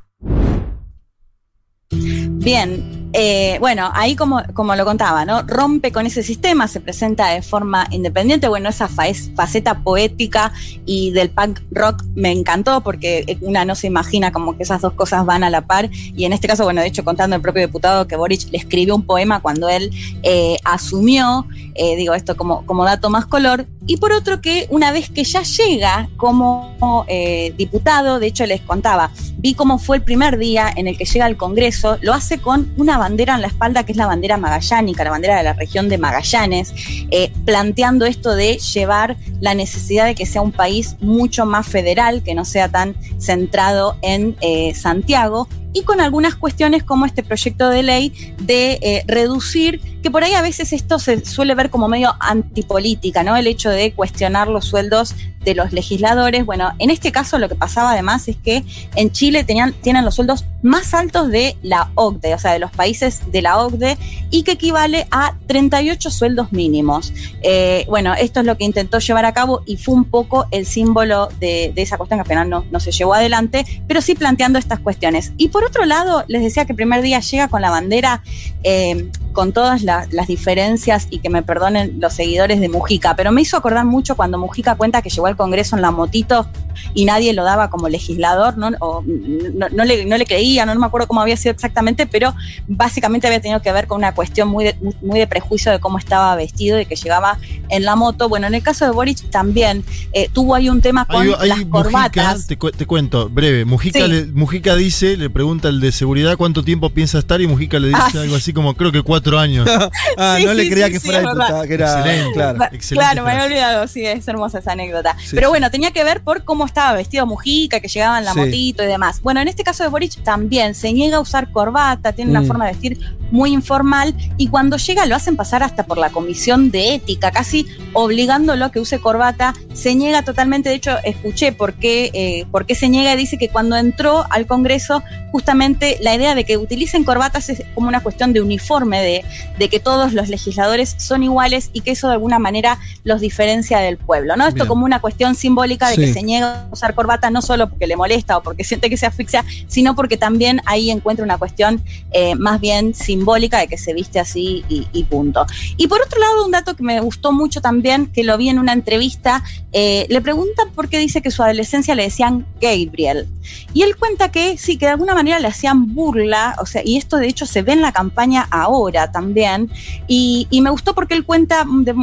Bien, eh, bueno, ahí como, como lo contaba, ¿no? Rompe con ese sistema, se presenta de forma independiente. Bueno, esa fa- es faceta poética y del punk rock me encantó porque una no se imagina como que esas dos cosas van a la par. Y en este caso, bueno, de hecho, contando el propio diputado que Boric le escribió un poema cuando él eh, asumió, eh, digo esto como, como dato más color. Y por otro que una vez que ya llega como eh, diputado, de hecho les contaba, vi cómo fue el primer día en el que llega al Congreso, lo hace con una bandera en la espalda que es la bandera magallánica, la bandera de la región de Magallanes, eh, planteando esto de llevar la necesidad de que sea un país mucho más federal, que no sea tan centrado en eh, Santiago, y con algunas cuestiones como este proyecto de ley de eh, reducir, que por ahí a veces esto se suele ver como medio antipolítica, ¿no? El hecho de cuestionar los sueldos de los legisladores. Bueno, en este caso lo que pasaba además es que en Chile tenían, tienen los sueldos más altos de la OCDE, o sea, de los países de la OCDE, y que equivale a 38 sueldos mínimos. Eh, bueno, esto es lo que intentó llevar a cabo y fue un poco el símbolo de, de esa cuestión que al final no, no se llevó adelante, pero sí planteando estas cuestiones. Otro lado, les decía que el primer día llega con la bandera, eh, con todas la- las diferencias, y que me perdonen los seguidores de Mujica, pero me hizo acordar mucho cuando Mujica cuenta que llegó al Congreso en la motito y nadie lo daba como legislador, ¿no? O, no, no le, no le creía, no, me acuerdo cómo había sido exactamente, pero básicamente había tenido que ver con una cuestión muy de, muy de prejuicio de cómo estaba vestido y que llegaba en la moto. Bueno, en el caso de Boric también eh, tuvo ahí un tema con las Mujica, corbatas. te, cu- te cuento, breve. Mujica, Sí. le- Mujica dice, le pregunta al de seguridad cuánto tiempo piensa estar y Mujica le dice Ah, algo así como, creo que cuatro años. ah, Sí, no le creía sí, que sí, fuera diputada, que era. Excelente. Claro. Excelente Claro, me había olvidado, sí, es hermosa esa anécdota. Sí. Pero bueno, tenía que ver por cómo estaba vestido Mujica, que llegaba en la Sí. motito y demás. Bueno, en este caso de Boric también se niega a usar corbata, tiene una Mm. forma de vestir muy informal y cuando llega lo hacen pasar hasta por la comisión de ética, casi obligándolo a que use corbata, se niega totalmente, de hecho escuché por qué, eh, por qué se niega, dice que cuando entró al Congreso, justamente la idea de que utilicen corbatas es como una cuestión de uniforme, de, de que todos los legisladores son iguales y que eso de alguna manera los diferencia del pueblo, ¿no? Esto Bien. como una cuestión simbólica de que se niega a usar corbata no solo porque le molesta o porque siente que se asfixia, sino porque también ahí encuentra una cuestión eh, más bien simbólica de que se viste así y, punto. Y por otro lado, un dato que me gustó mucho también, que lo vi en una entrevista, eh, le preguntan por qué dice que su adolescencia le decían Gabriel. Y él cuenta que sí, que de alguna manera le hacían burla, o sea, y esto de hecho se ve en la campaña ahora también, y, me gustó porque él cuenta de,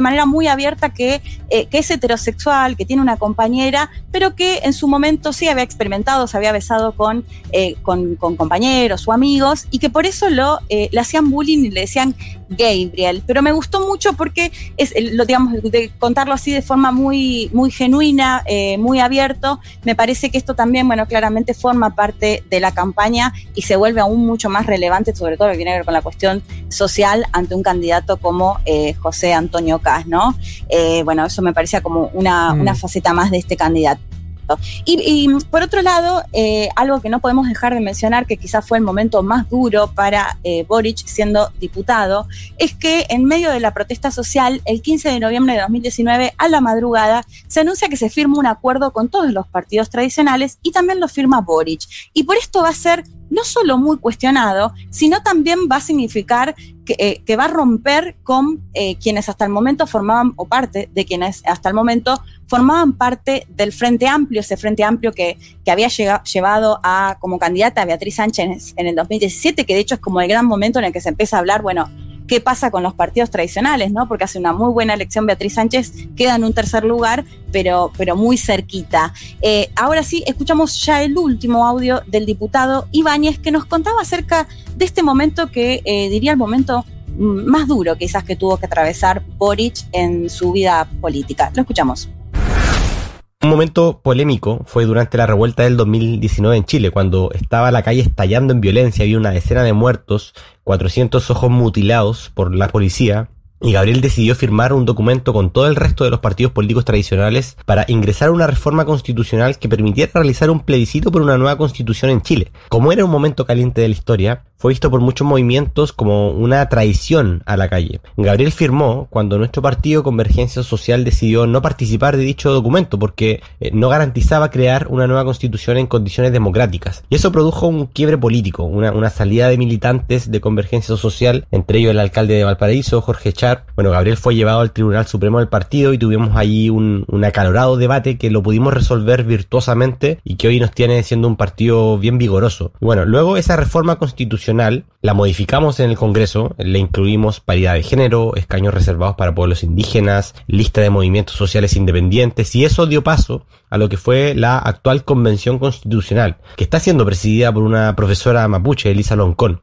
manera muy abierta que, eh, que es heterosexual, que tiene una compañera, pero que en su momento sí había experimentado, se había besado con, eh, con compañeros o amigos, y que por eso lo, eh, le hacían bullying y le decían Gabriel. Pero me gustó mucho porque es, lo, digamos, de contarlo así de forma muy, muy genuina, eh, muy abierto, me parece que esto también, bueno, claramente forma parte de la campaña y se vuelve aún mucho más relevante, sobre todo lo que tiene que ver con la cuestión social ante un candidato como eh, José Antonio Cas, ¿no? Eh, bueno, eso me parecía como una, Mm. una faceta más de este candidato. Y, y, por otro lado, eh, algo que no podemos dejar de mencionar, que quizás fue el momento más duro para eh, Boric siendo diputado, es que en medio de la protesta social, el 15 de noviembre de 2019, a la madrugada, se anuncia que se firma un acuerdo con todos los partidos tradicionales y también lo firma Boric. Y por esto va a ser no solo muy cuestionado, sino también va a significar que, eh, va a romper con eh, quienes hasta el momento formaban, o parte de quienes hasta el momento formaban parte del Frente Amplio, ese Frente Amplio que, que había llega- llevado a como candidata a Beatriz Sánchez en el 2017, que de hecho es como el gran momento en el que se empieza a hablar, bueno, qué pasa con los partidos tradicionales, ¿no? Porque hace una muy buena elección Beatriz Sánchez, queda en un tercer lugar, pero, pero muy cerquita. Eh, ahora sí, escuchamos ya el último audio del diputado Ibáñez que nos contaba acerca de este momento que eh, diría el momento más duro quizás que tuvo que atravesar Boric en su vida política. Lo escuchamos. Un momento polémico fue durante la revuelta del 2019 en Chile, cuando estaba la calle estallando en violencia, había una decena de muertos, 400 ojos mutilados por la policía, y Gabriel decidió firmar un documento con todo el resto de los partidos políticos tradicionales para ingresar una reforma constitucional que permitiera realizar un plebiscito por una nueva constitución en Chile. Como era un momento caliente de la historia, fue visto por muchos movimientos como una traición a la calle. Gabriel firmó cuando nuestro partido Convergencia Social decidió no participar de dicho documento porque eh, no garantizaba crear una nueva constitución en condiciones democráticas. Y eso produjo un quiebre político, una, salida de militantes de Convergencia Social, entre ellos el alcalde de Valparaíso, Jorge Char. Bueno, Gabriel fue llevado al Tribunal Supremo del partido y tuvimos ahí un, acalorado debate que lo pudimos resolver virtuosamente y que hoy nos tiene siendo un partido bien vigoroso. Bueno, luego esa reforma constitucional la modificamos en el Congreso, le incluimos paridad de género, escaños reservados para pueblos indígenas, lista de movimientos sociales independientes y eso dio paso a lo que fue la actual Convención Constitucional, que está siendo presidida por una profesora mapuche, Elisa Loncón.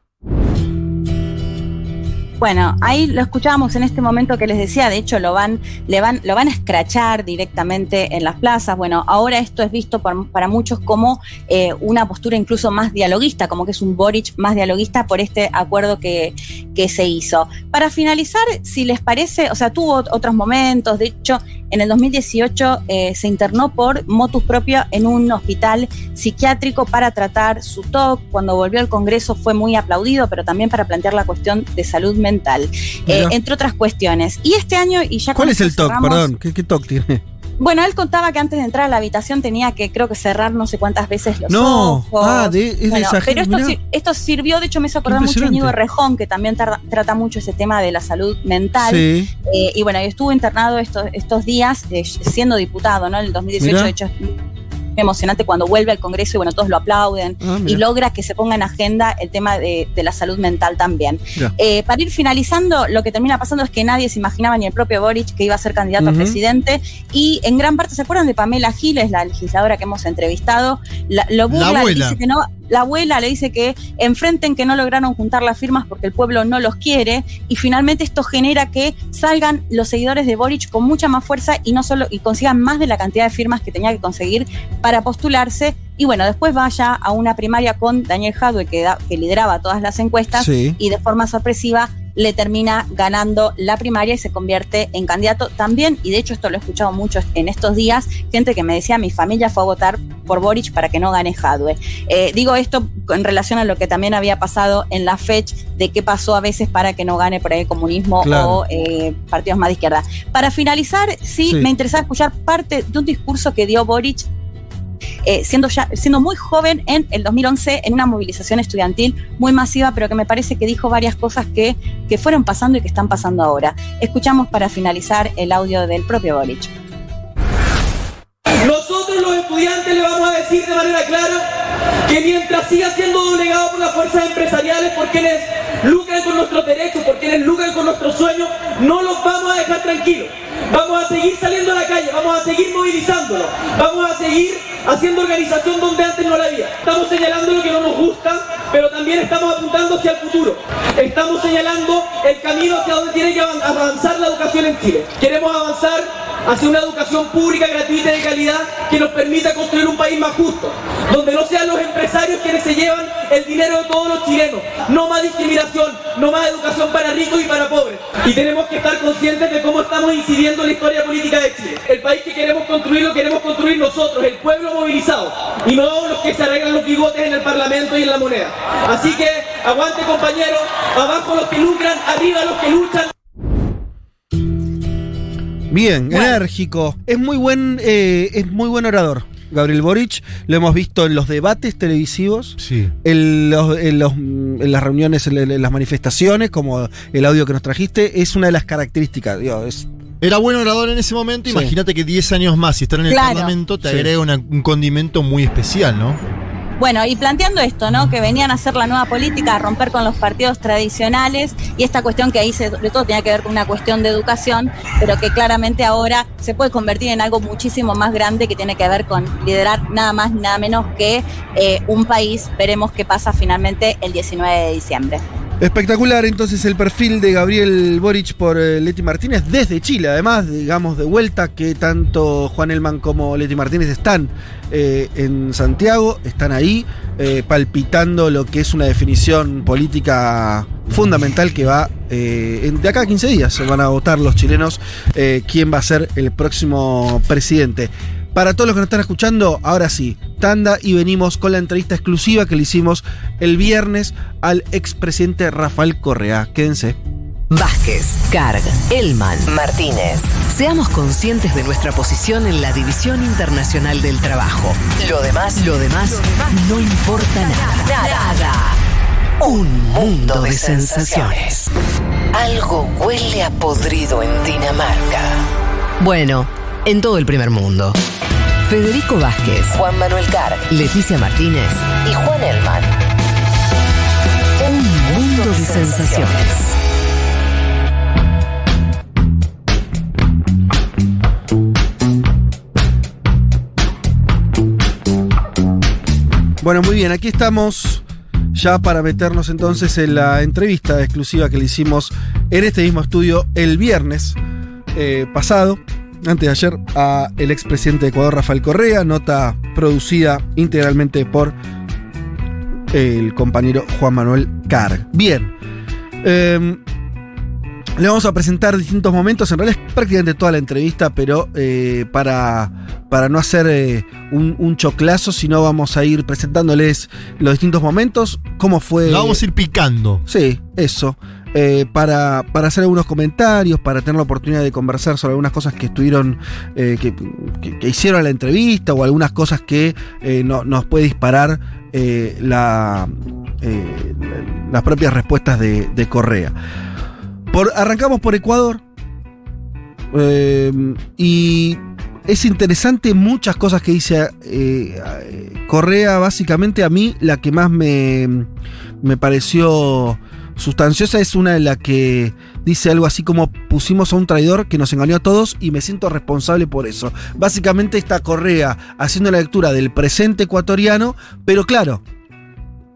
Bueno, ahí lo escuchábamos en este momento que les decía, de hecho lo van, le van, lo van a escrachar directamente en las plazas. Bueno, ahora esto es visto por- para muchos como eh, una postura incluso más dialoguista, como que es un Boric más dialoguista por este acuerdo que, que se hizo. Para finalizar, si les parece, o sea, tuvo otros momentos, de hecho, en el 2018 eh, se internó por motus propio en un hospital psiquiátrico para tratar su TOC. Cuando volvió al Congreso fue muy aplaudido, pero también para plantear la cuestión de salud mental, eh, Mirá. entre otras cuestiones. Y este año, y ya ¿Cuál es el TOC? Perdón, ¿qué, qué TOC tiene? Bueno, él contaba que antes de entrar a la habitación tenía que, creo que cerrar no sé cuántas veces los No, ojos. ah, de- es Bueno, pero esto, sir- esto sirvió, de hecho me hizo acordar mucho impresionante. Íñigo Rejón, que también tarda- trata mucho ese tema de la salud mental. Sí. Eh, y bueno, y estuvo internado estos, estos días eh, siendo diputado, ¿no? En el 2018, Mirá. de hecho, emocionante cuando vuelve al Congreso y bueno, todos lo aplauden Ah, y logra que se ponga en agenda el tema de, de la salud mental también. Eh, para ir finalizando, lo que termina pasando es que nadie se imaginaba, ni el propio Boric, que iba a ser candidato a presidente. Y en gran parte, ¿se acuerdan de Pamela Giles, la legisladora que hemos entrevistado? La, lo burla, abuela. dice que no, la abuela le dice que enfrenten que no lograron juntar las firmas porque el pueblo no los quiere. Y finalmente esto genera que salgan los seguidores de Boric con mucha más fuerza y no solo y consigan más de la cantidad de firmas que tenía que conseguir para postularse. Y bueno, después vaya a una primaria con Daniel Jadwe, que, da- que lideraba todas las encuestas, Sí. y de forma sorpresiva le termina ganando la primaria y se convierte en candidato también, y de hecho esto lo he escuchado mucho en estos días, gente que me decía, mi familia fue a votar por Boric para que no gane Jadwe. Eh, digo esto en relación a lo que también había pasado en la fecha de qué pasó a veces para que no gane por ahí el comunismo Claro. o eh, partidos más de izquierda. Para finalizar, sí, Sí. me interesaba escuchar parte de un discurso que dio Boric eh, siendo, ya, siendo muy joven en el 2011 en una movilización estudiantil muy masiva, pero que me parece que dijo varias cosas que, que fueron pasando y que están pasando ahora. Escuchamos para finalizar el audio del propio Boric. Nosotros los estudiantes le vamos a decir de manera clara que mientras siga siendo doblegado por las fuerzas empresariales, por quienes lucran con nuestros derechos, por quienes lucran con nuestros sueños, no los vamos a dejar tranquilos. Vamos a seguir saliendo a la calle, vamos a seguir movilizándonos, vamos a seguir haciendo organización donde antes no la había. Estamos señalando lo que no nos gusta, pero también estamos apuntando hacia el futuro. Estamos señalando el camino hacia donde tiene que avan- avanzar la educación en Chile. Queremos avanzar hacia una educación pública, gratuita y de calidad que nos permita construir un país más justo, donde no sean los empresarios quienes se llevan el dinero de todos los chilenos. No más discriminación, no más educación para ricos y para pobres. Y tenemos que estar conscientes de cómo estamos incidiendo en la historia política de Chile. El país que queremos construir lo queremos construir nosotros, el pueblo movilizado, y no los que se arreglan los bigotes en el Parlamento y en la moneda. Así que aguante compañeros, abajo los que lucran, arriba los que luchan. Bien, enérgico. Es muy buen, eh, es muy buen orador. Gabriel Boric, lo hemos visto en los debates televisivos, Sí. en, los- en los- en las reuniones, en, en las manifestaciones, como el audio que nos trajiste, es una de las características. digo, es- Era buen orador en ese momento. Sí. Imagínate que 10 años más y estar en el Claro. Parlamento te Sí. agrega una- un condimento muy especial, ¿no? Bueno, y planteando esto, ¿no? Que venían a hacer la nueva política, a romper con los partidos tradicionales y esta cuestión que ahí sobre todo tenía que ver con una cuestión de educación, pero que claramente ahora se puede convertir en algo muchísimo más grande que tiene que ver con liderar nada más, nada menos que eh, un país. Veremos qué pasa finalmente el 19 de diciembre. Espectacular entonces el perfil de Gabriel Boric por eh, Leti Martínez desde Chile, además, digamos, de vuelta que tanto Juan Elman como Leti Martínez están eh, en Santiago, están ahí eh, palpitando lo que es una definición política fundamental que va de acá a 15 días. Se van a votar los chilenos quién va a ser el próximo presidente. Para todos los que nos están escuchando, ahora sí, tanda y venimos con la entrevista exclusiva que le hicimos el viernes al expresidente Rafael Correa. Quédense. Vázquez, Carg, Elman, Martínez. Seamos conscientes de nuestra posición en la División Internacional del Trabajo. Lo demás, lo demás, no importa nada. Nada. Un mundo de sensaciones. Algo huele a podrido en Dinamarca. Bueno, en todo el primer mundo. Federico Vázquez, Juan Manuel Carg, Leticia Martínez y Juan Elman. Un mundo de sensaciones. Bueno, muy bien, aquí estamos ya para meternos entonces en la entrevista exclusiva que le hicimos en este mismo estudio el viernes eh, pasado, antes de ayer, a el expresidente de Ecuador, Rafael Correa, nota producida integralmente por el compañero Juan Manuel Carg. Bien. em, le vamos a presentar distintos momentos, en realidad es prácticamente toda la entrevista, pero eh, para, para no hacer eh, un, un choclazo, sino vamos a ir presentándoles los distintos momentos, cómo fue... Lo vamos a ir picando. Sí, eso. Eh, para, para hacer algunos comentarios, para tener la oportunidad de conversar sobre algunas cosas que estuvieron, eh, que, hicieron en la entrevista o algunas cosas que eh, no- nos puede disparar la, la- las propias respuestas de, Correa. Por, arrancamos por Ecuador. y es interesante muchas cosas que dice Correa, básicamente a mí la que más me, me pareció sustanciosa es una de la que dice algo así como pusimos a un traidor que nos engañó a todos y me siento responsable por eso. Básicamente está Correa haciendo la lectura del presente ecuatoriano, pero claro,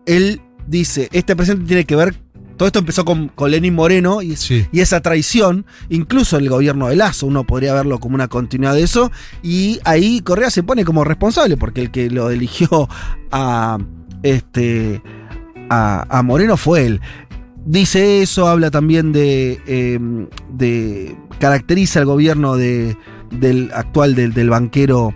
él dice, este presente tiene que ver, todo esto empezó con, con Lenín Moreno y esa traición, incluso el gobierno de Lazo, uno podría verlo como una continuidad de eso, y ahí Correa se pone como responsable, porque el que lo eligió a, este, a, a Moreno fue él. Dice eso, habla también de, eh, de caracteriza el gobierno de, del actual del, del banquero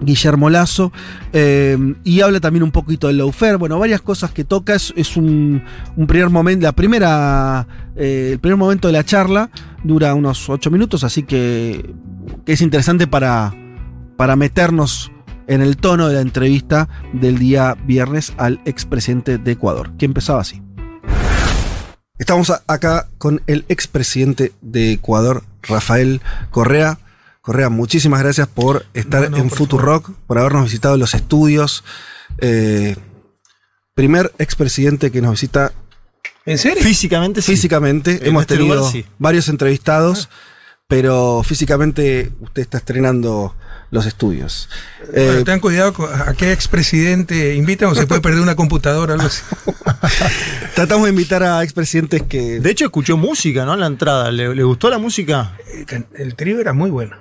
Guillermo Lazo, eh, y habla también un poquito del lawfare, bueno, varias cosas que toca, es, un primer momento, la primera, eh, el primer momento de la charla dura unos ocho minutos, así que, que es interesante para, para meternos en el tono de la entrevista del día viernes al expresidente de Ecuador, que empezaba así. Estamos a- acá con el expresidente de Ecuador, Rafael Correa. Correa, muchísimas gracias por estar en Futurock, por habernos visitado los estudios. Eh, primer expresidente que nos visita. ¿En serio? Físicamente sí. Físicamente. En Hemos este tenido lugar, sí. varios entrevistados, pero físicamente usted está estrenando los estudios. Eh, Bueno, tengan cuidado con a qué expresidente invitan o se puede perder una computadora o algo así. tratamos de invitar a expresidentes que. De hecho, escuchó música, ¿no? En la entrada. ¿Le, le gustó la música? El trío era muy bueno.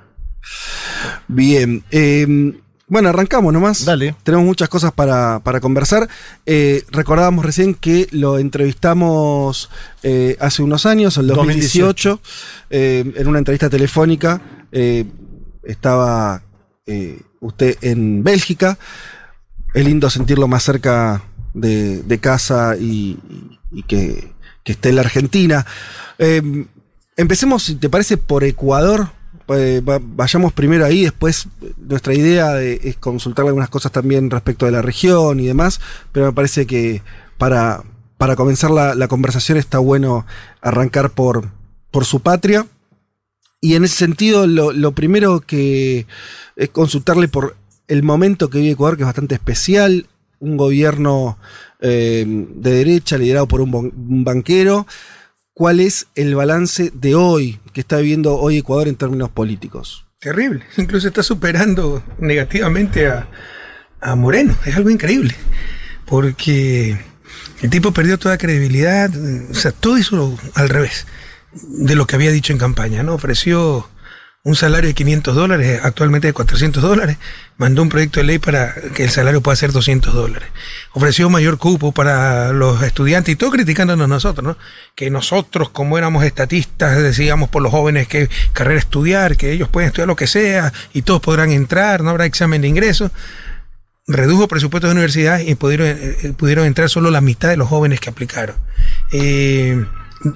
Bien. eh, bueno, arrancamos nomás. Dale. Tenemos muchas cosas para, para conversar. Eh, recordábamos recién que lo entrevistamos eh, hace unos años, en 2018, eh, en una entrevista telefónica. Eh, estaba eh, usted en Bélgica. Es lindo sentirlo más cerca de, casa y, que, esté en la Argentina. Eh, empecemos, si te parece, por Ecuador. Eh, va- vayamos primero ahí, después nuestra idea de- es consultarle algunas cosas también respecto de la región y demás, pero me parece que para, para comenzar la, la conversación está bueno arrancar por, por su patria. Y en ese sentido, lo, primero que es consultarle por el momento que vive Ecuador, que es bastante especial, un gobierno eh, de derecha liderado por un banquero. ¿Cuál es el balance de hoy que está viviendo hoy Ecuador en términos políticos? Terrible. Incluso está superando negativamente a, a Moreno. Es algo increíble. Porque el tipo perdió toda credibilidad. O sea, todo hizo al revés de lo que había dicho en campaña. ¿no? Ofreció un salario de 500 dólares, actualmente de 400 dólares. Mandó un proyecto de ley para que el salario pueda ser 200 dólares. Ofreció mayor cupo para los estudiantes y todo criticándonos nosotros, ¿no? Que nosotros, como éramos estatistas, decíamos por los jóvenes que carrera estudiar, que ellos pueden estudiar lo que sea y todos podrán entrar, no habrá examen de ingreso. Redujo presupuestos de universidad y pudieron, eh, eh, pudieron entrar solo la mitad de los jóvenes que aplicaron. Eh,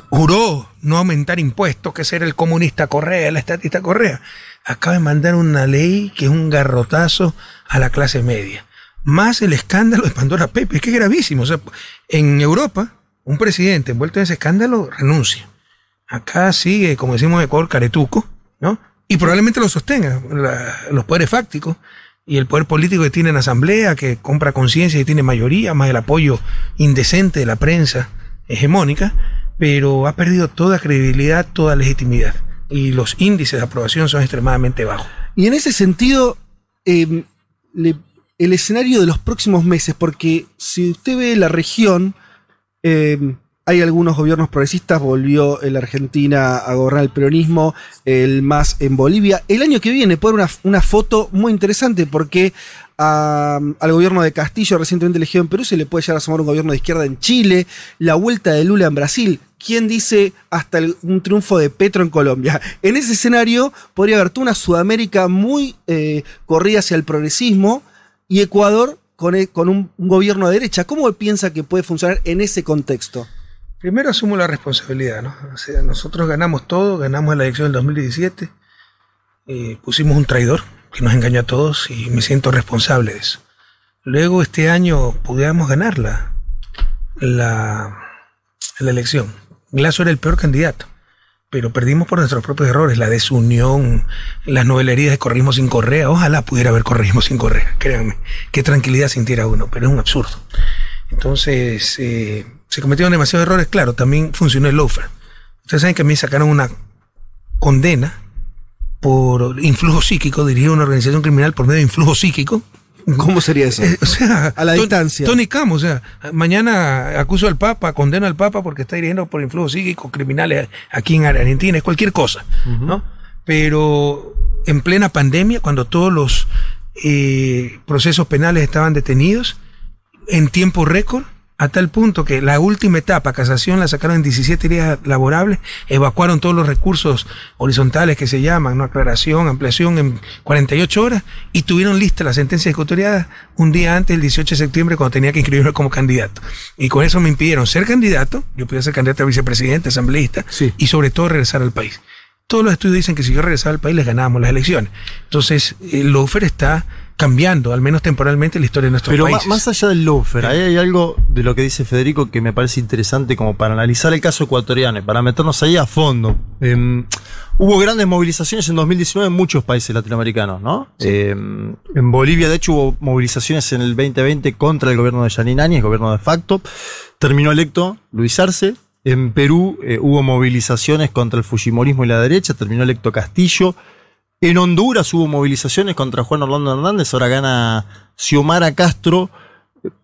juró no aumentar impuestos, que ser el comunista Correa, el estatista Correa. Acaba de mandar una ley que es un garrotazo a la clase media. Más el escándalo de Pandora Pepe, que es gravísimo. O en Europa, un presidente envuelto en ese escándalo renuncia. Acá sigue, como decimos en Ecuador, caretuco, ¿no? Y probablemente lo sostenga los poderes fácticos y el poder político que tiene en asamblea, que compra conciencia y tiene mayoría, más el apoyo indecente de la prensa hegemónica, pero ha perdido toda credibilidad, toda legitimidad. Y los índices de aprobación son extremadamente bajos. Y en ese sentido, le- el escenario de los próximos meses, porque si usted ve la región, eh, hay algunos gobiernos progresistas, volvió la Argentina a gobernar el peronismo, el más en Bolivia. El año que viene puede una foto muy interesante porque al gobierno de Castillo, recientemente elegido en Perú, se le puede llegar a sumar un gobierno de izquierda en Chile, la vuelta de Lula en Brasil. ¿Quién dice hasta un triunfo de Petro en Colombia? En ese escenario podría haber toda una Sudamérica muy eh, corrida hacia el progresismo y Ecuador con, e- con un, un gobierno de derecha. ¿Cómo piensa que puede funcionar en ese contexto? Primero asumo la responsabilidad, ¿no? O sea, nosotros ganamos todo, ganamos la elección del 2017, eh, pusimos un traidor que nos engañó a todos y me siento responsable de eso. Luego este año pudimos ganar la, la, la elección. Glaso era el peor candidato, pero perdimos por nuestros propios errores, la desunión, las novelerías de corrismo sin correa. Ojalá pudiera haber corrismo sin correa, créanme. Qué tranquilidad sintiera uno, pero es un absurdo. Entonces, eh, se cometieron demasiados errores, claro, también funcionó el loafer. Ustedes saben que a mí sacaron una condena por influjo psíquico, dirigir una organización criminal por medio de influjo psíquico. ¿Cómo sería eso? Eh, o sea, A la Ton- distancia. Tony Camo, o sea, mañana acuso al Papa, condeno al Papa porque está dirigiendo por influjo psíquico criminales aquí en Argentina, es cualquier cosa, ¿no? Pero en plena pandemia, cuando todos los eh, procesos penales estaban detenidos, en tiempo récord, a tal punto que la última etapa, casación, la sacaron en 17 días laborables, evacuaron todos los recursos horizontales que se llaman, ¿no? aclaración, ampliación en 48 horas, y tuvieron lista la sentencia ejecutoriada un día antes, el 18 de septiembre, cuando tenía que inscribirme como candidato. Y con eso me impidieron ser candidato, yo podía ser candidato a vicepresidente, asambleísta, y sobre todo regresar al país. Todos los estudios dicen que si yo regresaba al país les ganábamos las elecciones. Entonces, el lawfare está cambiando, al menos temporalmente, la historia de nuestros Pero ma- países. más allá del lawfare, ahí hay algo de lo que dice Federico que me parece interesante como para analizar el caso ecuatoriano, y para meternos ahí a fondo. Em, hubo grandes movilizaciones en 2019 en muchos países latinoamericanos, ¿no? Em, en Bolivia, de hecho, hubo movilizaciones en el 2020 contra el gobierno de Yanine Áñez, gobierno de facto. Terminó electo Luis Arce. En Perú eh, hubo movilizaciones contra el Fujimorismo y la derecha, terminó electo Castillo. En Honduras hubo movilizaciones contra Juan Orlando Hernández, ahora gana Xiomara Castro.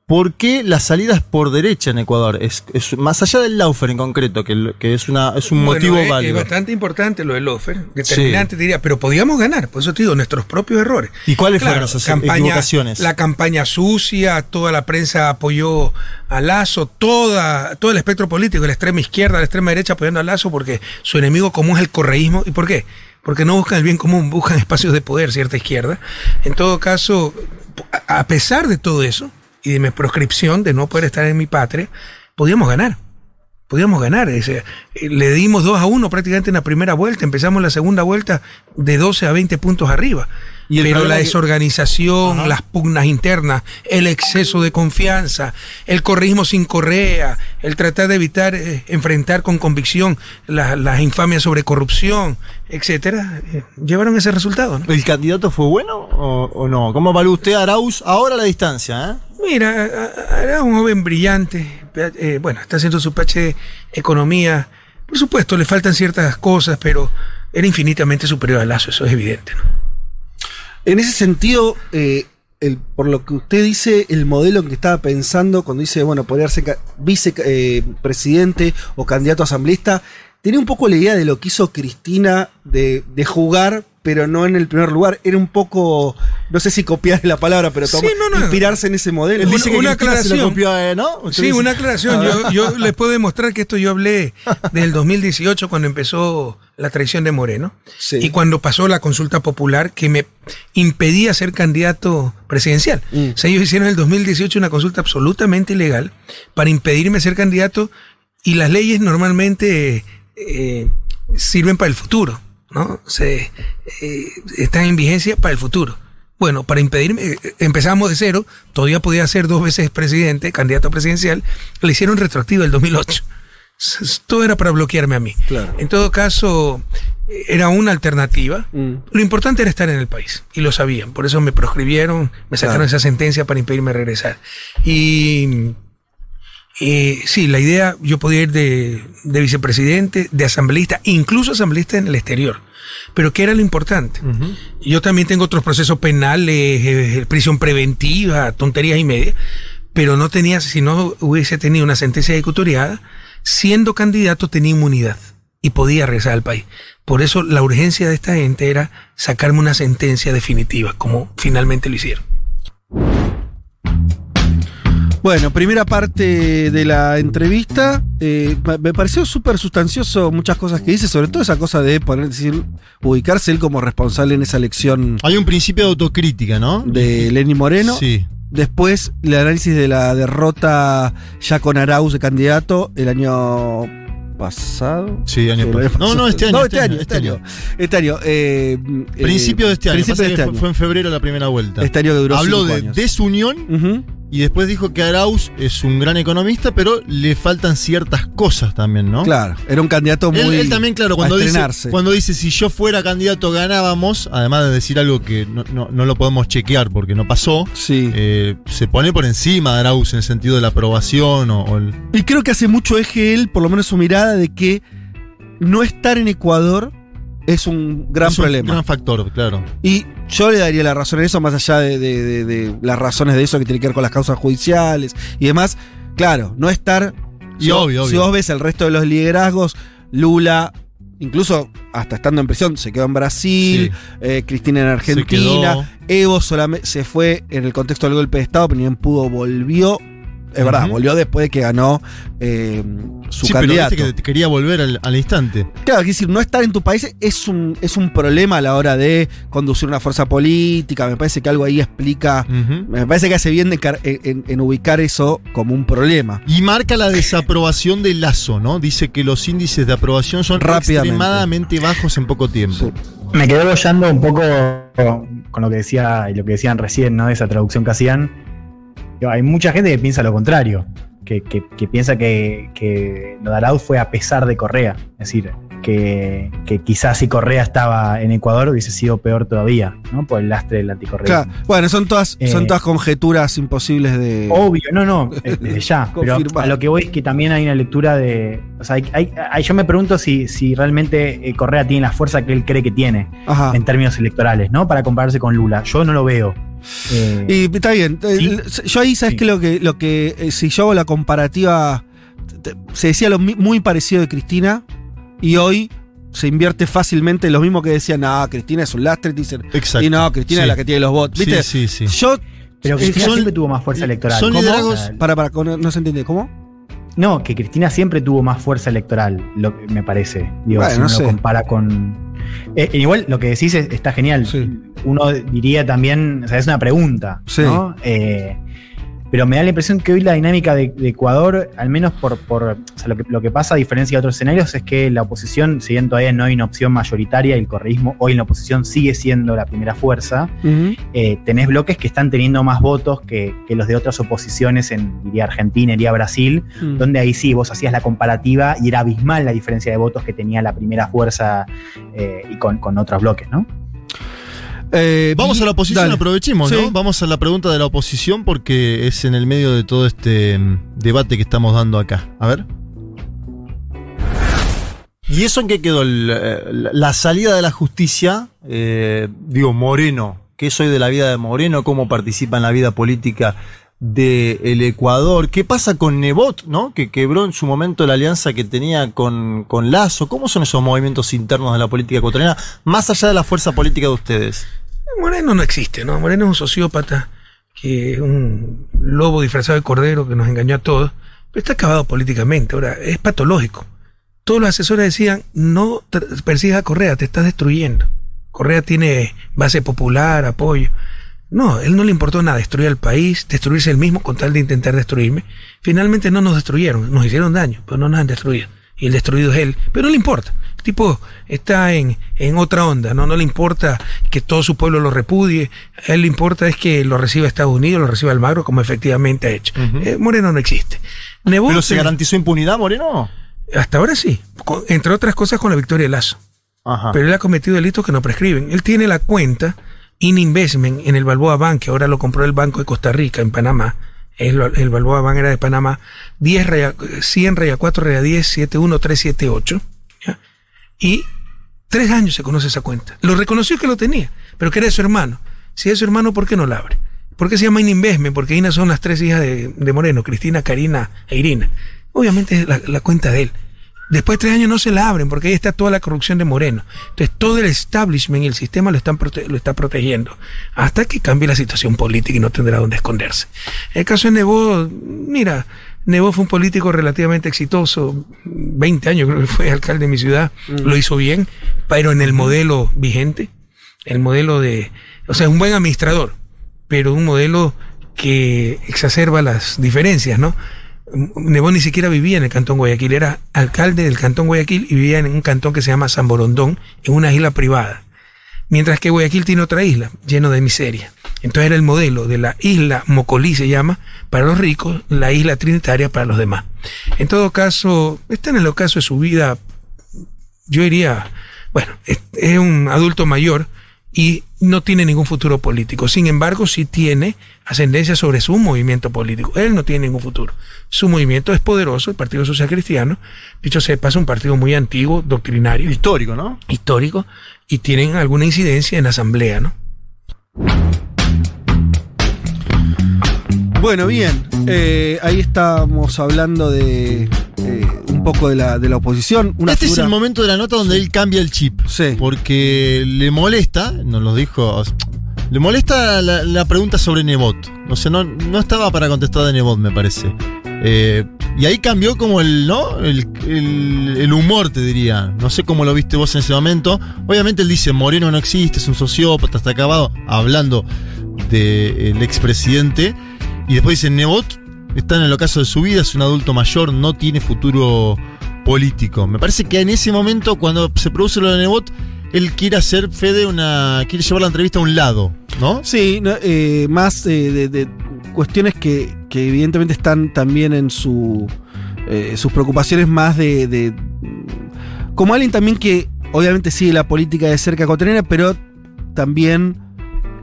¿Por qué la salida es por derecha en Ecuador? Es, es más allá del Laufer en concreto, que, es, una, es un Bueno, motivo es, es válido. bastante importante lo del offer, determinante, te diría, pero podíamos ganar, por eso te digo, nuestros propios errores. ¿Y cuáles Claro, fueron esas equivocaciones? La campaña sucia, toda la prensa apoyó a Lazo, toda, todo el espectro político, la extrema izquierda, la extrema derecha apoyando a Lazo porque su enemigo común es el correísmo. ¿Y por qué? Porque no buscan el bien común, buscan espacios de poder, cierta izquierda. En todo caso, a pesar de todo eso y de mi proscripción de no poder estar en mi patria, podíamos ganar podíamos ganar. Le dimos 2 a 1 prácticamente en la primera vuelta. Empezamos la segunda vuelta de 12 a 20 puntos arriba. Y el Pero la que- desorganización, las pugnas internas, el exceso de confianza, el correísmo sin correa, el tratar de evitar eh, enfrentar con convicción la- las infamias sobre corrupción, etcétera, eh, llevaron ese resultado. ¿no? ¿El candidato fue bueno o, o no? ¿Cómo evalúa usted a Arauz ahora a la distancia? ¿eh? Mira, era un joven brillante, eh, bueno, está haciendo su PhD Economía. Por supuesto, le faltan ciertas cosas, pero era infinitamente superior a Lazo, eso es evidente. ¿no? En ese sentido, eh, el- por lo que usted dice, el modelo en que estaba pensando cuando dice, bueno, podría ser vicepresidente o candidato asambleísta, tenía un poco la idea de lo que hizo Cristina de, de jugar, pero no en el primer lugar. Era un poco, no sé si copiar la palabra, pero Sí, no, no. inspirarse en ese modelo. Él dice que Una- Cristina se lo copió a, ¿no? Usted Sí, dice- una aclaración. Yo, yo les puedo demostrar que esto yo hablé desde el 2018 cuando empezó la traición de Moreno y cuando pasó la consulta popular que me impedía ser candidato presidencial. O sea, ellos hicieron en el 2018 una consulta absolutamente ilegal para impedirme ser candidato y las leyes normalmente eh, sirven para el futuro, ¿no? Se, eh, están en vigencia para el futuro. Bueno, para impedirme, eh, empezamos de cero, todavía podía ser dos veces presidente, candidato presidencial, le hicieron retroactivo el 2008. S- s- Todo era para bloquearme a mí. En todo caso, eh, era una alternativa. Lo importante era estar en el país, y lo sabían. Por eso me proscribieron, me sacaron Claro. esa sentencia para impedirme regresar. Y eh, sí, la idea, yo podía ir de, de vicepresidente, de asambleísta, incluso asambleísta en el exterior. Pero ¿qué era lo importante? Yo también tengo otros procesos penales, eh, prisión preventiva, tonterías y media, pero no tenía, si no hubiese tenido una sentencia ejecutoriada, siendo candidato tenía inmunidad y podía regresar al país. Por eso la urgencia de esta gente era sacarme una sentencia definitiva, como finalmente lo hicieron. Bueno, primera parte de la entrevista. eh, me- pareció súper sustancioso muchas cosas que dice, sobre todo esa cosa de poner, decir, ubicarse él como responsable en esa elección. Hay un principio de autocrítica, ¿no? De Lenny Moreno. Sí. Después, el análisis de la derrota ya con Arauz de candidato el año pasado. Sí, año pasado. No, no, este año, No, este este año, año, este este año. Este año. eh, Principio eh, de este año. Principio pasa de que este fue, año. fue en febrero la primera vuelta. Este año que duró Habló de años. desunión y después dijo que Arauz es un gran economista, pero le faltan ciertas cosas también, ¿no? Claro, era un candidato muy. Él, él también, claro, cuando dice, cuando dice si yo fuera candidato ganábamos, además de decir algo que no, no- no lo podemos chequear porque no pasó, eh, se pone por encima de Arauz en el sentido de la aprobación o, o el- Y creo que hace mucho eje él, por lo menos su mirada, de que no estar en Ecuador es un gran es un problema. gran factor, claro. Y yo le daría la razón en eso, más allá de, de- de- de las razones de eso que tiene que ver con las causas judiciales y demás. Claro, no estar. Y si vos- obvio, Si obvio. vos ves el resto de los liderazgos, Lula, incluso hasta estando en prisión, se quedó en Brasil, eh, Cristina en Argentina. Evo solamente se fue en el contexto del golpe de Estado, pero ni bien pudo, volvió. Es verdad, volvió después de que ganó eh, su sí, pero candidato. viste que quería volver al, al instante. Claro, es decir, no estar en tu país es un, es un problema a la hora de conducir una fuerza política. Me parece que algo ahí explica. Me parece que hace bien de en, en- en ubicar eso como un problema. Y marca la desaprobación de Lazo, ¿no? Dice que los índices de aprobación son Rápidamente. extremadamente bajos en poco tiempo. Me quedé bollando un poco con lo que decía y lo que decían recién, ¿no? Esa traducción que hacían. Hay mucha gente que piensa lo contrario, que, que- que piensa que, que lo de Arauz fue a pesar de Correa. Es decir, que, que quizás si Correa estaba en Ecuador hubiese sido peor todavía, ¿no? Por el lastre del anticorrea. Claro, bueno, son todas, son Eh, todas conjeturas imposibles de. Obvio, no, no, eh, desde ya. pero a lo que voy es que también hay una lectura de. O sea, hay- hay- hay- yo me pregunto si, si realmente eh, Correa tiene la fuerza que él cree que tiene Ajá. en términos electorales, ¿no? Para compararse con Lula. Yo no lo veo. Eh, Y está bien. eh, Yo ahí, ¿sabes que Lo que, lo que eh, si yo hago la comparativa, te- se decía lo muy parecido de Cristina y hoy se invierte fácilmente lo mismo que decían, no, Cristina es un lastre, dicen. Exacto. Y no, Cristina Sí. es la que tiene los votos. Sí, ¿Viste? sí, sí. Yo. Pero eh, Cristina son- siempre tuvo más fuerza electoral. Son ¿Cómo? liderazgos. Para, para, no, se entiende. ¿Cómo? No, que Cristina siempre tuvo más fuerza electoral, lo me parece. Digo, Bueno, si no uno sé. lo compara con. Eh, igual lo que decís es- está genial. Uno diría también, o sea, es una pregunta, Sí. ¿no? Eh, pero me da la impresión que hoy la dinámica de, de Ecuador, al menos por, por o sea, lo, que, lo que pasa a diferencia de otros escenarios, es que la oposición, si bien todavía no hay una opción mayoritaria, el correísmo hoy en la oposición sigue siendo la primera fuerza, eh, tenés bloques que están teniendo más votos que, que los de otras oposiciones en, diría, Argentina, iría Brasil, Mm. donde ahí sí vos hacías la comparativa y era abismal la diferencia de votos que tenía la primera fuerza eh, y con, con otros bloques, ¿no? Eh, Vamos a la oposición, dale. aprovechemos, Sí. ¿no? Vamos a la pregunta de la oposición porque es en el medio de todo este mm, debate que estamos dando acá. A ver. ¿Y eso en qué quedó? El, eh, la la salida de la justicia, eh, digo, Moreno, ¿qué soy de la vida de Moreno? ¿Cómo participa en la vida política del Ecuador? ¿Qué pasa con Nebot, ¿no? que quebró en su momento la alianza que tenía con, con Lazo? ¿Cómo son esos movimientos internos de la política ecuatoriana, más allá de la fuerza política de ustedes? Moreno no existe, ¿no? Moreno es un sociópata, que es un lobo disfrazado de cordero que nos engañó a todos, pero está acabado políticamente. Ahora, es patológico. Todos los asesores decían, no persigas a Correa, te estás destruyendo. Correa tiene base popular, apoyo. No, él no le importó nada, destruir al país, destruirse él mismo con tal de intentar destruirme. Finalmente no nos destruyeron, nos hicieron daño, pero no nos han destruido. Y el destruido es él, pero no le importa. Tipo está en, en otra onda, ¿no? No le importa que todo su pueblo lo repudie, a él le importa es que lo reciba Estados Unidos, lo reciba Almagro, como efectivamente ha hecho. Eh, Moreno no existe. Nebot, ¿Pero se garantizó impunidad, Moreno? Hasta ahora sí, con- entre otras cosas con la victoria de Lazo. Ajá. Pero él ha cometido delitos que no prescriben. Él tiene la cuenta in investment en el Balboa Bank, que ahora lo compró el Banco de Costa Rica, en Panamá. El, el Balboa Bank era de Panamá. 10 raya, 100 raya 4 raya 10 71378. Y tres años se conoce esa cuenta. Lo reconoció que lo tenía, pero que era de su hermano. Si es su hermano, ¿por qué no la abre? ¿Por qué se llama In Investment? Porque Ina son las tres hijas de, Moreno, Cristina, Karina e Irina. Obviamente es la, la cuenta de él. Después de tres años no se la abren porque ahí está toda la corrupción de Moreno. Entonces todo el establishment y el sistema lo, están prote- lo está protegiendo hasta que cambie la situación política y no tendrá dónde esconderse. El caso de Nebo, mira, Nebo fue un político relativamente exitoso, 20 años creo que fue alcalde de mi ciudad, lo hizo bien, pero en el modelo vigente, el modelo de, o sea, un buen administrador, pero un modelo que exacerba las diferencias, ¿no? Nebo ni siquiera vivía en el cantón Guayaquil, era alcalde del cantón Guayaquil y vivía en un cantón que se llama San Borondón, en una isla privada. Mientras que Guayaquil tiene otra isla, lleno de miseria. Entonces era el modelo de la isla Mocolí se llama, para los ricos, la isla trinitaria para los demás. En todo caso, está en el ocaso de su vida, yo diría, bueno, es, es un adulto mayor y no tiene ningún futuro político. Sin embargo, sí tiene ascendencia sobre su movimiento político. Él no tiene ningún futuro. Su movimiento es poderoso, el Partido Social Cristiano. Dicho sea de paso, un partido muy antiguo, doctrinario. Histórico, ¿no? Histórico. Y tienen alguna incidencia en la asamblea, ¿no? Bueno, bien. eh, ahí estamos hablando de eh, un poco de la, de la oposición. Una este es el momento de la nota donde él cambia el chip. Porque le molesta, nos lo dijo, Le molesta la, la pregunta sobre Nebot. O sea, no, no estaba para contestar de Nebot, me parece. Eh, y ahí cambió como el, ¿no? El, el- el humor, te diría. No sé cómo lo viste vos en ese momento. Obviamente él dice, Moreno no existe, es un sociópata, está acabado, hablando del expresidente. Y después dice, Nebot está en el ocaso de su vida, es un adulto mayor, no tiene futuro político. Me parece que en ese momento, cuando se produce lo de Nebot, él quiere hacer Fede una. quiere llevar la entrevista a un lado, ¿no? Sí, eh, más eh, de, cuestiones que, que evidentemente están también en su eh, sus preocupaciones más de, de- como alguien también que obviamente sigue la política de cerca cotonera, pero también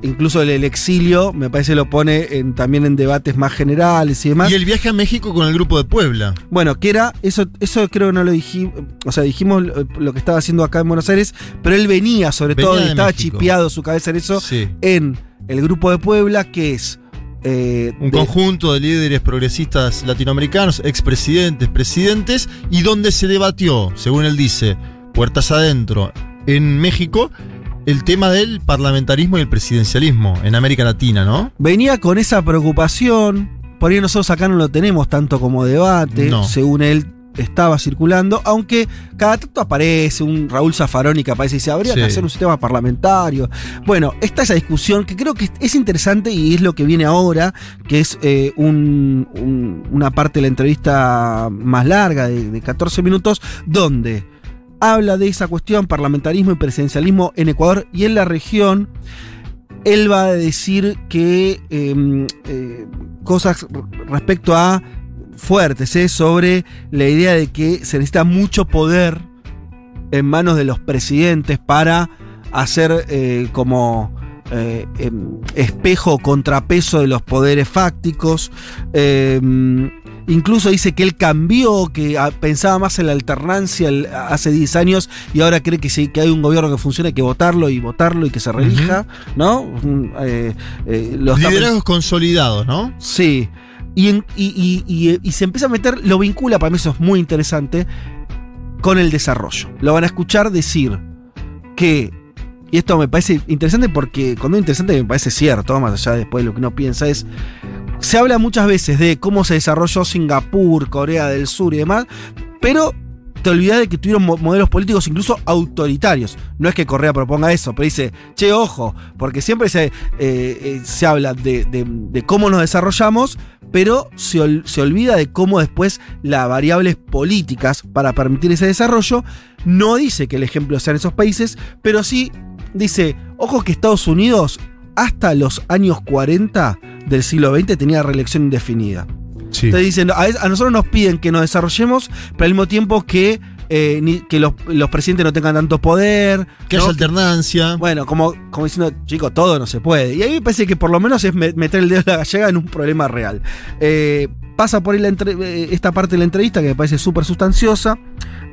incluso el, el exilio me parece lo pone en- también en debates más generales y demás. Y el viaje a México con el grupo de Puebla. Bueno, que era, eso, eso creo que no lo dijimos, o sea, dijimos lo, que estaba haciendo acá en Buenos Aires, pero él venía sobre Venía todo, y estaba México. chipeado su cabeza en eso, Sí. en el grupo de Puebla, que es... eh, Un de- conjunto de líderes progresistas latinoamericanos, expresidentes, presidentes, y donde se debatió, según él dice, puertas adentro, en México, el tema del parlamentarismo y el presidencialismo en América Latina, ¿no? venía con esa preocupación, por ahí nosotros acá no lo tenemos tanto como debate, No. según él estaba circulando, aunque cada tanto aparece un Raúl Zaffaroni que aparece y dice, habría que hacer un sistema parlamentario. Bueno, está esa discusión que creo que es interesante y es lo que viene ahora, que es eh, un- un- una parte de la entrevista más larga, de, de 14 minutos, donde habla de esa cuestión, parlamentarismo y presidencialismo en Ecuador y en la región. Él va a decir que eh, eh, cosas respecto a fuertes eh, sobre la idea de que se necesita mucho poder en manos de los presidentes para hacer eh, como em, espejo o contrapeso de los poderes fácticos. Eh, incluso dice que él cambió, que ah, pensaba más en la alternancia hace 10 años y ahora cree que si que hay un gobierno que funciona hay que votarlo y votarlo y que se relija, ¿no? Mm, eh, eh, lo está Liderazgos consolidados, ¿no? Sí. Y, en- y- y- y- y se empieza a meter, lo vincula, para mí eso es muy interesante, con el desarrollo. Lo van a escuchar decir que, y esto me parece interesante porque cuando es interesante me parece cierto, más allá de después de lo que uno piensa, es, se habla muchas veces de cómo se desarrolló Singapur, Corea del Sur y demás, pero te olvidas de que tuvieron mo- modelos políticos incluso autoritarios. No es que Correa proponga eso, pero dice, che, ojo, porque siempre se, eh, eh, se habla de, de- cómo nos desarrollamos, pero se, se olvida de cómo después las variables políticas para permitir ese desarrollo, no dice que el ejemplo sean esos países, pero sí dice, ojo que Estados Unidos hasta los años 40 del siglo XX tenía reelección indefinida. Sí. Entonces dicen, a, a nosotros nos piden que nos desarrollemos, pero al mismo tiempo que, eh, ni- que los, los presidentes no tengan tanto poder. Que ¿no? haya alternancia. Bueno, como, como diciendo, chicos, todo no se puede. Y a mí me parece que por lo menos es me- meter el dedo en la gallega en un problema real. Eh, pasa por ahí la entre- eh, esta parte de la entrevista que me parece súper sustanciosa.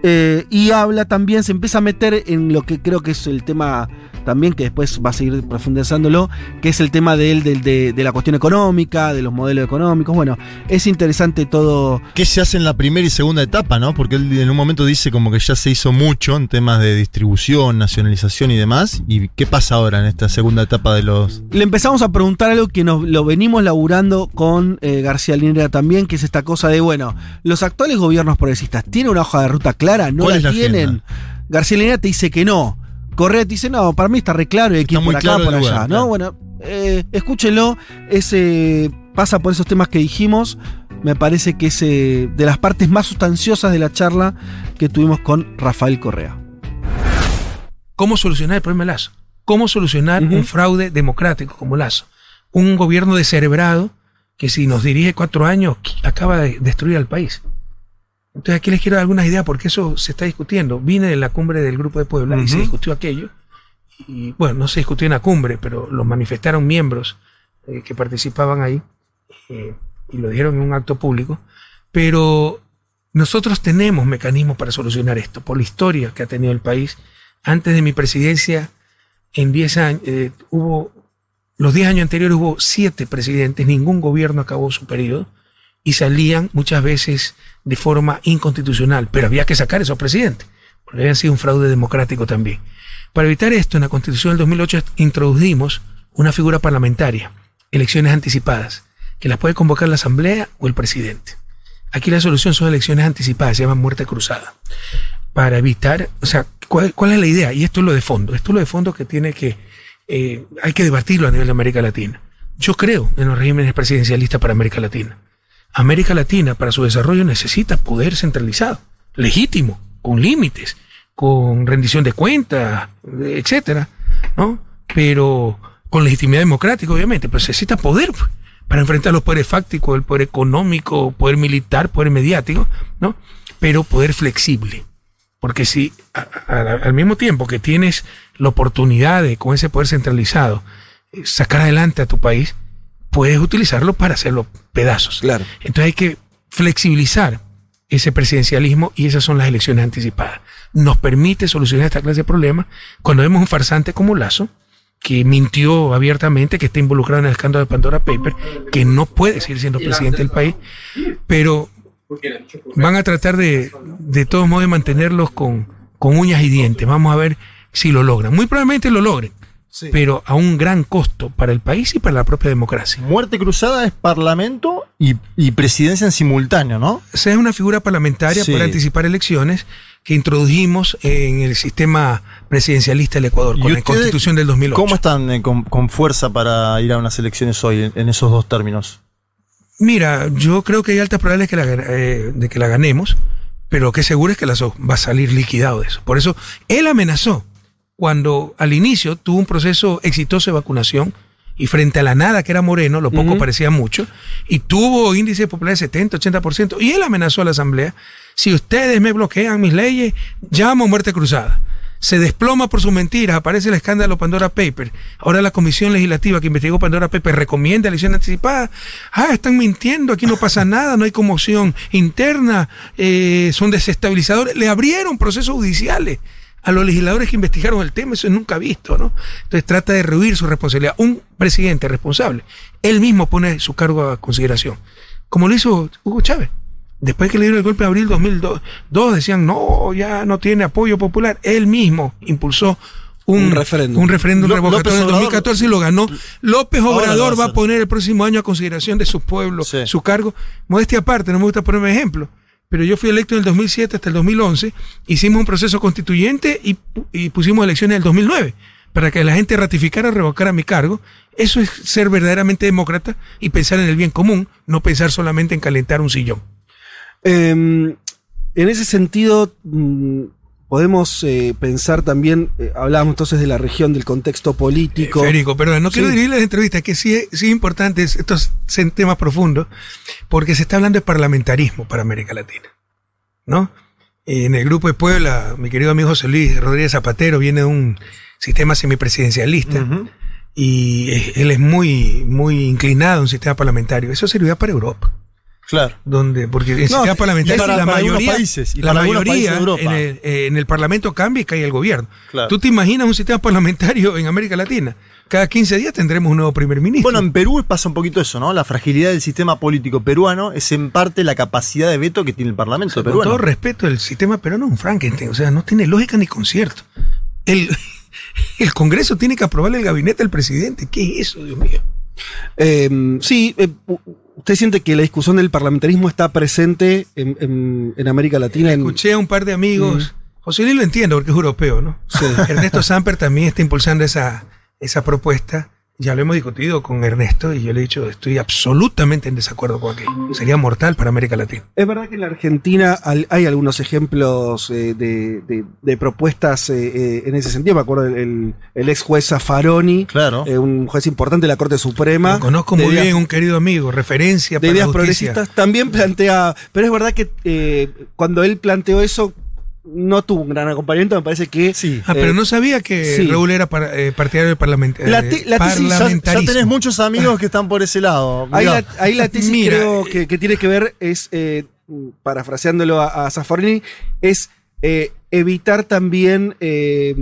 eh, y habla también, se empieza a meter en lo que creo que es el tema también, que después va a seguir profundizándolo, que es el tema de, él, de, de la cuestión económica, de los modelos económicos. Bueno, es interesante todo. ¿Qué se hace en la primera y segunda etapa, no? Porque él en un momento dice como que ya se hizo mucho en temas de distribución, nacionalización y demás. ¿Y qué pasa ahora en esta segunda etapa de los. Le empezamos a preguntar algo que nos lo venimos laburando con eh, García Linera también, que es esta cosa de, bueno, los actuales gobiernos progresistas tienen una hoja de ruta clara, no ¿Cuál la tienen. agenda? García Linera te dice que no. Correa dice, no, para mí está re claro y hay que ir por acá, claro por allá, lugar, ¿no? claro. Bueno, eh, escúchenlo, ese pasa por esos temas que dijimos. Me parece que es eh, de las partes más sustanciosas de la charla que tuvimos con Rafael Correa. ¿Cómo solucionar el problema de Lazo? ¿Cómo solucionar un fraude democrático como Lazo? Un gobierno descerebrado que si nos dirige cuatro años acaba de destruir al país. Entonces aquí les quiero dar algunas ideas porque eso se está discutiendo. Vine de la cumbre del Grupo de Puebla y se discutió aquello. Y bueno, no se discutió en la cumbre, pero lo manifestaron miembros eh, que participaban ahí eh, y lo dijeron en un acto público. Pero nosotros tenemos mecanismos para solucionar esto por la historia que ha tenido el país. Antes de mi presidencia, en 10 años, eh, hubo, los 10 años anteriores hubo 7 presidentes, ningún gobierno acabó su periodo y salían muchas veces de forma inconstitucional, pero había que sacar esos presidentes, porque habían sido un fraude democrático también. Para evitar esto, en la constitución del 2008 introdujimos una figura parlamentaria, elecciones anticipadas, que las puede convocar la Asamblea o el presidente. Aquí la solución son elecciones anticipadas, se llama muerte cruzada. Para evitar, o sea, ¿cuál, cuál es la idea? Y esto es lo de fondo, esto es lo de fondo que tiene que, eh, hay que debatirlo a nivel de América Latina. Yo creo en los regímenes presidencialistas para América Latina. América Latina, para su desarrollo, necesita poder centralizado, legítimo, con límites, con rendición de cuentas, etcétera, ¿no? Pero con legitimidad democrática, obviamente, pero necesita poder pues, para enfrentar los poderes fácticos, el poder económico, poder militar, poder mediático, ¿no? Pero poder flexible. Porque si a- al mismo tiempo que tienes la oportunidad de, con ese poder centralizado, eh, sacar adelante a tu país, puedes utilizarlo para hacerlo pedazos. Claro. Entonces hay que flexibilizar ese presidencialismo y esas son las elecciones anticipadas. Nos permite solucionar esta clase de problemas cuando vemos un farsante como Lazo, que mintió abiertamente, que está involucrado en el escándalo de Pandora Paper, que no puede seguir siendo presidente del país, pero van a tratar de, de todos modos, de mantenerlos con, con uñas y dientes. Vamos a ver si lo logran. Muy probablemente lo logren, pero a un gran costo para el país y para la propia democracia. Muerte cruzada es parlamento y, y presidencia en simultáneo, ¿no? Esa es una figura parlamentaria Sí. para anticipar elecciones que introdujimos en el sistema presidencialista del Ecuador, con ¿Y la constitución del 2008. ¿Cómo están eh, con, con fuerza para ir a unas elecciones hoy en, en esos dos términos? Mira, yo creo que hay altas probabilidades la, eh, de que la ganemos, pero lo que es seguro es que Lazo va a salir liquidado de eso. Por eso, él amenazó cuando al inicio tuvo un proceso exitoso de vacunación y frente a la nada que era Moreno, lo poco parecía mucho, y tuvo índice de popularidad de 70, 80%, y él amenazó a la Asamblea, si ustedes me bloquean mis leyes, llamo a muerte cruzada. Se desploma por sus mentiras, aparece el escándalo Pandora Paper. Ahora la comisión legislativa que investigó Pandora Paper recomienda elección anticipada. Ah, están mintiendo, aquí no pasa nada, no hay conmoción interna, eh, son desestabilizadores. Le abrieron procesos judiciales a los legisladores que investigaron el tema, eso es nunca visto, ¿no? Entonces trata de rehuir su responsabilidad. Un presidente responsable, él mismo pone su cargo a consideración, como lo hizo Hugo Chávez. Después que le dieron el golpe de abril 2002, dos decían, no, ya no tiene apoyo popular. Él mismo impulsó un, Un referéndum. un referéndum revocatorio en López Obrador- 2014 y lo ganó. López lo Obrador va a poner el próximo año a consideración de su pueblo, su cargo. Modestia aparte, no me gusta ponerme ejemplo. Pero yo fui electo en el 2007 hasta el 2011, hicimos un proceso constituyente y, y pusimos elecciones en el 2009 para que la gente ratificara revocara mi cargo. Eso es ser verdaderamente demócrata y pensar en el bien común, no pensar solamente en calentar un sillón. Em, en ese sentido, mm, podemos eh, pensar también, eh, hablábamos entonces de la región, del contexto político. Federico, perdón, no quiero Sí. dirigir la entrevista, que sí, es- sí importante es- estos son temas profundos, porque se está hablando de parlamentarismo para América Latina. ¿No? En el grupo de Puebla, mi querido amigo José Luis Rodríguez Zapatero viene de un sistema semipresidencialista y eh, él es muy, muy inclinado a un sistema parlamentario. Eso serviría para Europa. Claro. Donde, porque el No, sistema parlamentario para- la para mayoría, países, y la mayoría países en el, eh, en el Parlamento cambia y cae el gobierno. Claro. ¿Tú te imaginas un sistema parlamentario en América Latina? Cada 15 días tendremos un nuevo primer ministro. Bueno, en Perú pasa un poquito eso, ¿no? La fragilidad del sistema político peruano es en parte la capacidad de veto que tiene el Parlamento Con peruano. todo respeto, el sistema peruano es un Frankenstein, o sea, no tiene lógica ni concierto. El, el Congreso tiene que aprobarle el gabinete del presidente. ¿Qué es eso, Dios mío? Em, sí, eh, ¿usted siente que la discusión del parlamentarismo está presente en, en- en América Latina? Escuché a un par de amigos. José Luis lo entiendo porque es europeo, ¿no? Sí. Ernesto Samper también está impulsando esa, esa propuesta. Ya lo hemos discutido con Ernesto y yo le he dicho, estoy absolutamente en desacuerdo con aquello. Sería mortal para América Latina. Es verdad que en la Argentina hay algunos ejemplos eh, de, de- de propuestas eh, eh, en ese sentido. Me acuerdo el, el- ex juez Zaffaroni, claro. un juez importante de la Corte Suprema. Lo conozco de muy ideas- bien, un querido amigo, referencia de para ideas la justicia. progresistas también plantea, pero es verdad que eh, cuando él planteó eso no tuvo un gran acompañamiento, me parece que... Sí, Ah, pero no sabía que Raúl era para- eh, partidario del parlamento. La te- la tesis- Ya, ya parlamentarismo. tenés muchos amigos que están por ese lado. Ahí la, ahí la tesis Mira, creo que, que tiene que ver es, eh, parafraseándolo a, a es eh, evitar también eh,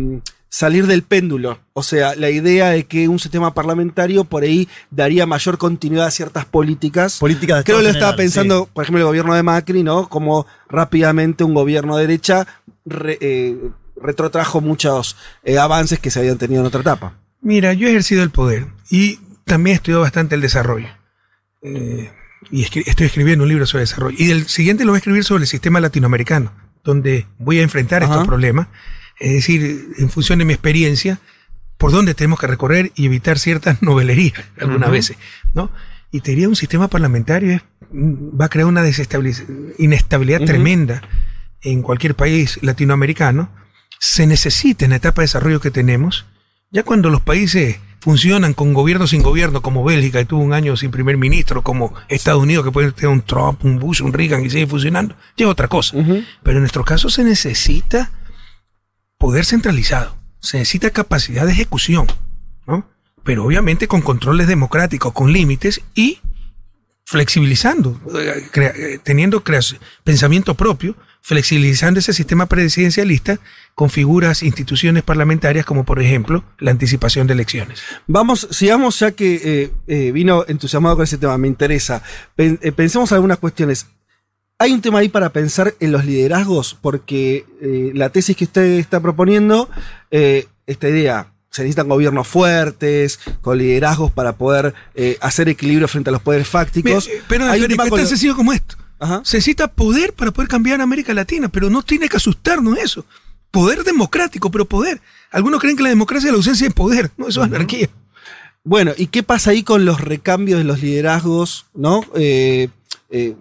salir del péndulo. O sea, la idea de que un sistema parlamentario por ahí daría mayor continuidad a ciertas políticas. Políticas de Creo que lo estaba pensando, por ejemplo, el gobierno de Macri, ¿no? Como rápidamente un gobierno de derecha re- eh, retrotrajo muchos eh, avances que se habían tenido en otra etapa. Mira, yo he ejercido el poder y también he estudiado bastante el desarrollo. Eh, y escri- estoy escribiendo un libro sobre desarrollo. Y el siguiente lo voy a escribir sobre el sistema latinoamericano, donde voy a enfrentar estos problemas. Es decir, en función de mi experiencia, por dónde tenemos que recorrer y evitar ciertas novelerías algunas Ujú. veces, ¿no? Y te diría un sistema parlamentario es- va a crear una inestabilidad tremenda en cualquier país latinoamericano. Se necesita en la etapa de desarrollo que tenemos, ya cuando los países funcionan con gobierno sin gobierno, como Bélgica, que tuvo un año sin primer ministro, como Estados Unidos, que puede tener un Trump, un Bush, un Reagan y sigue funcionando, ya es otra cosa. Pero en nuestro caso se necesita poder centralizado, se necesita capacidad de ejecución, ¿no? Pero obviamente con controles democráticos, con límites y flexibilizando, eh, eh, teniendo pensamiento propio, flexibilizando ese sistema presidencialista con figuras, instituciones parlamentarias como por ejemplo la anticipación de elecciones. Vamos, sigamos ya que eh, vino entusiasmado con ese tema, me interesa. Pen- pensemos algunas cuestiones. Hay un tema ahí para pensar en los liderazgos, porque eh, la tesis que usted está proponiendo, eh, esta idea, se necesitan gobiernos fuertes, con liderazgos para poder eh, hacer equilibrio frente a los poderes fácticos. Mira, Pero Hay un Federico, tema es con tan lo- sencillo como esto. Se necesita poder para poder cambiar América Latina, pero no tiene que asustarnos eso. Poder democrático, pero poder. Algunos creen que la democracia es la ausencia de poder. No, eso es anarquía. Bueno, ¿y qué pasa ahí con los recambios de los liderazgos? ¿No? Eh, eh,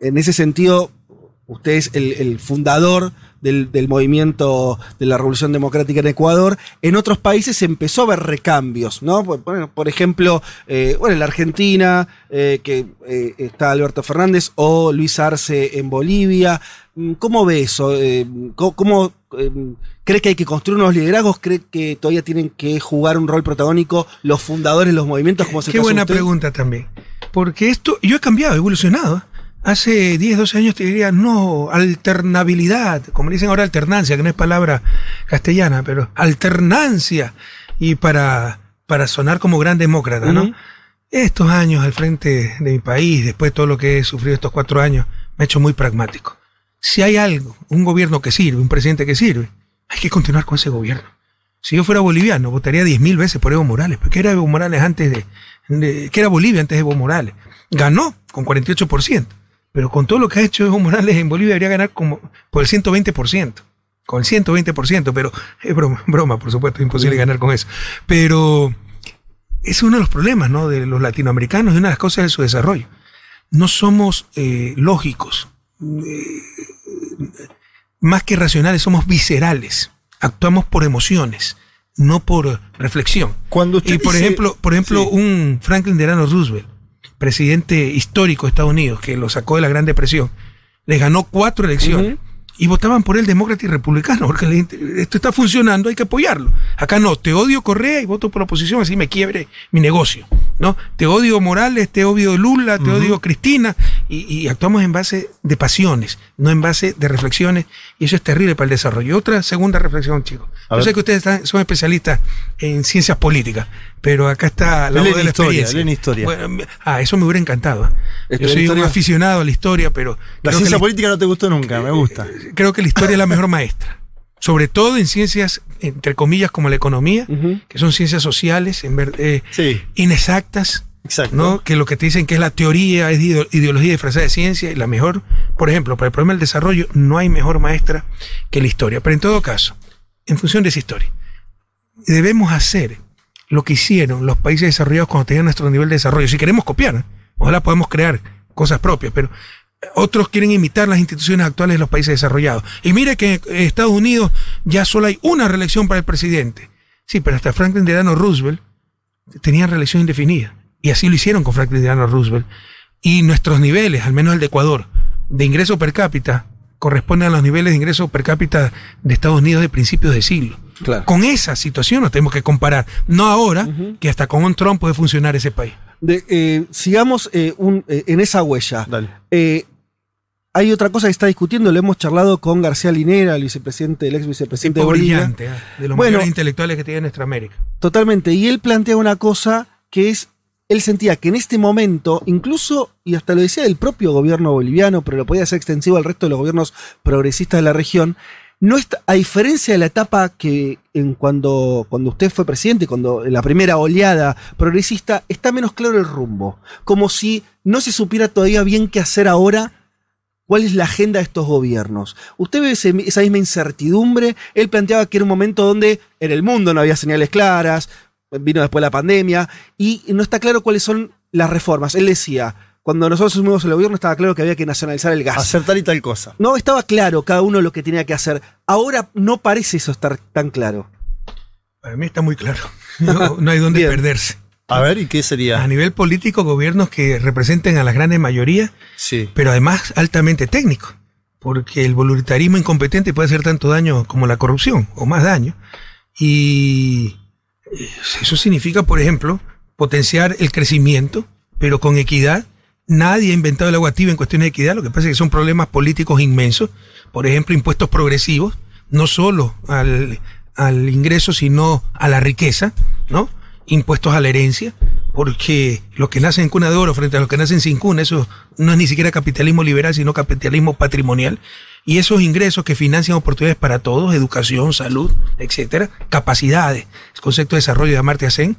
en ese sentido, usted es el, el fundador del, del movimiento de la Revolución Democrática en Ecuador. En otros países se empezó a ver recambios, ¿no? Por, bueno, por ejemplo, eh, bueno, en la Argentina, eh, que eh, está Alberto Fernández, o Luis Arce en Bolivia. Mm, ¿Cómo ve eso? Eh, ¿Cómo, cómo, eh, cree que hay que construir unos liderazgos? ¿Cree que todavía tienen que jugar un rol protagónico los fundadores de los movimientos? Como se Qué buena pregunta también. Porque esto, yo he cambiado, he evolucionado. Hace 10, 12 años te diría, no, alternabilidad, como le dicen ahora alternancia, que no es palabra castellana, pero alternancia. Y para, para sonar como gran demócrata, ¿no? Estos años al frente de mi país, después de todo lo que he sufrido estos cuatro años, me ha hecho muy pragmático. Si hay algo, un gobierno que sirve, un presidente que sirve, hay que continuar con ese gobierno. Si yo fuera boliviano, votaría 10.000 veces por Evo Morales. porque era Evo Morales antes de, de- que era Bolivia antes de Evo Morales? Ganó con 48%. Pero con todo lo que ha hecho Evo Morales en Bolivia debería ganar como por el 120%. Con el 120%, pero es broma, broma, por supuesto, es imposible ganar con eso. Pero es uno de los problemas ¿no? de los latinoamericanos y una de las cosas de su desarrollo. No somos eh, lógicos, eh, más que racionales, somos viscerales. Actuamos por emociones, no por reflexión. Cuando y por dice- ejemplo, por ejemplo, un Franklin Delano Roosevelt, presidente histórico de Estados Unidos, que lo sacó de la Gran Depresión, le ganó cuatro elecciones. Y votaban por él demócrata y republicano, porque esto está funcionando, hay que apoyarlo. Acá no, te odio Correa y voto por la oposición, así me quiebre mi negocio. ¿no? Te odio Morales, te odio Lula, te odio Cristina, y, y actuamos en base de pasiones, no en base de reflexiones, y eso es terrible para el desarrollo. Otra segunda reflexión, chicos. A Yo ver. sé que ustedes están- son especialistas en ciencias políticas, pero acá está la voz de la historia, experiencia. historia. Bueno, ah, eso me hubiera encantado. ¿eh? Yo soy un aficionado a la historia, pero La ciencia la- política no te gustó nunca, me gusta. Creo que la historia es la mejor maestra. Sobre todo en ciencias, entre comillas, como la economía, que son ciencias sociales, en ver- eh, inexactas, ¿no? que lo que te dicen que es la teoría, es ide- ideología disfrazada de ciencia, y la mejor, por ejemplo, para el problema del desarrollo, no hay mejor maestra que la historia. Pero en todo caso, en función de esa historia, debemos hacer lo que hicieron los países desarrollados cuando tenían nuestro nivel de desarrollo. Si queremos copiar, ojalá podamos crear cosas propias, pero otros quieren imitar las instituciones actuales de los países desarrollados. Y mire que en Estados Unidos ya solo hay una reelección para el presidente. Sí, pero hasta Franklin Delano Roosevelt tenía reelección indefinida. Y así lo hicieron con Franklin Delano Roosevelt. Y nuestros niveles, al menos el de Ecuador, de ingreso per cápita, corresponden a los niveles de ingreso per cápita de Estados Unidos de principios de siglo. Con esa situación nos tenemos que comparar. No ahora, que hasta con un Trump puede funcionar ese país. De, eh, sigamos eh, un- eh, en esa huella. Eh, hay otra cosa que está discutiendo, lo hemos charlado con García Linera, el vicepresidente, el ex vicepresidente de Bolivia. brillante, ¿eh? de los Bueno, mayores intelectuales que tiene nuestra América. Totalmente. Y él plantea una cosa que es, él sentía que en este momento, incluso, y hasta lo decía del propio gobierno boliviano, pero lo podía hacer extensivo al resto de los gobiernos progresistas de la región, no está, a diferencia de la etapa que en cuando, cuando usted fue presidente, cuando la primera oleada progresista, está menos claro el rumbo. Como si no se supiera todavía bien qué hacer ahora, cuál es la agenda de estos gobiernos. Usted ve esa misma incertidumbre. Él planteaba que era un momento donde en el mundo no había señales claras, vino después la pandemia, y no está claro cuáles son las reformas. Él decía, cuando nosotros asumimos el gobierno estaba claro que había que nacionalizar el gas. Hacer tal y tal cosa. No estaba claro cada uno lo que tenía que hacer. Ahora no parece eso estar tan claro. Para mí está muy claro. No, no hay dónde perderse. A ver, ¿y qué sería? A nivel político, gobiernos que representen a las grandes mayorías, Sí. pero además altamente técnicos. Porque el voluntarismo incompetente puede hacer tanto daño como la corrupción, o más daño. Y eh, eso significa, por ejemplo, potenciar el crecimiento, pero con equidad. Nadie ha inventado el agua tibia en cuestiones de equidad, lo que pasa es que son problemas políticos inmensos. Por ejemplo, impuestos progresivos, no solo al, al ingreso, sino a la riqueza, ¿no? Impuestos a la herencia, porque los que nacen en cuna de oro frente a los que nacen sin cuna, eso no es ni siquiera capitalismo liberal, sino capitalismo patrimonial. Y esos ingresos que financian oportunidades para todos, educación, salud, etcétera, capacidades, el concepto de desarrollo de Amartya Sen,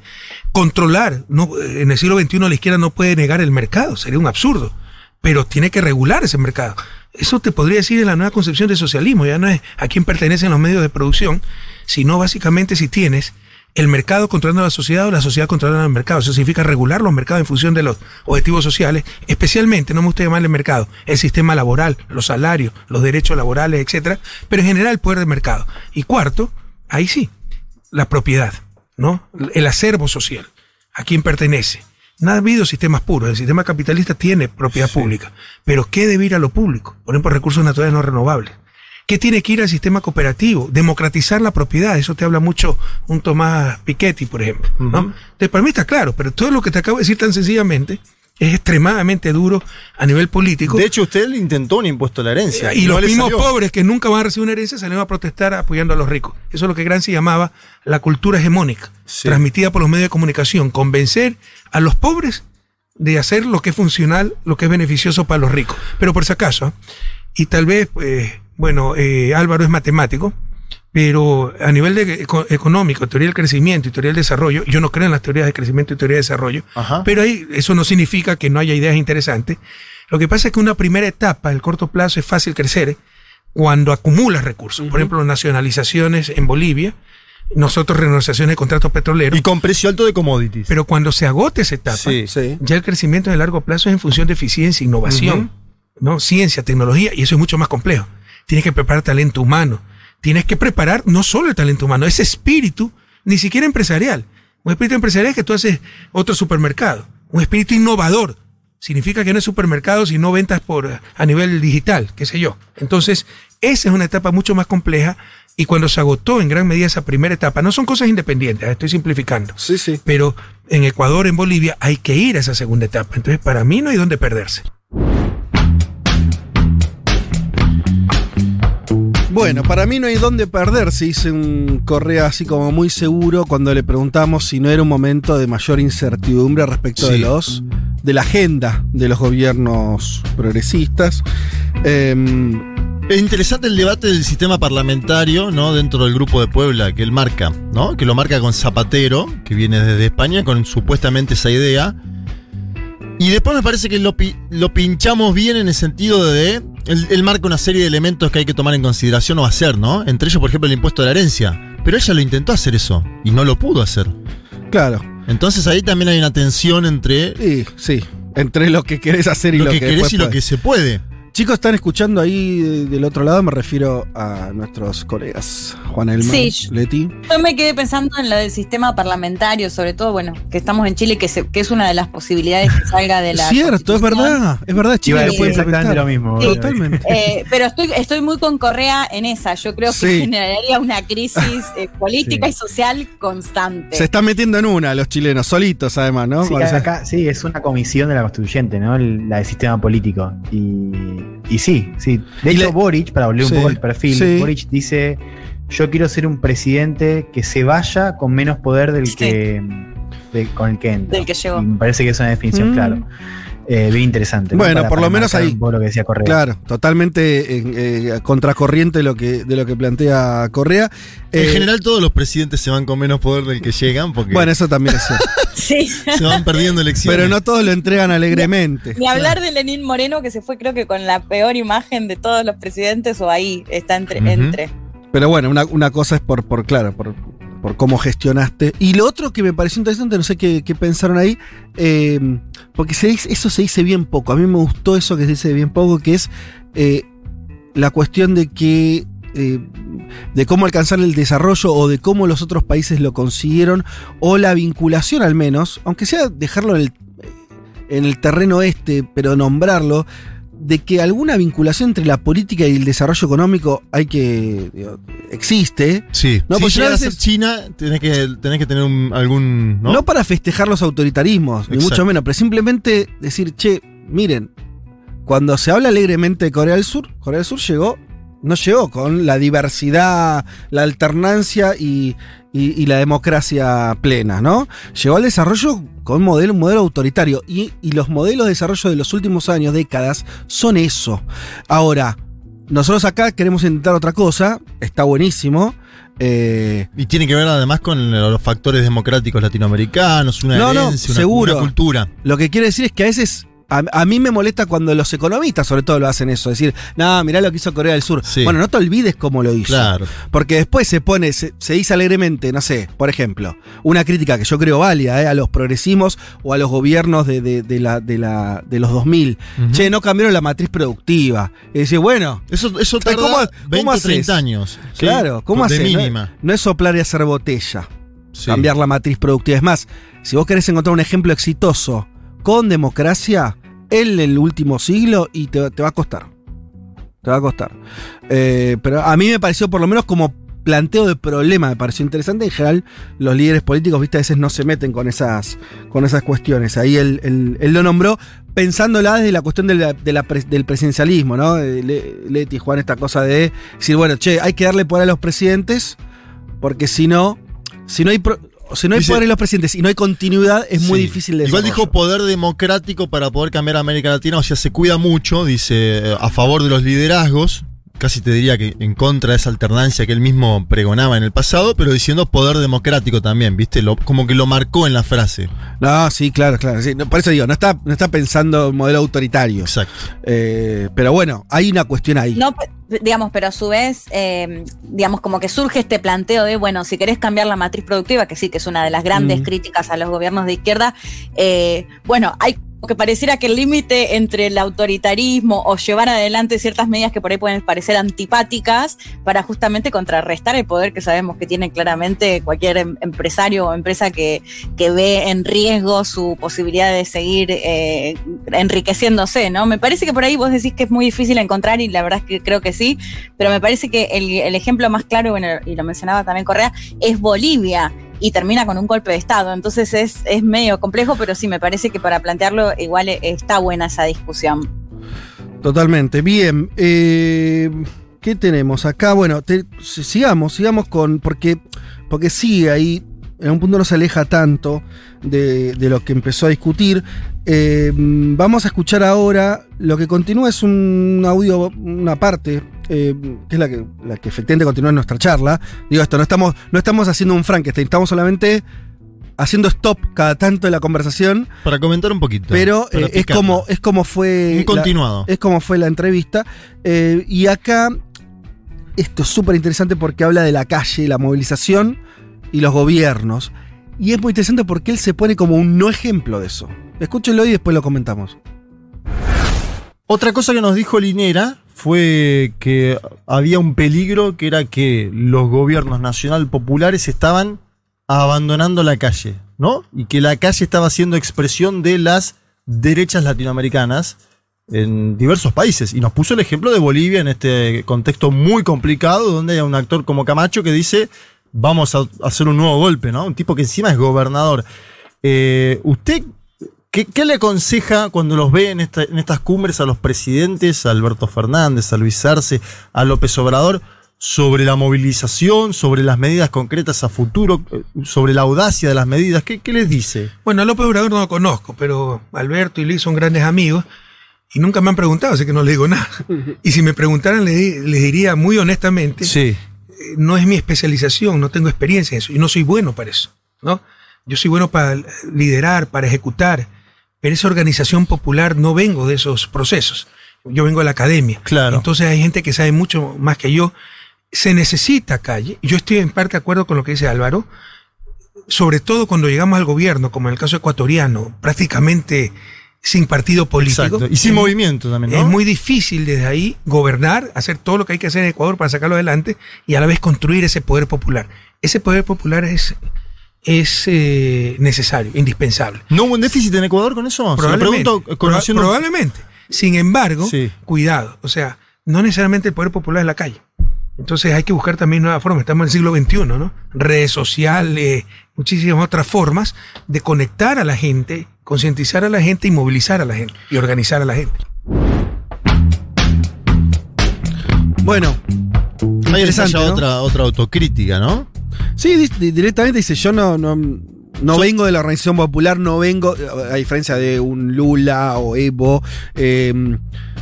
controlar, no, en el siglo XXI la izquierda no puede negar el mercado, sería un absurdo, pero tiene que regular ese mercado. Eso te podría decir en la nueva concepción de socialismo, ya no es a quién pertenecen los medios de producción, sino básicamente si tienes el mercado controlando a la sociedad o la sociedad controlando al mercado. Eso significa regular los mercados en función de los objetivos sociales, especialmente, no me gusta llamarle mercado, el sistema laboral, los salarios, los derechos laborales, etcétera, pero en general el poder de mercado. Y cuarto, ahí sí, la propiedad, ¿no? El acervo social, a quién pertenece. No ha habido sistemas puros. El sistema capitalista tiene propiedad pública. Pero ¿qué debe ir a lo público? Por ejemplo, recursos naturales no renovables. ¿Qué tiene que ir al sistema cooperativo? Democratizar la propiedad. Eso te habla mucho un Tomás Piketty, por ejemplo. ¿no? Entonces, para mí está claro, pero todo lo que te acabo de decir tan sencillamente es extremadamente duro a nivel político. De hecho, usted le intentó un impuesto a la herencia. Y no los mismos salió. pobres que nunca van a recibir una herencia salieron a protestar apoyando a los ricos. Eso es lo que Gramsci llamaba la cultura hegemónica, transmitida por los medios de comunicación. Convencer a los pobres de hacer lo que es funcional, lo que es beneficioso para los ricos. Pero por si acaso, ¿ah? y tal vez, pues, bueno, eh, Álvaro es matemático, pero a nivel de eco- económico, teoría del crecimiento y teoría del desarrollo, yo no creo en las teorías de crecimiento y teoría de desarrollo, pero ahí eso no significa que no haya ideas interesantes. Lo que pasa es que una primera etapa, el corto plazo, es fácil crecer cuando acumulas recursos. Por ejemplo, nacionalizaciones en Bolivia, nosotros renegociaciones de contratos petroleros. Y con precio alto de commodities. Pero cuando se agote esa etapa, Sí. ya el crecimiento de largo plazo es en función de eficiencia, innovación, ¿no? Ciencia, tecnología, y eso es mucho más complejo. Tienes que preparar talento humano. Tienes que preparar no solo el talento humano, ese espíritu, ni siquiera empresarial. Un espíritu empresarial es que tú haces otro supermercado. Un espíritu innovador. Significa que no es supermercado, sino ventas por a nivel digital, qué sé yo. Entonces, esa es una etapa mucho más compleja y cuando se agotó en gran medida esa primera etapa, no son cosas independientes, eh, estoy simplificando. Sí, sí. Pero en Ecuador, en Bolivia, hay que ir a esa segunda etapa. Entonces, para mí no hay dónde perderse. Bueno, para mí no hay dónde perderse, dice un Correa así como muy seguro cuando le preguntamos si no era un momento de mayor incertidumbre respecto de los de la agenda de los gobiernos progresistas. Em, Es interesante el debate del sistema parlamentario, ¿no? Dentro del grupo de Puebla que él marca, ¿no? Que lo marca con Zapatero, que viene desde España con supuestamente esa idea. Y después me parece que lo, pi- lo pinchamos bien en el sentido de. Él, él marca una serie de elementos que hay que tomar en consideración o hacer, ¿no? Entre ellos, por ejemplo, el impuesto de la herencia. Pero ella lo intentó hacer eso y no lo pudo hacer. Claro. Entonces ahí también hay una tensión entre. Sí, sí. Entre lo que querés hacer y lo, lo, que, querés y lo que se puede. Chicos, están escuchando ahí de- del otro lado, me refiero a nuestros colegas, Juan Sí, yo- Leti. Yo me quedé pensando en lo del sistema parlamentario, sobre todo, bueno, que estamos en Chile, que, se- que es una de las posibilidades que salga de la. Cierto, es verdad, es verdad, Chile lo puede exactamente implementar. lo mismo. Sí. Totalmente. Eh, pero estoy, estoy muy con Correa en esa. Yo creo que Sí. generaría una crisis eh, política Sí. y social constante. Se están metiendo en una los chilenos, solitos además, ¿no? Sí, acá, es una comisión de la constituyente, ¿no? La del sistema político. Y, y sí, sí. De Y hecho, le- Boric, para volver Sí, un poco al perfil, sí. Boric dice: Yo quiero ser un presidente que se vaya con menos poder del Sí. que de- con el que entra. Del que llegó. Y me parece que es una definición Mm. clara. eh, bien interesante. ¿no? Bueno, Para- por lo menos ahí. un poco lo que decía Correa. Claro, totalmente eh, eh, contracorriente de lo que, de lo que plantea Correa. En Eh, general todos los presidentes se van con menos poder del que llegan porque Bueno, eso también es cierto. Sí. se van perdiendo elecciones. Pero no todos lo entregan alegremente. Ni hablar de Lenín Moreno, que se fue creo que con la peor imagen de todos los presidentes, o ahí está entre. Entre. Pero bueno, una, una cosa es por, por claro, por, por cómo gestionaste. Y lo otro que me pareció interesante, no sé qué, qué pensaron ahí, eh, porque se dice- eso se dice bien poco. A mí me gustó eso que se dice bien poco, que es eh, la cuestión de que. Eh, de cómo alcanzar el desarrollo o de cómo los otros países lo consiguieron, o la vinculación al menos, aunque sea dejarlo en el, en el terreno este, pero nombrarlo, de que alguna vinculación entre la política y el desarrollo económico hay que. digo, existe. Sí, No, si pues llegas a ser China, tenés que, tenés que tener un- algún. ¿no? ¿no? para festejar los autoritarismos, ni mucho menos, pero simplemente decir, che, miren, cuando se habla alegremente de Corea del Sur, Corea del Sur llegó, no llegó con la diversidad, la alternancia y, y- y la democracia plena, ¿no? Llegó al desarrollo con un modelo, un modelo autoritario. Y, y los modelos de desarrollo de los últimos años, décadas, son eso. Ahora, nosotros acá queremos intentar otra cosa, está buenísimo. eh, Y tiene que ver además con los factores democráticos latinoamericanos, una No, no, herencia, una- seguro. una cultura. Lo que quiere decir es que a veces. A, a mí me molesta cuando los economistas, sobre todo, lo hacen eso. Decir, no, mirá lo que hizo Corea del Sur. Bueno, no te olvides cómo lo hizo. Claro. Porque después se pone, se, se dice alegremente, no sé, por ejemplo, una crítica que yo creo válida eh, a los progresismos o a los gobiernos de, de- de la, de, la, de los 2000. Ujú. Che, no cambiaron la matriz productiva. Y decir, bueno. Eso, eso ¿cómo- tarda cómo 20 o haces? 30 años. ¿sí? Claro, ¿cómo haces? No- es soplar y hacer botella. Sí. Cambiar la matriz productiva. Es más, si vos querés encontrar un ejemplo exitoso con democracia en el último siglo, y te, va a costar. Te va a costar. Eh, pero a mí me pareció, por lo menos como planteo de problema, me pareció interesante. En general, los líderes políticos, viste, a veces no se meten con esas, con esas cuestiones. Ahí él, él- lo nombró pensándola desde la cuestión de del presidencialismo, ¿no? Eh, Le- Leti, Juan, esta cosa de decir, bueno, che, hay que darle poder a los presidentes, porque si no, si no hay, si no hay Dice- poder en los presidentes y no hay continuidad, es muy difícil de Igual dijo poder democrático para poder cambiar a América Latina, o sea, se cuida mucho, dice, eh, a favor de los liderazgos, casi te diría que en contra de esa alternancia que él mismo pregonaba en el pasado, pero diciendo poder democrático también, ¿viste? Lo- como que lo marcó en la frase. No, sí, claro, claro. sí. No, por eso digo, no está, no está pensando en modelo autoritario. Exacto. Eh, pero bueno, hay una cuestión ahí. No, digamos, pero a su vez, eh, digamos, como que surge este planteo de, bueno, si querés cambiar la matriz productiva, que sí, que es una de las grandes Mm. críticas a los gobiernos de izquierda, eh, bueno, hay que pareciera que el límite entre el autoritarismo o llevar adelante ciertas medidas que por ahí pueden parecer antipáticas para justamente contrarrestar el poder que sabemos que tiene claramente cualquier em- empresario o empresa que, que ve en riesgo su posibilidad de seguir eh, enriqueciéndose, ¿no? Me parece que por ahí vos decís que es muy difícil encontrar y la verdad es que creo que sí, pero me parece que el, el ejemplo más claro, bueno, y lo mencionaba también Correa, es Bolivia y termina con un golpe de Estado. Entonces es, es medio complejo, pero sí, me parece que para plantearlo igual eh, está buena esa discusión. Totalmente. Bien. eh, ¿Qué tenemos acá? Bueno, sigamos, sigamos con. Porque, porque sigue ahí. En un punto no se aleja tanto de, de lo que empezó a discutir. Eh, vamos a escuchar ahora. Lo que continúa es un audio, una parte, eh, que es la que, la que efectivamente continúa en nuestra charla. Digo esto, no estamos, no estamos haciendo un Frankenstein, estamos solamente haciendo stop cada tanto de la conversación. Para comentar un poquito. Pero eh, es, como, es como fue. Un la- continuado. es como fue la entrevista. Eh, y acá, esto es súper interesante porque habla de la calle, la movilización y los gobiernos. Y es muy interesante porque él se pone como un no ejemplo de eso. Escúchenlo y después lo comentamos. Otra cosa que nos dijo Linera fue que había un peligro que era que los gobiernos nacional populares estaban abandonando la calle, ¿no? Y que la calle estaba siendo expresión de las derechas latinoamericanas en diversos países. Y nos puso el ejemplo de Bolivia en este contexto muy complicado, donde hay un actor como Camacho que dice, vamos a hacer un nuevo golpe, ¿no? Un tipo que encima es gobernador. Eh, ¿Usted ¿Qué, qué le aconseja cuando los ve en, esta- en estas cumbres a los presidentes, a Alberto Fernández, a Luis Arce, a López Obrador, sobre la movilización, sobre las medidas concretas a futuro, eh, sobre la audacia de las medidas. ¿Qué, qué les dice? Bueno, a López Obrador no lo conozco, pero Alberto y Luis son grandes amigos y nunca me han preguntado, así que no le digo nada. Y si me preguntaran, les diría muy honestamente, eh, no es mi especialización, no tengo experiencia en eso y no soy bueno para eso, ¿no? Yo soy bueno para liderar, para ejecutar, pero esa organización popular no vengo de esos procesos. Yo vengo de la academia. Claro. Entonces hay gente que sabe mucho más que yo. Se necesita calle. Yo estoy en parte de acuerdo con lo que dice Álvaro, sobre todo cuando llegamos al gobierno, como en el caso ecuatoriano, prácticamente sin partido político. Exacto. Y sin Es- movimiento también, ¿no? Es muy difícil desde ahí gobernar, hacer todo lo que hay que hacer en Ecuador para sacarlo adelante y a la vez construir ese poder popular. Ese poder popular es, es eh, necesario, indispensable. ¿No hubo un déficit en Ecuador con eso? Se lo Probablemente. pregunto Proba- conociendo- probablemente. Sin embargo, cuidado. O sea, no necesariamente el poder popular es la calle. Entonces hay que buscar también nuevas formas. Estamos en el siglo XXI, ¿no? Redes sociales, muchísimas otras formas de conectar a la gente, concientizar a la gente y movilizar a la gente y organizar a la gente. Bueno, Hay ¿no? otra, otra autocrítica, ¿no? Sí, di- di- directamente dice, yo no, no, no vengo de la organización popular, no vengo, a diferencia de un Lula o Evo. eh,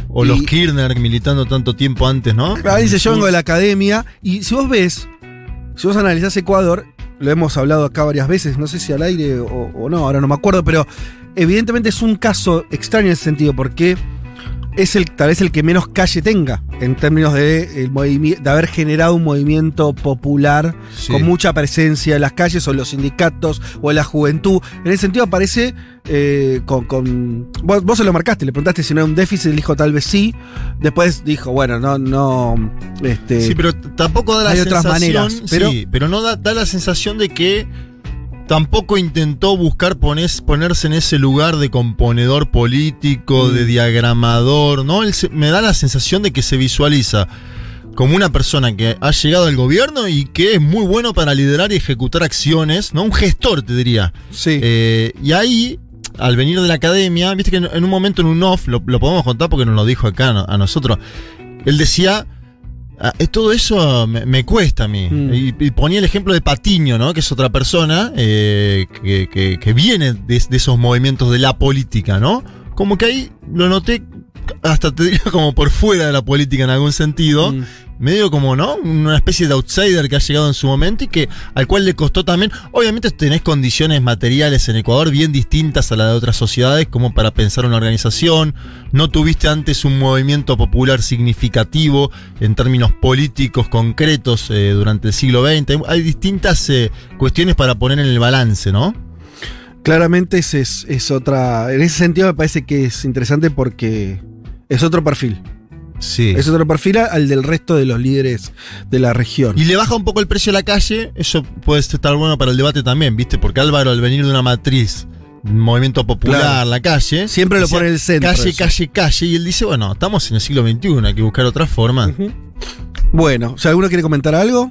O y- los Kirchner militando tanto tiempo antes, ¿no? Claro, dice, yo vengo de la academia. Y si vos ves, si vos analizás Ecuador, lo hemos hablado acá varias veces, no sé si al aire o, no, ahora no me acuerdo, pero evidentemente es un caso extraño en ese sentido, porque es el, tal vez el que menos calle tenga, en términos de, el de haber generado un movimiento popular Sí. con mucha presencia en las calles, o en los sindicatos, o en la juventud. En ese sentido aparece eh, con... con- vos, vos se lo marcaste, le preguntaste si no era un déficit, él dijo tal vez sí. Después dijo, bueno, no, no... Este, Sí, pero tampoco da la hay sensación. otras maneras, pero- sí, pero no da, da la sensación de que tampoco intentó buscar pones- ponerse en ese lugar de componedor político, Mm. de diagramador, ¿no? Él se- me da la sensación de que se visualiza como una persona que ha llegado al gobierno y que es muy bueno para liderar y ejecutar acciones, ¿no? Un gestor, te diría. Sí. Eh, y ahí, al venir de la academia, viste que en, en un momento en un off, lo, lo podemos contar porque nos lo dijo acá a nosotros, él decía, "Ah, todo eso me, me cuesta a mí. Mm. Y, y ponía el ejemplo de Patiño, ¿no? Que es otra persona eh, que, que- que viene de, de esos movimientos de la política, ¿no? Como que ahí lo noté hasta te diría como por fuera de la política en algún sentido. Mm. Medio como, ¿no? Una especie de outsider que ha llegado en su momento y que al cual le costó también. Obviamente tenés condiciones materiales en Ecuador bien distintas a las de otras sociedades, como para pensar una organización. No tuviste antes un movimiento popular significativo en términos políticos concretos eh, durante el siglo XX. Hay distintas eh, cuestiones para poner en el balance, ¿no? Claramente ese es, es otra. En ese sentido me parece que es interesante porque es otro perfil. Sí. Es otro perfil al del resto de los líderes de la región. Y le baja un poco el precio a la calle, eso puede estar bueno para el debate también, ¿viste? Porque Álvaro, al venir de una matriz, movimiento popular, Claro. la calle. Siempre lo pone en el centro Calle, eso. calle, calle. Y él dice, bueno, estamos en el siglo XXI, hay que buscar otra forma. Bueno, si alguno quiere comentar algo.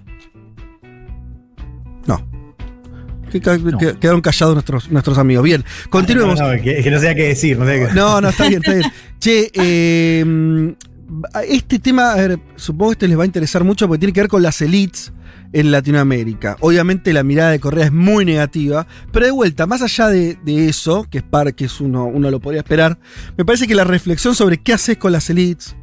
Que- que- que- Quedaron callados nuestros, nuestros amigos. Bien, continuemos. No, no, que, que no sé qué decir. No, No, no, está bien, está bien. Che, eh, este tema, a ver, supongo que este les va a interesar mucho porque tiene que ver con las elites en Latinoamérica. Obviamente la mirada de Correa es muy negativa, pero de vuelta, más allá de, de eso, que es par, que es uno, uno lo podría esperar, me parece que la reflexión sobre qué haces con las elites,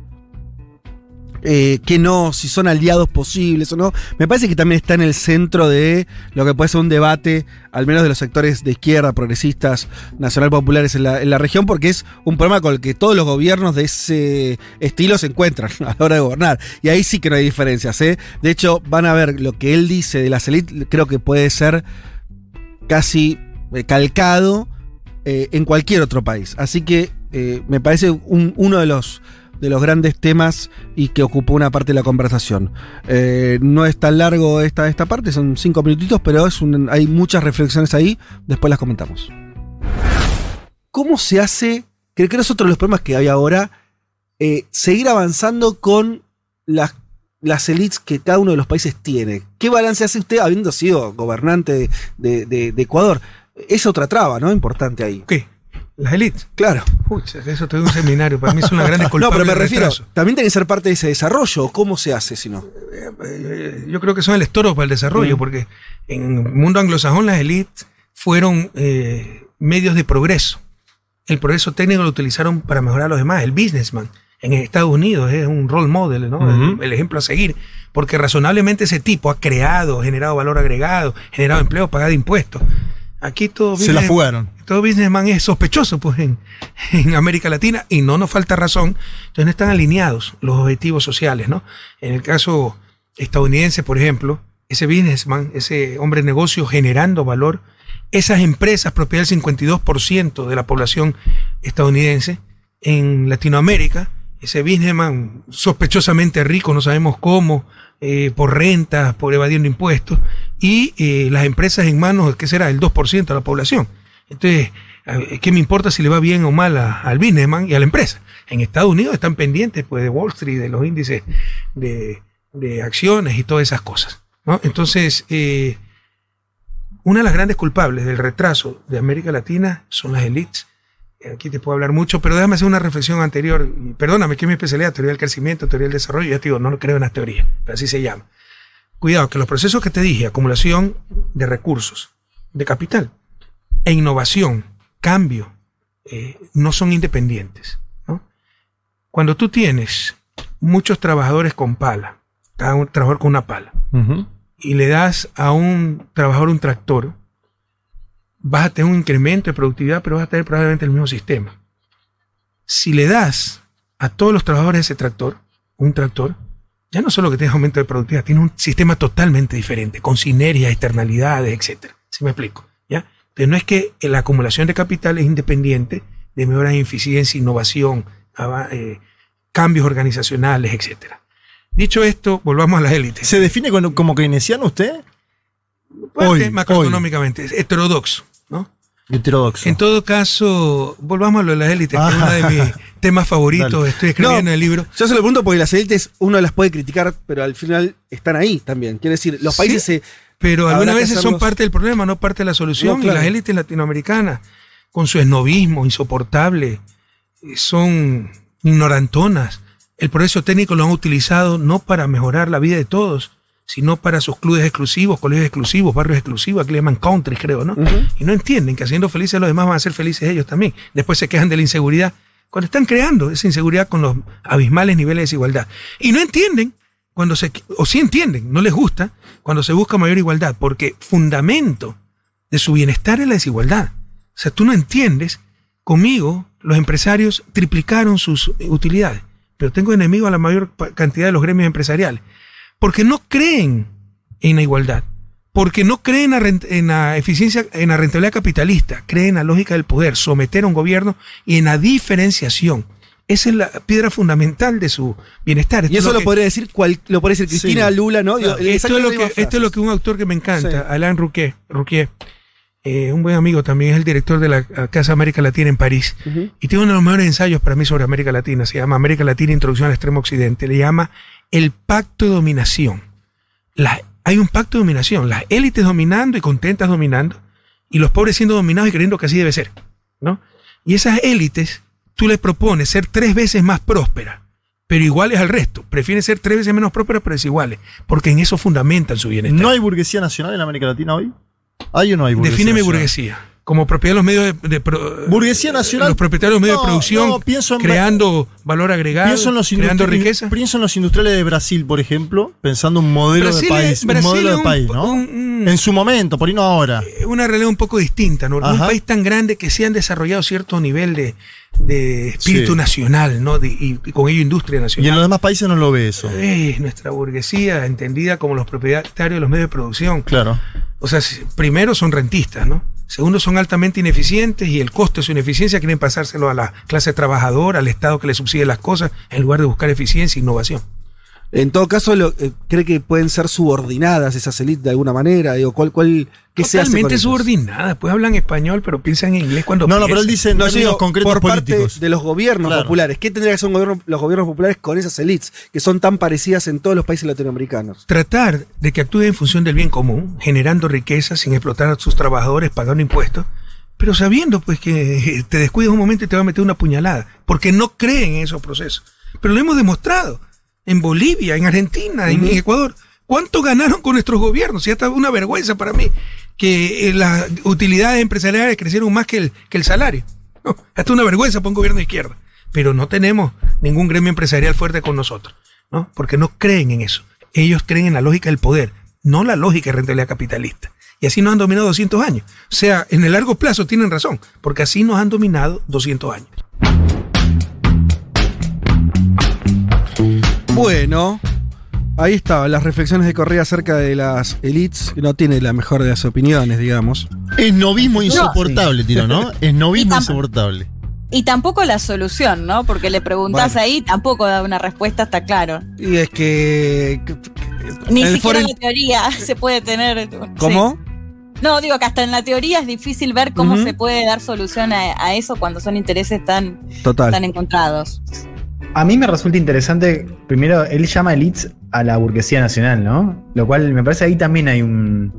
eh, que no, si son aliados posibles o no, me parece que también está en el centro de lo que puede ser un debate, al menos de los sectores de izquierda, progresistas, nacional populares en la, región, porque es un problema con el que todos los gobiernos de ese estilo se encuentran a la hora de gobernar. Y ahí sí que no hay diferencias. ¿eh? De hecho, van a ver lo que él dice de las élites, creo que puede ser casi eh, calcado en cualquier otro país. Así que me parece un- uno de los de los grandes temas y que ocupó una parte de la conversación. Eh, no es tan largo esta, esta parte, son cinco minutitos, pero hay muchas reflexiones ahí, después las comentamos. ¿Cómo se hace? Creo que es otro de los problemas que hay ahora, eh, seguir avanzando con las, las elites que cada uno de los países tiene. ¿Qué balance hace usted habiendo sido gobernante de, de- de- de Ecuador? Es otra traba, ¿no? Importante ahí. ¿Qué? Las élites. Claro. Pucha, eso te doy un seminario. Para mí son las grandes No, culpables pero me refiero, retraso. también tiene que ser parte de ese desarrollo. ¿Cómo se hace si no? Eh, Yo creo que son el estorbo para el desarrollo, Mm. porque en el mundo anglosajón las élites fueron eh, medios de progreso. El progreso técnico lo utilizaron para mejorar a los demás. El businessman en Estados Unidos es un role model, ¿no? El, el ejemplo a seguir, porque razonablemente ese tipo ha creado, generado valor agregado, generado empleo, pagado impuestos. Aquí todo Se la fugaron. todo businessman es sospechoso pues en, en América Latina y no nos falta razón. Entonces no están alineados los objetivos sociales, ¿no? En el caso estadounidense, por ejemplo, ese businessman, ese hombre de negocio generando valor, esas empresas propiedad del 52% de la población estadounidense en Latinoamérica, ese businessman sospechosamente rico, no sabemos cómo, eh, por rentas, por evadiendo impuestos, y eh, las empresas en manos, ¿qué será? El 2% de la población. Entonces, ¿qué me importa si le va bien o mal a- al businessman y a la empresa? En Estados Unidos están pendientes pues, de Wall Street, de los índices de, de acciones y todas esas cosas. Entonces, eh, una de las grandes culpables del retraso de América Latina son las élites. Aquí te puedo hablar mucho, pero déjame hacer una reflexión anterior. Perdóname, que es mi especialidad, teoría del crecimiento, teoría del desarrollo. Ya te digo, no creo en las teorías, pero así se llama. Cuidado, que los procesos que te dije, acumulación de recursos, de capital, e innovación, cambio, eh, no son independientes. ¿no? Cuando tú tienes muchos trabajadores con pala, cada un trabajador con una pala, y le das a un trabajador un tractor, vas a tener un incremento de productividad, pero vas a tener probablemente el mismo sistema. Si le das a todos los trabajadores de ese tractor, un tractor, ya no solo que tienes aumento de productividad, tiene un sistema totalmente diferente, con sinergias, externalidades, etcétera. ¿Sí me explico? ¿Ya? Pero no es que la acumulación de capital es independiente de mejoras en eficiencia, innovación, eh, cambios organizacionales, etcétera. Dicho esto, volvamos a las élites. ¿Se define como, keynesiano usted? Parte macroeconómicamente, es heterodoxo, En todo caso, volvamos a lo de las élites, que es uno de mis temas favoritos. Dale. Estoy escribiendo en No, el libro. Yo se lo pregunto porque las élites uno las puede criticar, pero al final están ahí también. Quiere decir, los países Sí, se. Pero algunas veces son parte del problema, no parte de la solución. No, claro. Y las élites latinoamericanas, con su esnovismo insoportable, son ignorantonas. El progreso técnico lo han utilizado no para mejorar la vida de todos, sino para sus clubes exclusivos, colegios exclusivos, barrios exclusivos, aquí le llaman countries, creo, ¿no? Y no entienden que haciendo felices a los demás van a ser felices ellos también. Después se quejan de la inseguridad, cuando están creando esa inseguridad con los abismales niveles de desigualdad. Y no entienden cuando se, o sí entienden, no les gusta, cuando se busca mayor igualdad, porque fundamento de su bienestar es la desigualdad. O sea, tú no entiendes, conmigo los empresarios triplicaron sus utilidades, pero tengo enemigos a la mayor cantidad de los gremios empresariales, porque no creen en la igualdad, porque no creen en la, rent- en la eficiencia, en la rentabilidad capitalista, creen en la lógica del poder, someter a un gobierno y en la diferenciación. Esa es la piedra fundamental de su bienestar. Y Esto es eso lo que- podría decir cual, lo podría decir Cristina, Sí. Lula, ¿no? Digo, esto, es lo que, esto es lo que un autor que me encanta, Sí. Alain Rouquet, Rouquier, eh, un buen amigo también, es el director de la eh, Casa América Latina en París. Y tiene uno de los mejores ensayos para mí sobre América Latina. Se llama América Latina, Introducción al Extremo Occidente. Le llama el pacto de dominación. Hay un pacto de dominación. Las élites dominando y contentas dominando. Y los pobres siendo dominados y creyendo que así debe ser. ¿no? Y esas élites, tú les propones ser tres veces más prósperas, pero iguales al resto. Prefieren ser tres veces menos prósperas, pero desiguales. Porque en eso fundamentan su bienestar. ¿No hay burguesía nacional en América Latina hoy? ¿Hay o no hay burguesía Defíneme burguesía. Como propiedad de los medios de, de Burguesía nacional. Los propietarios de los medios No, de producción no, pienso en- creando valor agregado, Pienso en, los creando riqueza. pienso en los industriales de Brasil, por ejemplo, pensando un modelo Brasil de país. Brasil un modelo de un- país, ¿no? en su momento, por ahí no ahora. Una realidad un poco distinta, ¿no? Un país tan grande que se han desarrollado cierto nivel de, de espíritu Sí. nacional, ¿no? De- y, y con ello industria Y nacional. en los demás países no lo ve eso. Es nuestra burguesía entendida como los propietarios de los medios de producción. Claro. O sea, primero son rentistas, ¿no? Segundo, son altamente ineficientes y el costo de su ineficiencia quieren pasárselo a la clase trabajadora, al Estado que le subsidie las cosas, en lugar de buscar eficiencia e innovación. En todo caso, lo- eh, ¿cree que pueden ser subordinadas esas élites de alguna manera? Digo, ¿cuál, cuál, ¿Qué se hace subordinadas, pues hablan español, pero piensan en inglés cuando No, no, pero él piensan. dice en No, digo, concretos por políticos. parte de los gobiernos Claro. populares. ¿Qué tendría que hacer un gobierno- los gobiernos populares con esas élites que son tan parecidas en todos los países latinoamericanos? Tratar de que actúen en función del bien común, generando riqueza sin explotar a sus trabajadores, pagando impuestos, pero sabiendo pues que te descuidas un momento y te va a meter una puñalada, porque no creen en esos procesos. Pero lo hemos demostrado en Bolivia, en Argentina, en Ecuador. ¿Cuánto ganaron con nuestros gobiernos? Y hasta una vergüenza para mí que eh, las utilidades empresariales crecieron más que el, que el salario. No, hasta una vergüenza para un gobierno de izquierda. Pero no tenemos ningún gremio empresarial fuerte con nosotros, ¿no? Porque no creen en eso. Ellos creen en la lógica del poder, no la lógica de rentabilidad capitalista. Y así nos han dominado 200 años. O sea, en el largo plazo tienen razón, porque así nos han dominado 200 años. Bueno, ahí estaban las reflexiones de Correa acerca de las elites, que no tiene la mejor de las opiniones, digamos. Es novismo insoportable, tiro, ¿no? Es novismo insoportable. Y tampoco la solución, ¿no? Porque le preguntás Bueno. ahí, tampoco da una respuesta, está claro. Y es que. Ni siquiera foren- la teoría se puede tener. ¿Cómo? Sí. No, digo que hasta en la teoría es difícil ver cómo se puede dar solución a, a eso cuando son intereses tan, Total. tan encontrados. A mí me resulta interesante, primero, él llama elites a la burguesía nacional, ¿no? Lo cual me parece ahí también hay un,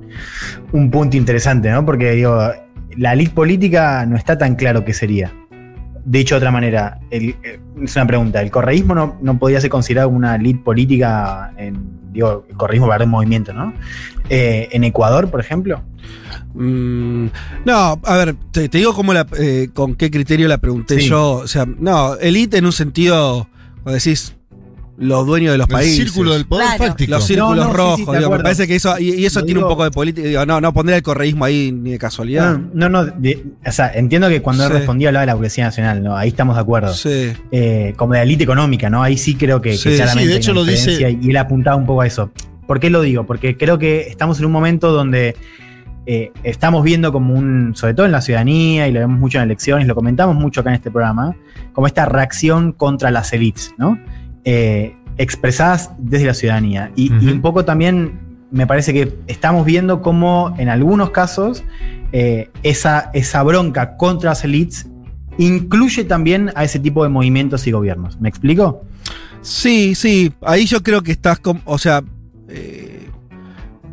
un punto interesante, ¿no? Porque digo, la elite política no está tan claro qué sería. Dicho de otra manera, el- eh, es una pregunta, ¿el correísmo no, no podría ser considerado una elite política en, digo, el correísmo para un movimiento, ¿no? Eh, en Ecuador, por ejemplo. Mm, no, a ver, te, te digo cómo la, eh, con qué criterio la pregunté Sí. yo. O sea, no, elite en un sentido, cuando decís los dueños de los El países. círculo del poder Claro. fáctico. Los círculos No, no, sí, rojos. sí, de digo, me parece que eso, y, y eso Lo tiene un poco de política. Digo, no, no pondría el correísmo ahí ni de casualidad. No, no, no, de- o sea, entiendo que cuando él Sí. respondía hablaba de la burguesía nacional, ¿no? Ahí estamos de acuerdo. Sí. Eh, como de la élite económica, ¿no? Ahí sí creo que, que Sí, sí, claramente de hecho lo dice- Y él apuntaba un poco a eso. ¿Por qué lo digo? Porque creo que estamos en un momento donde eh, estamos viendo como un, sobre todo en la ciudadanía, y lo vemos mucho en elecciones, lo comentamos mucho acá en este programa, como esta reacción contra las élites, ¿no? Eh, expresadas desde la ciudadanía. Y, y un poco también me parece que estamos viendo cómo en algunos casos eh, esa, esa bronca contra las élites incluye también a ese tipo de movimientos y gobiernos. ¿Me explico? Sí, sí. Ahí yo creo que estás con. O sea. eh,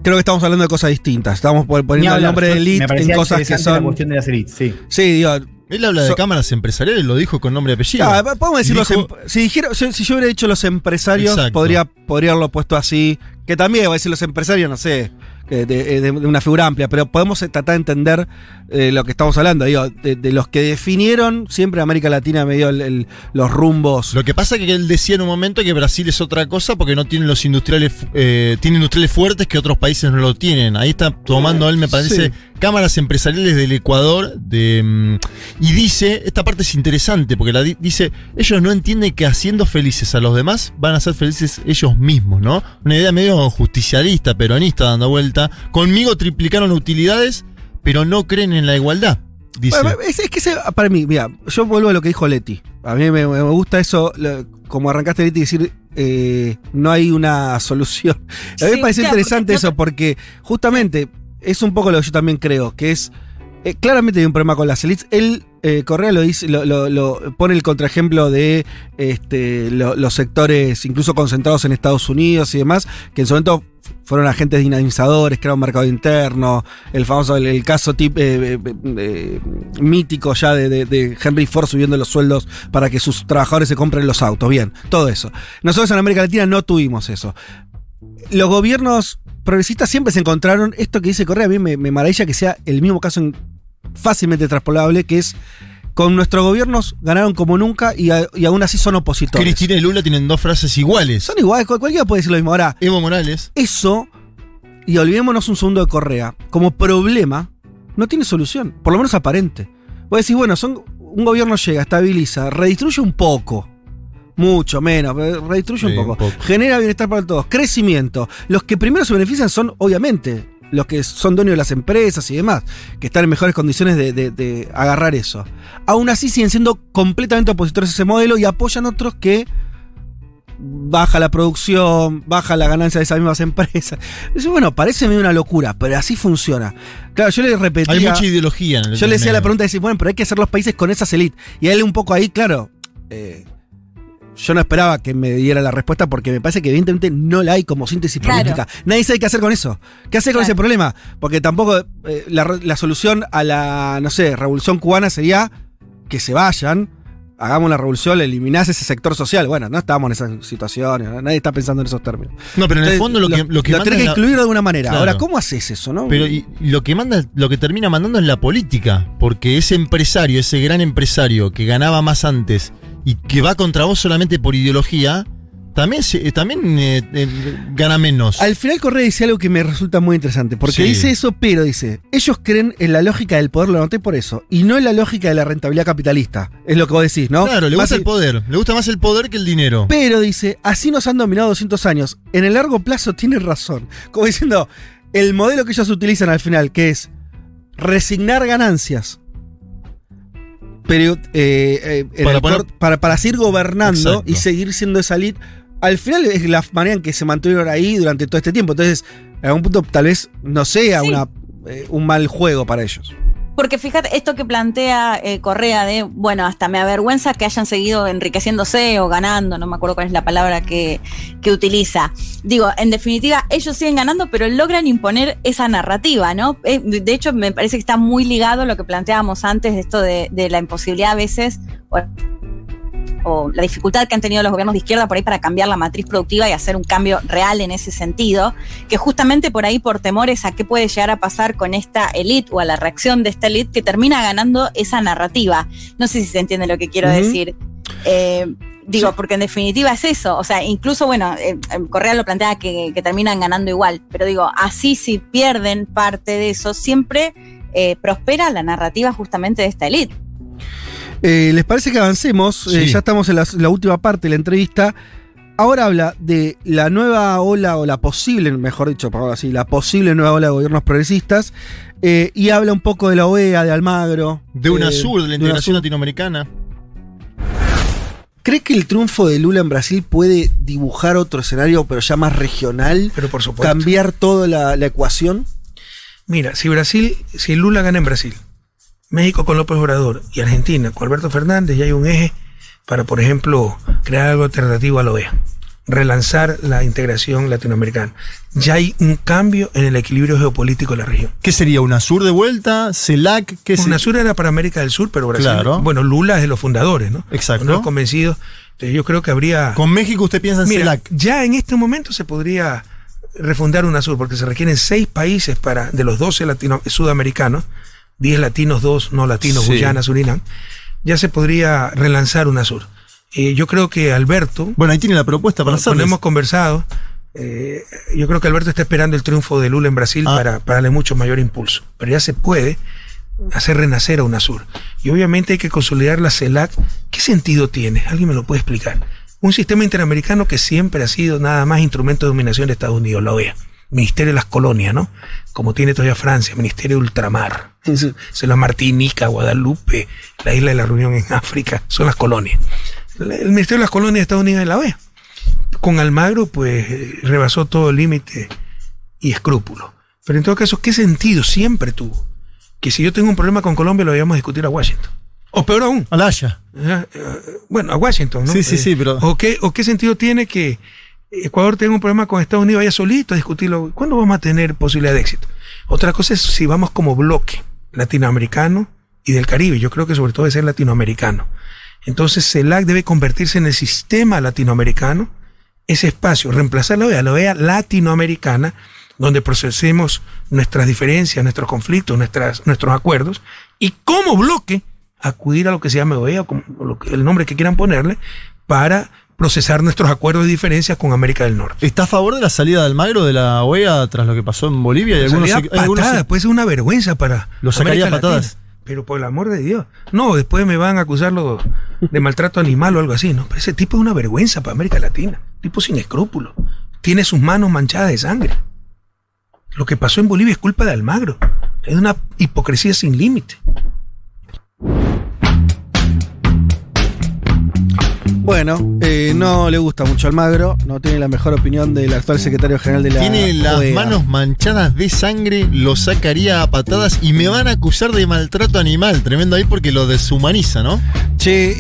creo que estamos hablando de cosas distintas. Estamos pon- Ni poniendo el nombre de elite en cosas que interesante la son. cuestión de las élites, sí. Sí, digo. Él habla de So- cámaras empresariales, lo dijo con nombre y apellido. Ah, podemos decir Dijo- si, dijera- si- si yo hubiera dicho los empresarios, Exacto. podría, podría haberlo puesto así. Que también voy a decir los empresarios, no sé, de, de- de una figura amplia, pero podemos eh, tratar de entender eh, lo que estamos hablando. Digo, de, de los que definieron siempre América Latina medio el- el- los rumbos. Lo que pasa es que él decía en un momento que Brasil es otra cosa porque no tiene los industriales, eh, tiene industriales fuertes que otros países no lo tienen. Ahí está tomando él, me parece, Sí. Cámaras empresariales del Ecuador de, mm, y dice, esta parte es interesante porque la di- dice, ellos no entienden que haciendo felices a los demás van a ser felices ellos mismos, ¿no? Una idea medio justicialista, peronista dando vuelta. Conmigo triplicaron utilidades, pero no creen en la igualdad. Dice. Bueno, es, es que ese- para mí, mira, yo vuelvo a lo que dijo Leti. A mí me, me gusta eso, lo- como arrancaste Leti, decir eh, no hay una solución. A mí me Sí, parece claro, interesante porque eso porque justamente es un poco lo que yo también creo, que es eh, claramente hay un problema con las elites. Él, eh, Correa lo dice, lo, pone el contraejemplo de este, lo- los sectores incluso concentrados en Estados Unidos y demás, que en su momento fueron agentes dinamizadores, crearon un mercado interno, el famoso, el, caso tip, eh, mítico ya de, de- de Henry Ford subiendo los sueldos para que sus trabajadores se compren los autos, bien, todo eso. Nosotros en América Latina no tuvimos eso. Los gobiernos progresistas siempre se encontraron, esto que dice Correa, a mí me, me maravilla que sea el mismo caso en- fácilmente transpolable, que es con nuestros gobiernos ganaron como nunca y, a- y aún así son opositores. Cristina y Lula tienen dos frases iguales. Son iguales, cual- cualquiera puede decir lo mismo. Ahora, Evo Morales. eso, y olvidémonos un segundo de Correa, como problema, no tiene solución, por lo menos aparente. Voy a decir, bueno, son, un gobierno llega, estabiliza, redistribuye un poco. Mucho menos, redistribuye Sí, un, poco. un poco. Genera bienestar para todos. Crecimiento. Los que primero se benefician son, obviamente, los que son dueños de las empresas y demás, que están en mejores condiciones de, de- de agarrar eso. Aún así siguen siendo completamente opositores a ese modelo y apoyan otros que baja la producción, baja la ganancia de esas mismas empresas. Bueno, parece medio una locura, pero así funciona. Claro, yo le repetía. Hay mucha ideología en el Yo le decía la pregunta de decir, bueno, pero hay que hacer los países con esa elite. Y a él un poco ahí, claro, eh, yo no esperaba que me diera la respuesta porque me parece que evidentemente no la hay como síntesis Claro. política. Nadie sabe qué hacer con eso. ¿Qué hacer con ese problema? Porque tampoco eh, la, solución a la, no sé, revolución cubana sería que se vayan, hagamos la revolución, eliminás ese sector social. Bueno, no estamos en esas situaciones, ¿no? nadie está pensando en esos términos. No, pero en el fondo lo que, lo que lo manda tenés es que la- incluir de alguna manera. Claro. Ahora, ¿cómo haces eso, no? Pero y lo que manda, lo que termina mandando es la política, porque ese empresario, ese gran empresario que ganaba más antes y que va contra vos solamente por ideología, también eh, también eh, eh, gana menos. Al final Correa dice algo que me resulta muy interesante, porque Sí. dice eso, pero dice, ellos creen en la lógica del poder, lo noté por eso, y no en la lógica de la rentabilidad capitalista, es lo que vos decís, ¿no? Claro, le Más gusta el poder, le gusta más el poder que el dinero. Pero dice, así nos han dominado 200 años, en el largo plazo tienen razón, como diciendo, el modelo que ellos utilizan al final, que es resignar ganancias, pero, eh, eh, en Para el poner- para, para seguir gobernando Exacto. y seguir siendo esa elite, al final es la manera en que se mantuvieron ahí durante todo este tiempo. Entonces, en algún punto tal vez no sea Sí. una, eh, un mal juego para ellos. Porque fíjate, esto que plantea eh, Correa de, bueno, hasta me avergüenza que hayan seguido enriqueciéndose o ganando, no me acuerdo cuál es la palabra que, que utiliza. Digo, en definitiva, ellos siguen ganando, pero logran imponer esa narrativa, ¿no? Eh, de hecho, me parece que está muy ligado a lo que planteábamos antes de esto de, de la imposibilidad a veces, o, o la dificultad que han tenido los gobiernos de izquierda por ahí para cambiar la matriz productiva y hacer un cambio real en ese sentido, que justamente por ahí por temores a qué puede llegar a pasar con esta elite o a la reacción de esta elite que termina ganando esa narrativa. No sé si se entiende lo que quiero decir. Eh, digo, porque en definitiva es eso. O sea, incluso, bueno, eh, eh, Correa lo plantea que, que terminan ganando igual, pero digo, así si pierden parte de eso, siempre eh, prospera la narrativa justamente de esta elite. Eh, ¿Les parece que avancemos? Eh, ya estamos en la, la última parte de la entrevista. Ahora habla de la nueva ola, o la posible, mejor dicho, por ahora sí, la posible nueva ola de gobiernos progresistas. eh, y habla un poco de la OEA, de Almagro. De eh, UNASUR, de la integración latinoamericana. ¿Cree que el triunfo de Lula en Brasil puede dibujar otro escenario, pero ya más regional? Pero por supuesto. Cambiar toda la, la ecuación. Mira, si Brasil, si Lula gana en Brasil, México con López Obrador y Argentina con Alberto Fernández, ya hay un eje para, por ejemplo, crear algo alternativo a la OEA, relanzar la integración latinoamericana. Ya hay un cambio en el equilibrio geopolítico de la región. ¿Qué sería? ¿UNASUR de vuelta? ¿CELAC? ¿Qué se- UNASUR era para América del Sur, pero Brasil. Claro. Bueno, Lula es de los fundadores, ¿no? Exacto. Uno convencidos. Entonces yo creo que habría. Con México usted piensa en Mira, CELAC. ya en este momento se podría refundar UNASUR, porque se requieren seis países para, de los 12 latino, sudamericanos, 10 latinos, 2 no latinos, Sí. Guyana, Surinam, ya se podría relanzar UNASUR. Eh, yo creo que Alberto, Bueno, ahí tiene la propuesta para hacerlo. hemos conversado, eh, yo creo que Alberto está esperando el triunfo de Lula en Brasil Ah. para, para darle mucho mayor impulso. Pero ya se puede hacer renacer a UNASUR. Y obviamente hay que consolidar la CELAC. ¿Qué sentido tiene? ¿Alguien me lo puede explicar? Un sistema interamericano que siempre ha sido nada más instrumento de dominación de Estados Unidos, la OEA. Ministerio de las Colonias, ¿no? Como tiene todavía Francia, Ministerio de Ultramar. Es es la Martinica, Guadalupe, la isla de la Reunión en África, son las colonias. El Ministerio de las Colonias de Estados Unidos es la OEA con Almagro, pues eh, rebasó todo límite y escrúpulo. Pero en todo caso, ¿qué sentido siempre tuvo? Que si yo tengo un problema con Colombia, lo vayamos a discutir a Washington. O peor aún. Al Haya. Ajá, eh, bueno, a Washington, ¿no? Sí, sí, Eh, sí, pero- ¿o qué, ¿O qué sentido tiene que Ecuador tenga un problema con Estados Unidos, vaya solito a discutirlo? ¿Cuándo vamos a tener posibilidad de éxito? Otra cosa es si vamos como bloque latinoamericano y del Caribe. Yo creo que sobre todo debe ser latinoamericano. Entonces, CELAC debe convertirse en el sistema latinoamericano, ese espacio, reemplazar la OEA, la OEA latinoamericana, donde procesemos nuestras diferencias, nuestros conflictos, nuestras, nuestros acuerdos, y como bloque acudir a lo que se llama OEA, o como el nombre que quieran ponerle, para procesar nuestros acuerdos y diferencias con América del Norte. ¿Está a favor de la salida de Almagro de la OEA tras lo que pasó en Bolivia? Algunos, hay algunos- patada, puede ser una vergüenza para Lo sacaría América patadas. Latina. Pero por el amor de Dios. No, después me van a acusarlo de maltrato animal o algo así, ¿no? Pero ese tipo es una vergüenza para América Latina. Tipo sin escrúpulos. Tiene sus manos manchadas de sangre. Lo que pasó en Bolivia es culpa de Almagro. Es una hipocresía sin límite. Bueno, eh, no le gusta mucho Almagro, no tiene la mejor opinión del actual secretario general de la Tiene las OEA. manos manchadas de sangre, lo sacaría a patadas y me van a acusar de maltrato animal. Tremendo ahí porque lo deshumaniza, ¿no? Che,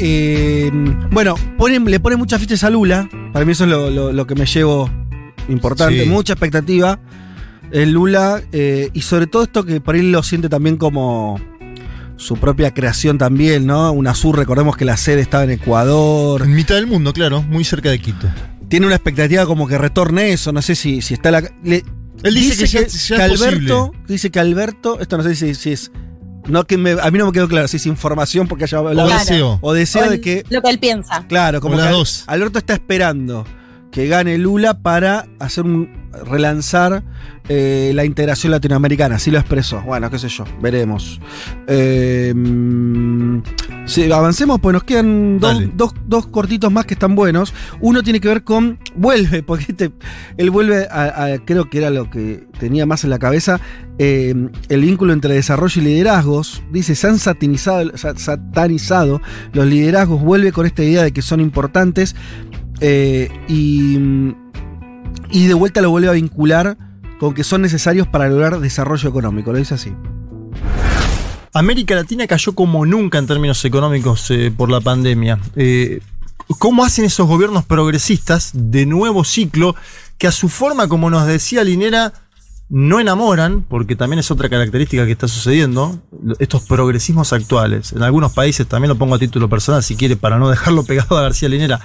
eh, bueno, ponen- le ponen muchas fichas a Lula. Para mí eso es lo, lo- lo que me llevo importante. Sí. Mucha expectativa. El Lula, eh, y sobre todo esto que por ahí lo siente también como su propia creación también, ¿no? UNASUR, recordemos que la sede estaba en Ecuador. En mitad del mundo, claro, muy cerca de Quito. Tiene una expectativa como que retorne eso, no sé si, si está la... le- Él dice que ya- ya es Alberto, posible. dice que Alberto, esto no sé si, si es... No, que me- a mí no me quedó claro si es información porque haya hablado. Claro. deseo. O deseo O de que Lo que él piensa. Claro, como O las que dos. Alberto está esperando que gane Lula para hacer un relanzar eh, la integración latinoamericana. Así lo expresó. Bueno, qué sé yo, veremos. Eh, sí, avancemos, pues nos quedan dos, dos- dos cortitos más que están buenos. Uno tiene que ver con. Vuelve, porque este- él vuelve a, a- Creo que era lo que tenía más en la cabeza. eh, el vínculo entre desarrollo y liderazgos. Dice: se han satanizado, sa- satanizado los liderazgos. Vuelve con esta idea de que son importantes. Eh, y, de vuelta lo vuelve a vincular con que son necesarios para lograr desarrollo económico. Lo dice así. América Latina cayó como nunca en términos económicos eh, por la pandemia. Eh, ¿Cómo hacen esos gobiernos progresistas de nuevo ciclo que a su forma, como nos decía Linera, no enamoran, porque también es otra característica que está sucediendo, estos progresismos actuales. En algunos países, también lo pongo a título personal si quiere, para no dejarlo pegado a García Linera,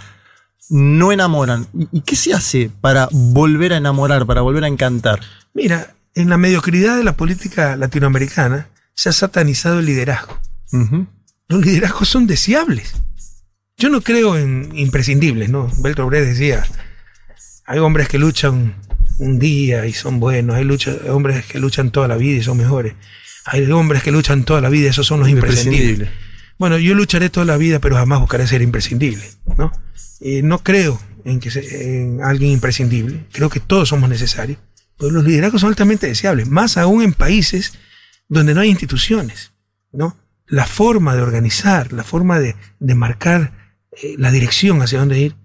no enamoran. ¿Y, qué se hace para volver a enamorar, para volver a encantar? Mira, en la mediocridad de la política latinoamericana se ha satanizado el liderazgo. Los liderazgos son deseables. Yo no creo en imprescindibles, ¿no? Brecht decía, hay hombres que luchan un día y son buenos, hay lucha- hombres que luchan toda la vida y son mejores, hay hombres que luchan toda la vida y esos son los imprescindibles. Bueno, yo lucharé toda la vida, pero jamás buscaré ser imprescindible, ¿no? Eh, no creo en que se- en alguien imprescindible. Creo que todos somos necesarios. Pero los liderazgos son altamente deseables, más aún en países donde no hay instituciones, ¿no? La forma de organizar, la forma de, de marcar eh, la dirección hacia dónde ir,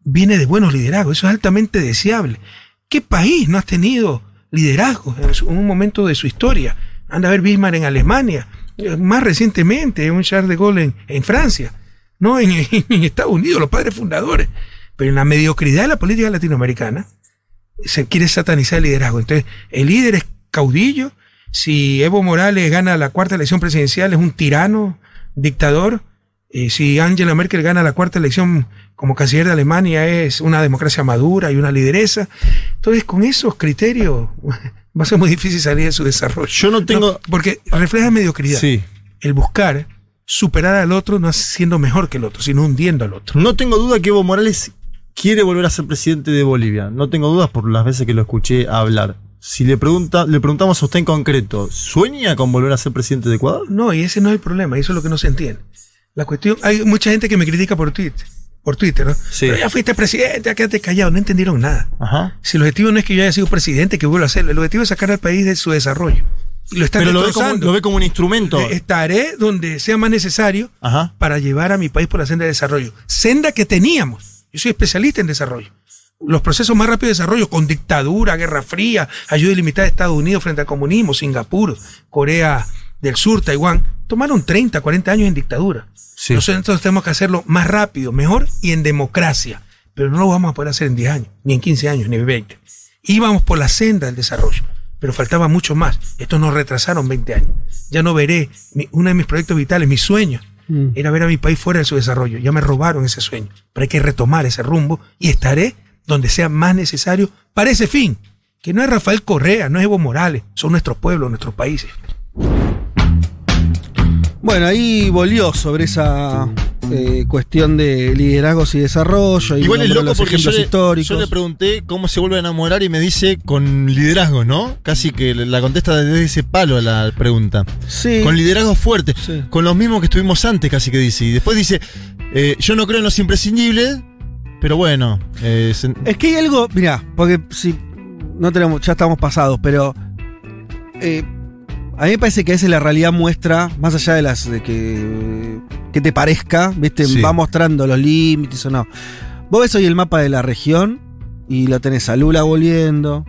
viene de buenos liderazgos. Eso es altamente deseable. ¿Qué país no ha tenido liderazgo en un momento de su historia? Anda a ver Bismarck en Alemania, eh, más recientemente un Charles de Gaulle en Francia, no en, en Estados Unidos, los padres fundadores. Pero en la mediocridad de la política latinoamericana se quiere satanizar el liderazgo. Entonces, el líder es caudillo. Si Evo Morales gana la cuarta elección presidencial, es un tirano, dictador. Eh, si Angela Merkel gana la cuarta elección como canciller de Alemania, es una democracia madura y una lideresa. Entonces, con esos criterios, va a ser muy difícil salir de su desarrollo. Yo no tengo. porque refleja mediocridad. Sí. El buscar superar al otro no siendo mejor que el otro, sino hundiendo al otro. No tengo duda que Evo Morales quiere volver a ser presidente de Bolivia. No tengo dudas por las veces que lo escuché hablar. Si le, pregunta, le preguntamos a usted en concreto, ¿sueña con volver a ser presidente de Ecuador? No, y ese no es el problema, eso es lo que no se entiende. La cuestión, hay mucha gente que me critica por Twitter, por Twitter, ¿no? Sí. Pero ya fuiste presidente, ya quédate callado, no entendieron nada. Ajá. Si el objetivo no es que yo haya sido presidente, que vuelva a hacerlo, el objetivo es sacar al país de su desarrollo. Lo están Pero lo ve, como, destrozando. lo ve como un instrumento. Eh, Estaré donde sea más necesario Ajá. para llevar a mi país por la senda de desarrollo. Senda que teníamos. Yo soy especialista en desarrollo. Los procesos más rápidos de desarrollo, con dictadura, guerra fría, ayuda ilimitada de Estados Unidos frente al comunismo, Singapur, Corea del Sur, Taiwán, tomaron 30, 40 años en dictadura. Nosotros tenemos que hacerlo más rápido, mejor y en democracia. Pero no lo vamos a poder hacer en 10 años, ni en 15 años, ni en 20. Íbamos por la senda del desarrollo, pero faltaba mucho más. Estos nos retrasaron 20 años. Ya no veré mi- uno de mis proyectos vitales, mi sueño, era ver a mi país fuera de su desarrollo. Ya me robaron ese sueño. Pero hay que retomar ese rumbo y estaré donde sea más necesario para ese fin. Que no es Rafael Correa, no es Evo Morales, son nuestros pueblos, nuestros países. Bueno, ahí volvió sobre esa eh, cuestión de liderazgos y desarrollo. Y Igual es nombró loco los porque yo ejemplos le, históricos. yo le pregunté cómo se vuelve a enamorar y me dice con liderazgo, ¿no? Casi que la contesta desde ese palo a la pregunta. Sí. Con liderazgo fuerte. Con los mismos que estuvimos antes, casi que dice. Y después dice, eh, yo no creo en los imprescindibles, pero bueno. eh, se- Es que hay algo, mira, porque si no tenemos, ya estamos pasados, pero eh, A mí me parece que a veces la realidad muestra, más allá de las de que, que te parezca, ¿viste? Sí. va mostrando los límites o no. Vos ves hoy el mapa de la región y lo tenés a Lula volviendo,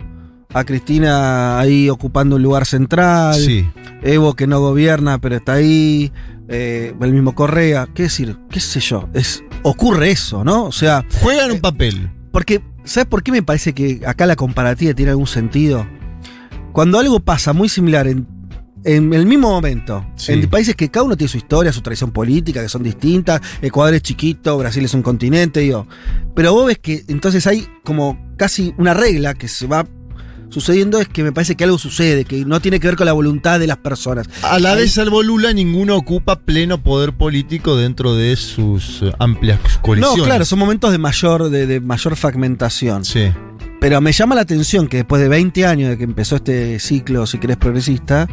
a Cristina ahí ocupando un lugar central, Sí. Evo que no gobierna pero está ahí, eh, el mismo Correa, qué decir, qué sé yo, es, ocurre eso, ¿no? O sea... Juegan un papel. Porque, ¿sabes por qué me parece que acá la comparativa tiene algún sentido? Cuando algo pasa muy similar en, en el mismo momento, Sí. en países que cada uno tiene su historia, su tradición política, que son distintas, Ecuador es chiquito, Brasil es un continente, digo. Pero vos ves que entonces hay como casi una regla que se va sucediendo, es que me parece que algo sucede, que no tiene que ver con la voluntad de las personas. A la vez, salvo Lula, ninguno ocupa pleno poder político dentro de sus eh, amplias coaliciones. No, claro, son momentos de mayor, de, de mayor fragmentación. Sí. Pero me llama la atención que después de 20 años de que empezó este ciclo, si querés, progresista,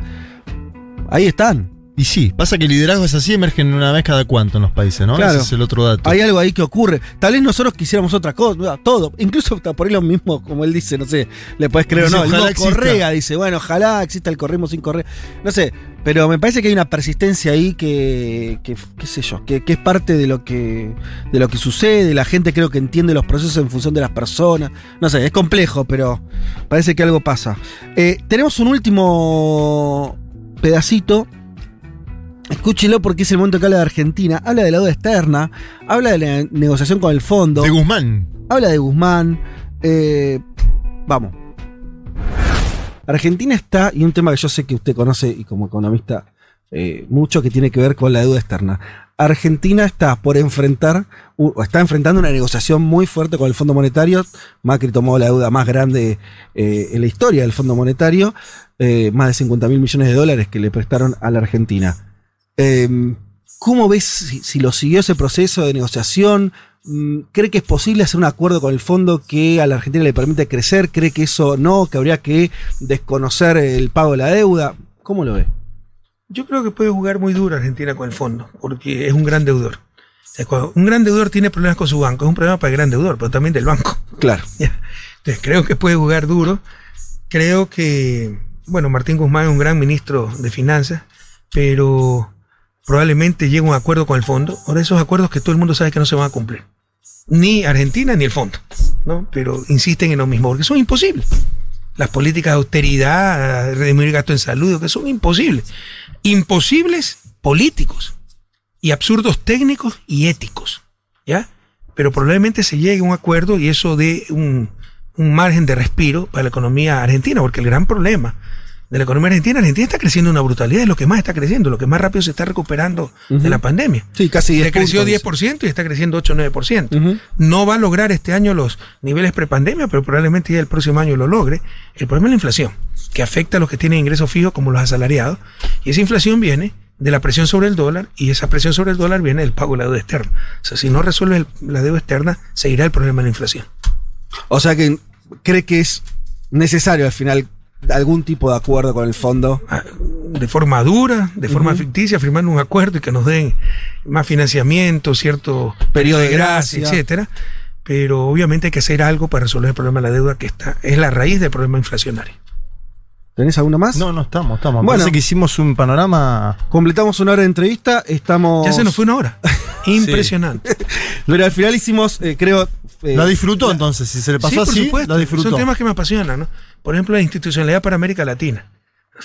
ahí están. Y sí, pasa que el liderazgo es así, emergen una vez cada cuánto en los países, ¿no? Claro. Ese es el otro dato. Hay algo ahí que ocurre. Tal vez nosotros quisiéramos otra cosa, todo. Incluso hasta por ahí lo mismo, como él dice, no sé, le puedes creer o no. El ojalá exista. Correa dice, bueno, ojalá exista el corremos sin correr. No sé, pero me parece que hay una persistencia ahí que, que qué sé yo, que, que es parte de lo que, de lo que sucede. La gente creo que entiende los procesos en función de las personas. No sé, es complejo, pero parece que algo pasa. Eh, tenemos un último pedacito. Escúchelo porque es el momento que habla de Argentina, habla de la deuda externa, habla de la negociación con el fondo. De Guzmán. Habla de Guzmán. eh, vamos. Argentina está, y un tema que yo sé que usted conoce y como economista eh, mucho que tiene que ver con la deuda externa. Argentina está por enfrentar, está enfrentando una negociación muy fuerte con el Fondo Monetario. Macri tomó la deuda más grande eh, en la historia del Fondo Monetario, eh, más de 50 mil millones de dólares que le prestaron a la Argentina. Eh, ¿Cómo ves si, si lo siguió ese proceso de negociación? Mm, ¿Cree que es posible hacer un acuerdo con el fondo que a la Argentina le permite crecer? ¿Cree que eso no? ¿Que habría que desconocer el pago de la deuda? ¿Cómo lo ve? Yo creo que puede jugar muy duro Argentina con el fondo, porque es un gran deudor. O sea, cuando un gran deudor tiene problemas con su banco, es un problema para el gran deudor, pero también del banco. Claro. Entonces creo que puede jugar duro. Creo que, bueno, Martín Guzmán es un gran ministro de finanzas, pero probablemente llegue a un acuerdo con el fondo. Ahora esos acuerdos que todo el mundo sabe que no se van a cumplir. Ni Argentina ni el fondo, ¿no? Pero insisten en lo mismo, porque son imposibles. Las políticas de austeridad, redimir gasto en salud, que son imposibles. Imposibles políticos y absurdos técnicos y éticos, ¿ya? Pero probablemente se llegue a un acuerdo y eso dé un, un margen de respiro para la economía argentina, porque el gran problema de la economía argentina, Argentina está creciendo una brutalidad, es lo que más está creciendo, lo que más rápido se está recuperando de la pandemia. Sí, casi 10 Se creció puntos. 10% y está creciendo 8 o 9%. Ujú. No va a lograr este año los niveles prepandemia, pero probablemente ya el próximo año lo logre. El problema es la inflación, que afecta a los que tienen ingresos fijos como los asalariados. Y esa inflación viene de la presión sobre el dólar y esa presión sobre el dólar viene del pago de la deuda externa. O sea, si no resuelve el- la deuda externa, seguirá el problema de la inflación. O sea que cree que es necesario al final algún tipo de acuerdo con el fondo. Ah, De forma dura, de forma ficticia, firmando un acuerdo y que nos den más financiamiento, cierto periodo de gracia, gracia. etcétera. Pero obviamente hay que hacer algo para resolver el problema de la deuda que está, es la raíz del problema inflacionario. ¿Tenés alguna más? No, no estamos, estamos. Bueno. Parece que hicimos un panorama. Completamos una hora de entrevista, estamos... Ya se nos fue una hora. Impresionante. Pero al final hicimos, eh, creo... eh, La disfrutó entonces, si se le pasó Sí, por así, supuesto. la disfrutó. Son temas que me apasionan, ¿no? Por ejemplo, la institucionalidad para América Latina.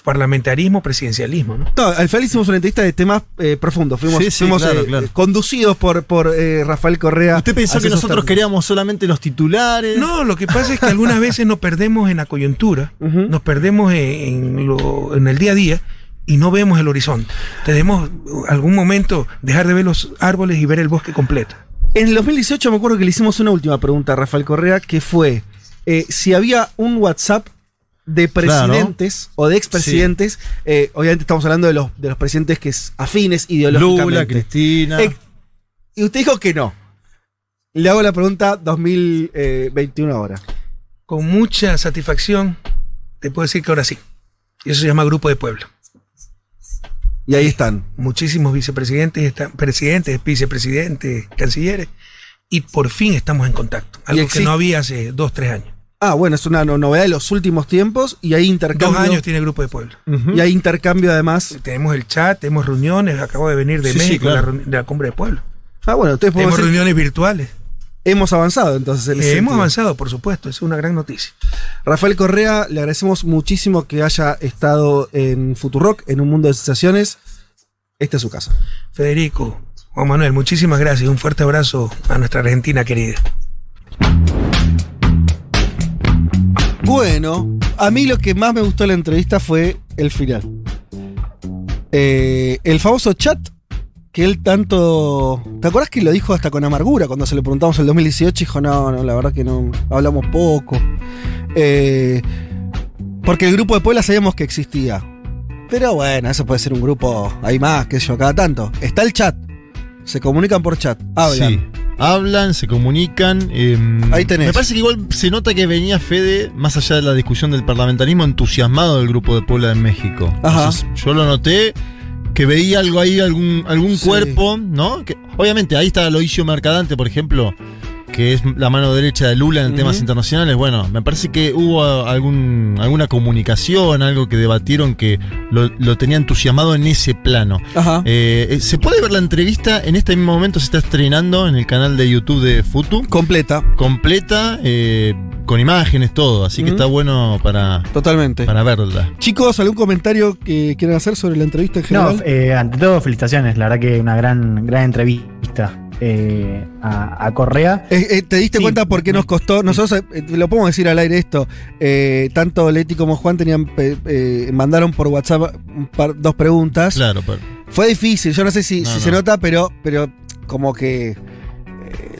Parlamentarismo, presidencialismo, ¿no? No, al final hicimos una entrevista de temas eh, profundos. Fuimos, Sí, sí, fuimos, claro, eh, claro. conducidos por, por eh, Rafael Correa. ¿Usted pensó que nosotros términos. queríamos solamente los titulares? No, lo que pasa es que algunas veces nos perdemos en la coyuntura, nos perdemos en, en lo- en el día a día y no vemos el horizonte. Tenemos algún momento dejar de ver los árboles y ver el bosque completo. En el 2018 me acuerdo que le hicimos una última pregunta a Rafael Correa, que fue eh, si había un WhatsApp de presidentes o de expresidentes, eh, obviamente estamos hablando de los, de los presidentes que es afines ideológicamente. Lula, Cristina. Eh, y usted dijo que no. Le hago la pregunta 2021 ahora. Con mucha satisfacción te puedo decir que ahora sí. Y eso se llama Grupo de Pueblo. Y ahí están. Muchísimos vicepresidentes, están, presidentes, vicepresidentes, cancilleres. Y por fin estamos en contacto. Algo que no había hace dos, tres años. Ah, bueno, es una no- novedad de los últimos tiempos y hay intercambio. Dos años tiene el Grupo de Pueblo. Y hay intercambio además. Tenemos el chat, tenemos reuniones. Acabo de venir de Sí, sí, México, claro. la reuni- de la cumbre de pueblo. Ah, bueno, ustedes podemos Tenemos decir- reuniones virtuales. Hemos avanzado entonces. en Eh, hemos sentido. avanzado, por supuesto. Es una gran noticia. Rafael Correa, le agradecemos muchísimo que haya estado en Futurock, en un mundo de sensaciones. Esta es su casa. Federico, Juan Manuel, muchísimas gracias. Un fuerte abrazo a nuestra Argentina querida. Bueno, a mí lo que más me gustó de la entrevista fue el final. Eh, el famoso chat que él tanto... ¿Te acuerdas que lo dijo hasta con amargura cuando se le preguntamos en el 2018? Dijo, no, no, la verdad que no, hablamos poco. Eh, porque el grupo de Puebla sabíamos que existía. Pero bueno, eso puede ser un grupo, hay más, qué sé yo, cada tanto. Está el chat. Se comunican por chat, hablan. Sí. Hablan, se comunican. em, Ahí tenés. Me parece que igual se nota que venía Fede, más allá de la discusión del parlamentarismo, entusiasmado del grupo de Puebla en México. Ajá. Entonces, yo lo noté, que veía algo ahí, algún, algún cuerpo, ¿no? Que, obviamente, ahí está Aloisio Mercadante, por ejemplo, que es la mano derecha de Lula en temas internacionales. Bueno, me parece que hubo algún, alguna comunicación, algo que debatieron que lo, lo tenía entusiasmado en ese plano. Ajá. Eh, eh, se puede ver la entrevista, en este mismo momento se está estrenando en el canal de YouTube de Futu. Completa. Completa, eh, con imágenes, todo. Así que está bueno para, Totalmente. para verla. Chicos, ¿algún comentario que quieran hacer sobre la entrevista en No, general? eh, ante todo, felicitaciones. La verdad que una gran, gran entrevista eh, a, a Correa. Eh, eh, ¿Te diste Sí. cuenta por qué nos costó? Nosotros, eh, lo podemos decir al aire esto, eh, tanto Leti como Juan tenían eh, mandaron por WhatsApp un par- dos preguntas. Claro, pero. Fue difícil, yo no sé si, No, si no. se nota, pero, pero como que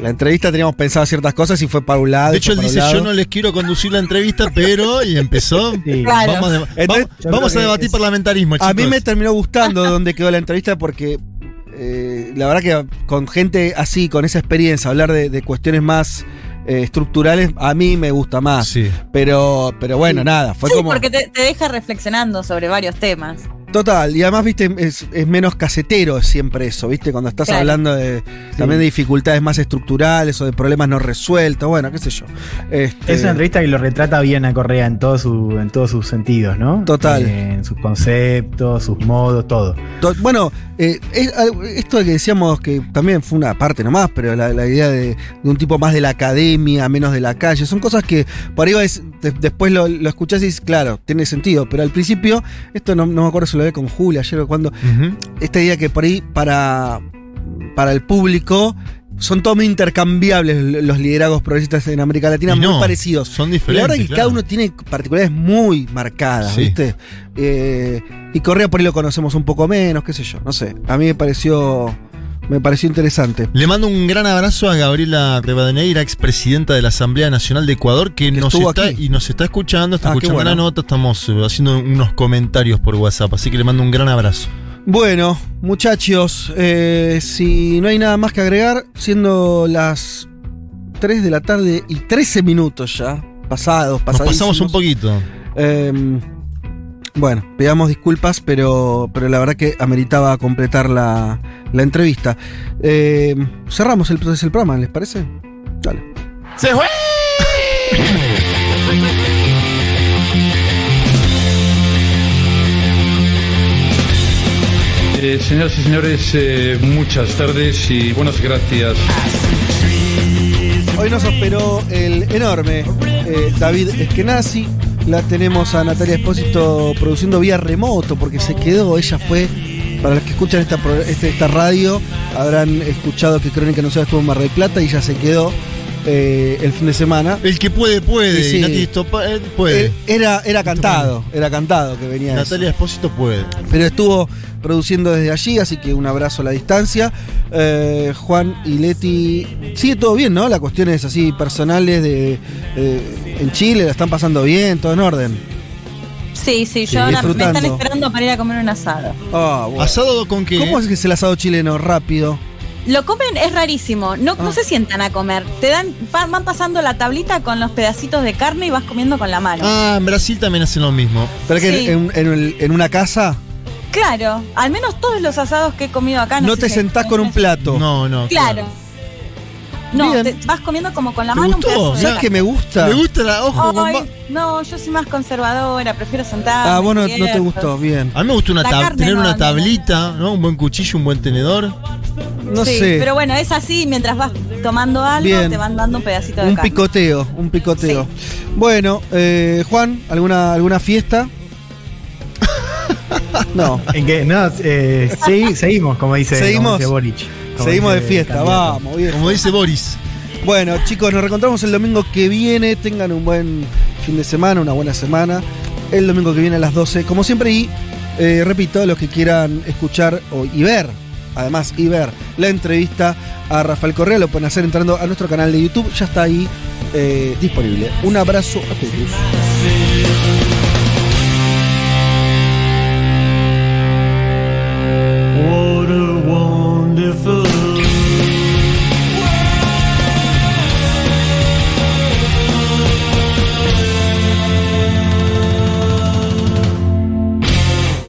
la entrevista teníamos pensado ciertas cosas y fue para un lado. De hecho, él dice: lado. Yo no les quiero conducir la entrevista, pero. Y empezó. Claro. Vamos, a, deba- Entonces, vamos- yo vamos creo a que debatir es- parlamentarismo, chicos. A mí me terminó gustando dónde quedó la entrevista porque eh, la verdad que con gente así, con esa experiencia, hablar de, de cuestiones más eh, estructurales, a mí me gusta más. Sí. Pero, pero bueno, nada, fue sí, como... porque te, te deja reflexionando sobre varios temas. Total, y además, viste, es, es menos casetero siempre eso, viste, cuando estás Claro. hablando de también de dificultades más estructurales o de problemas no resueltos, bueno, qué sé yo. Este, Es una entrevista que lo retrata bien a Correa en, todo su, en todos sus sentidos, ¿no? Total. Eh, en sus conceptos, sus modos, todo. To- Bueno, eh, es esto de que decíamos que también fue una parte nomás, pero la, la idea de, de un tipo más de la academia, menos de la calle, son cosas que por ahí es, de- después lo, lo escuchás y dices, claro, tiene sentido, pero al principio, esto no, no me acuerdo si lo ve con Julia ayer o cuando, esta idea que por ahí para, para el público son todos muy intercambiables los liderazgos progresistas en América Latina, muy parecidos. Son Y la diferentes. verdad que claro. cada uno tiene particularidades muy marcadas, Sí. ¿viste? Eh, y Correa por ahí lo conocemos un poco menos, qué sé yo, no sé. A mí me pareció. Me pareció interesante. Le mando un gran abrazo a Gabriela Rivadeneira, expresidenta de la Asamblea Nacional de Ecuador, que, nos está aquí. y nos está escuchando, está Ah, escuchando la nota, estamos eh, haciendo unos comentarios por WhatsApp, así que le mando un gran abrazo. Bueno, muchachos, eh, si no hay nada más que agregar, siendo las 3 de la tarde y 13 minutos ya, pasados, Nos pasadísimos. pasamos un poquito. Eh, bueno, pedamos disculpas, pero, pero la verdad que ameritaba completar la, la entrevista. Eh, cerramos el, el programa, ¿les parece? Dale. ¡Se fue! Eh, señoras y señores, eh, muchas tardes y buenas gracias. Hoy nos esperó el enorme eh, David Eskenazi. La tenemos a Natalia Espósito produciendo vía remoto porque se quedó. Ella fue, para los que escuchan esta, este- esta radio, habrán escuchado que Crónica Anunciada estuvo en Mar del Plata y ya se quedó eh, el fin de semana. El que puede, puede. Sí, sí. Nati Estopa- eh, puede. Eh, Era, era cantado, era cantado que venía. Natalia Espósito puede. Pero estuvo produciendo desde allí, así que un abrazo a la distancia. Eh, Juan y Leti, sigue todo bien, ¿no? Las cuestiones así personales de eh, en Chile la están pasando bien, todo en orden. Sí, sí, Sí, yo ahora me están esperando para ir a comer un asado. Ah, bueno. ¿Asado con qué? ¿Cómo es que es el asado chileno rápido? Lo comen, es rarísimo, no, Ah. no se sientan a comer. Te dan, van pasando la tablita con los pedacitos de carne y vas comiendo con la mano. Ah, en Brasil también hacen lo mismo. ¿Pero que Sí. en, en una casa Claro, al menos todos los asados que he comido acá. no, sé te si- sentás con un plato? No, no. Claro. No, te vas comiendo como con la ¿Te mano un gustó? pedazo de ¿Sabes que me gusta? Me gusta la ojo con Ay, ma- no, yo soy más conservadora, prefiero sentarme. Ah, vos no, no te gustó, bien. A mí me gusta una tab- tener no, una tablita, ¿no? Un buen cuchillo, un buen tenedor. No Sí, sé. Pero bueno, es así, mientras vas tomando algo, Bien. te van dando un pedacito de Un carne. picoteo, un picoteo. Bueno, eh, Juan, ¿alguna, ¿alguna fiesta? no. ¿En qué? No, eh, sí, seguimos, como dice, como Seguimos. dice Boric. Seguimos de fiesta, vamos. Viejo. Como dice Boris. Bueno, chicos, nos reencontramos el domingo que viene. Tengan un buen fin de semana, una buena semana. El domingo que viene a las 12, como siempre. Y eh, repito, los que quieran escuchar y ver, además, y ver la entrevista a Rafael Correa, lo pueden hacer entrando a nuestro canal de YouTube. Ya está ahí eh, disponible. Un abrazo a todos. wonderful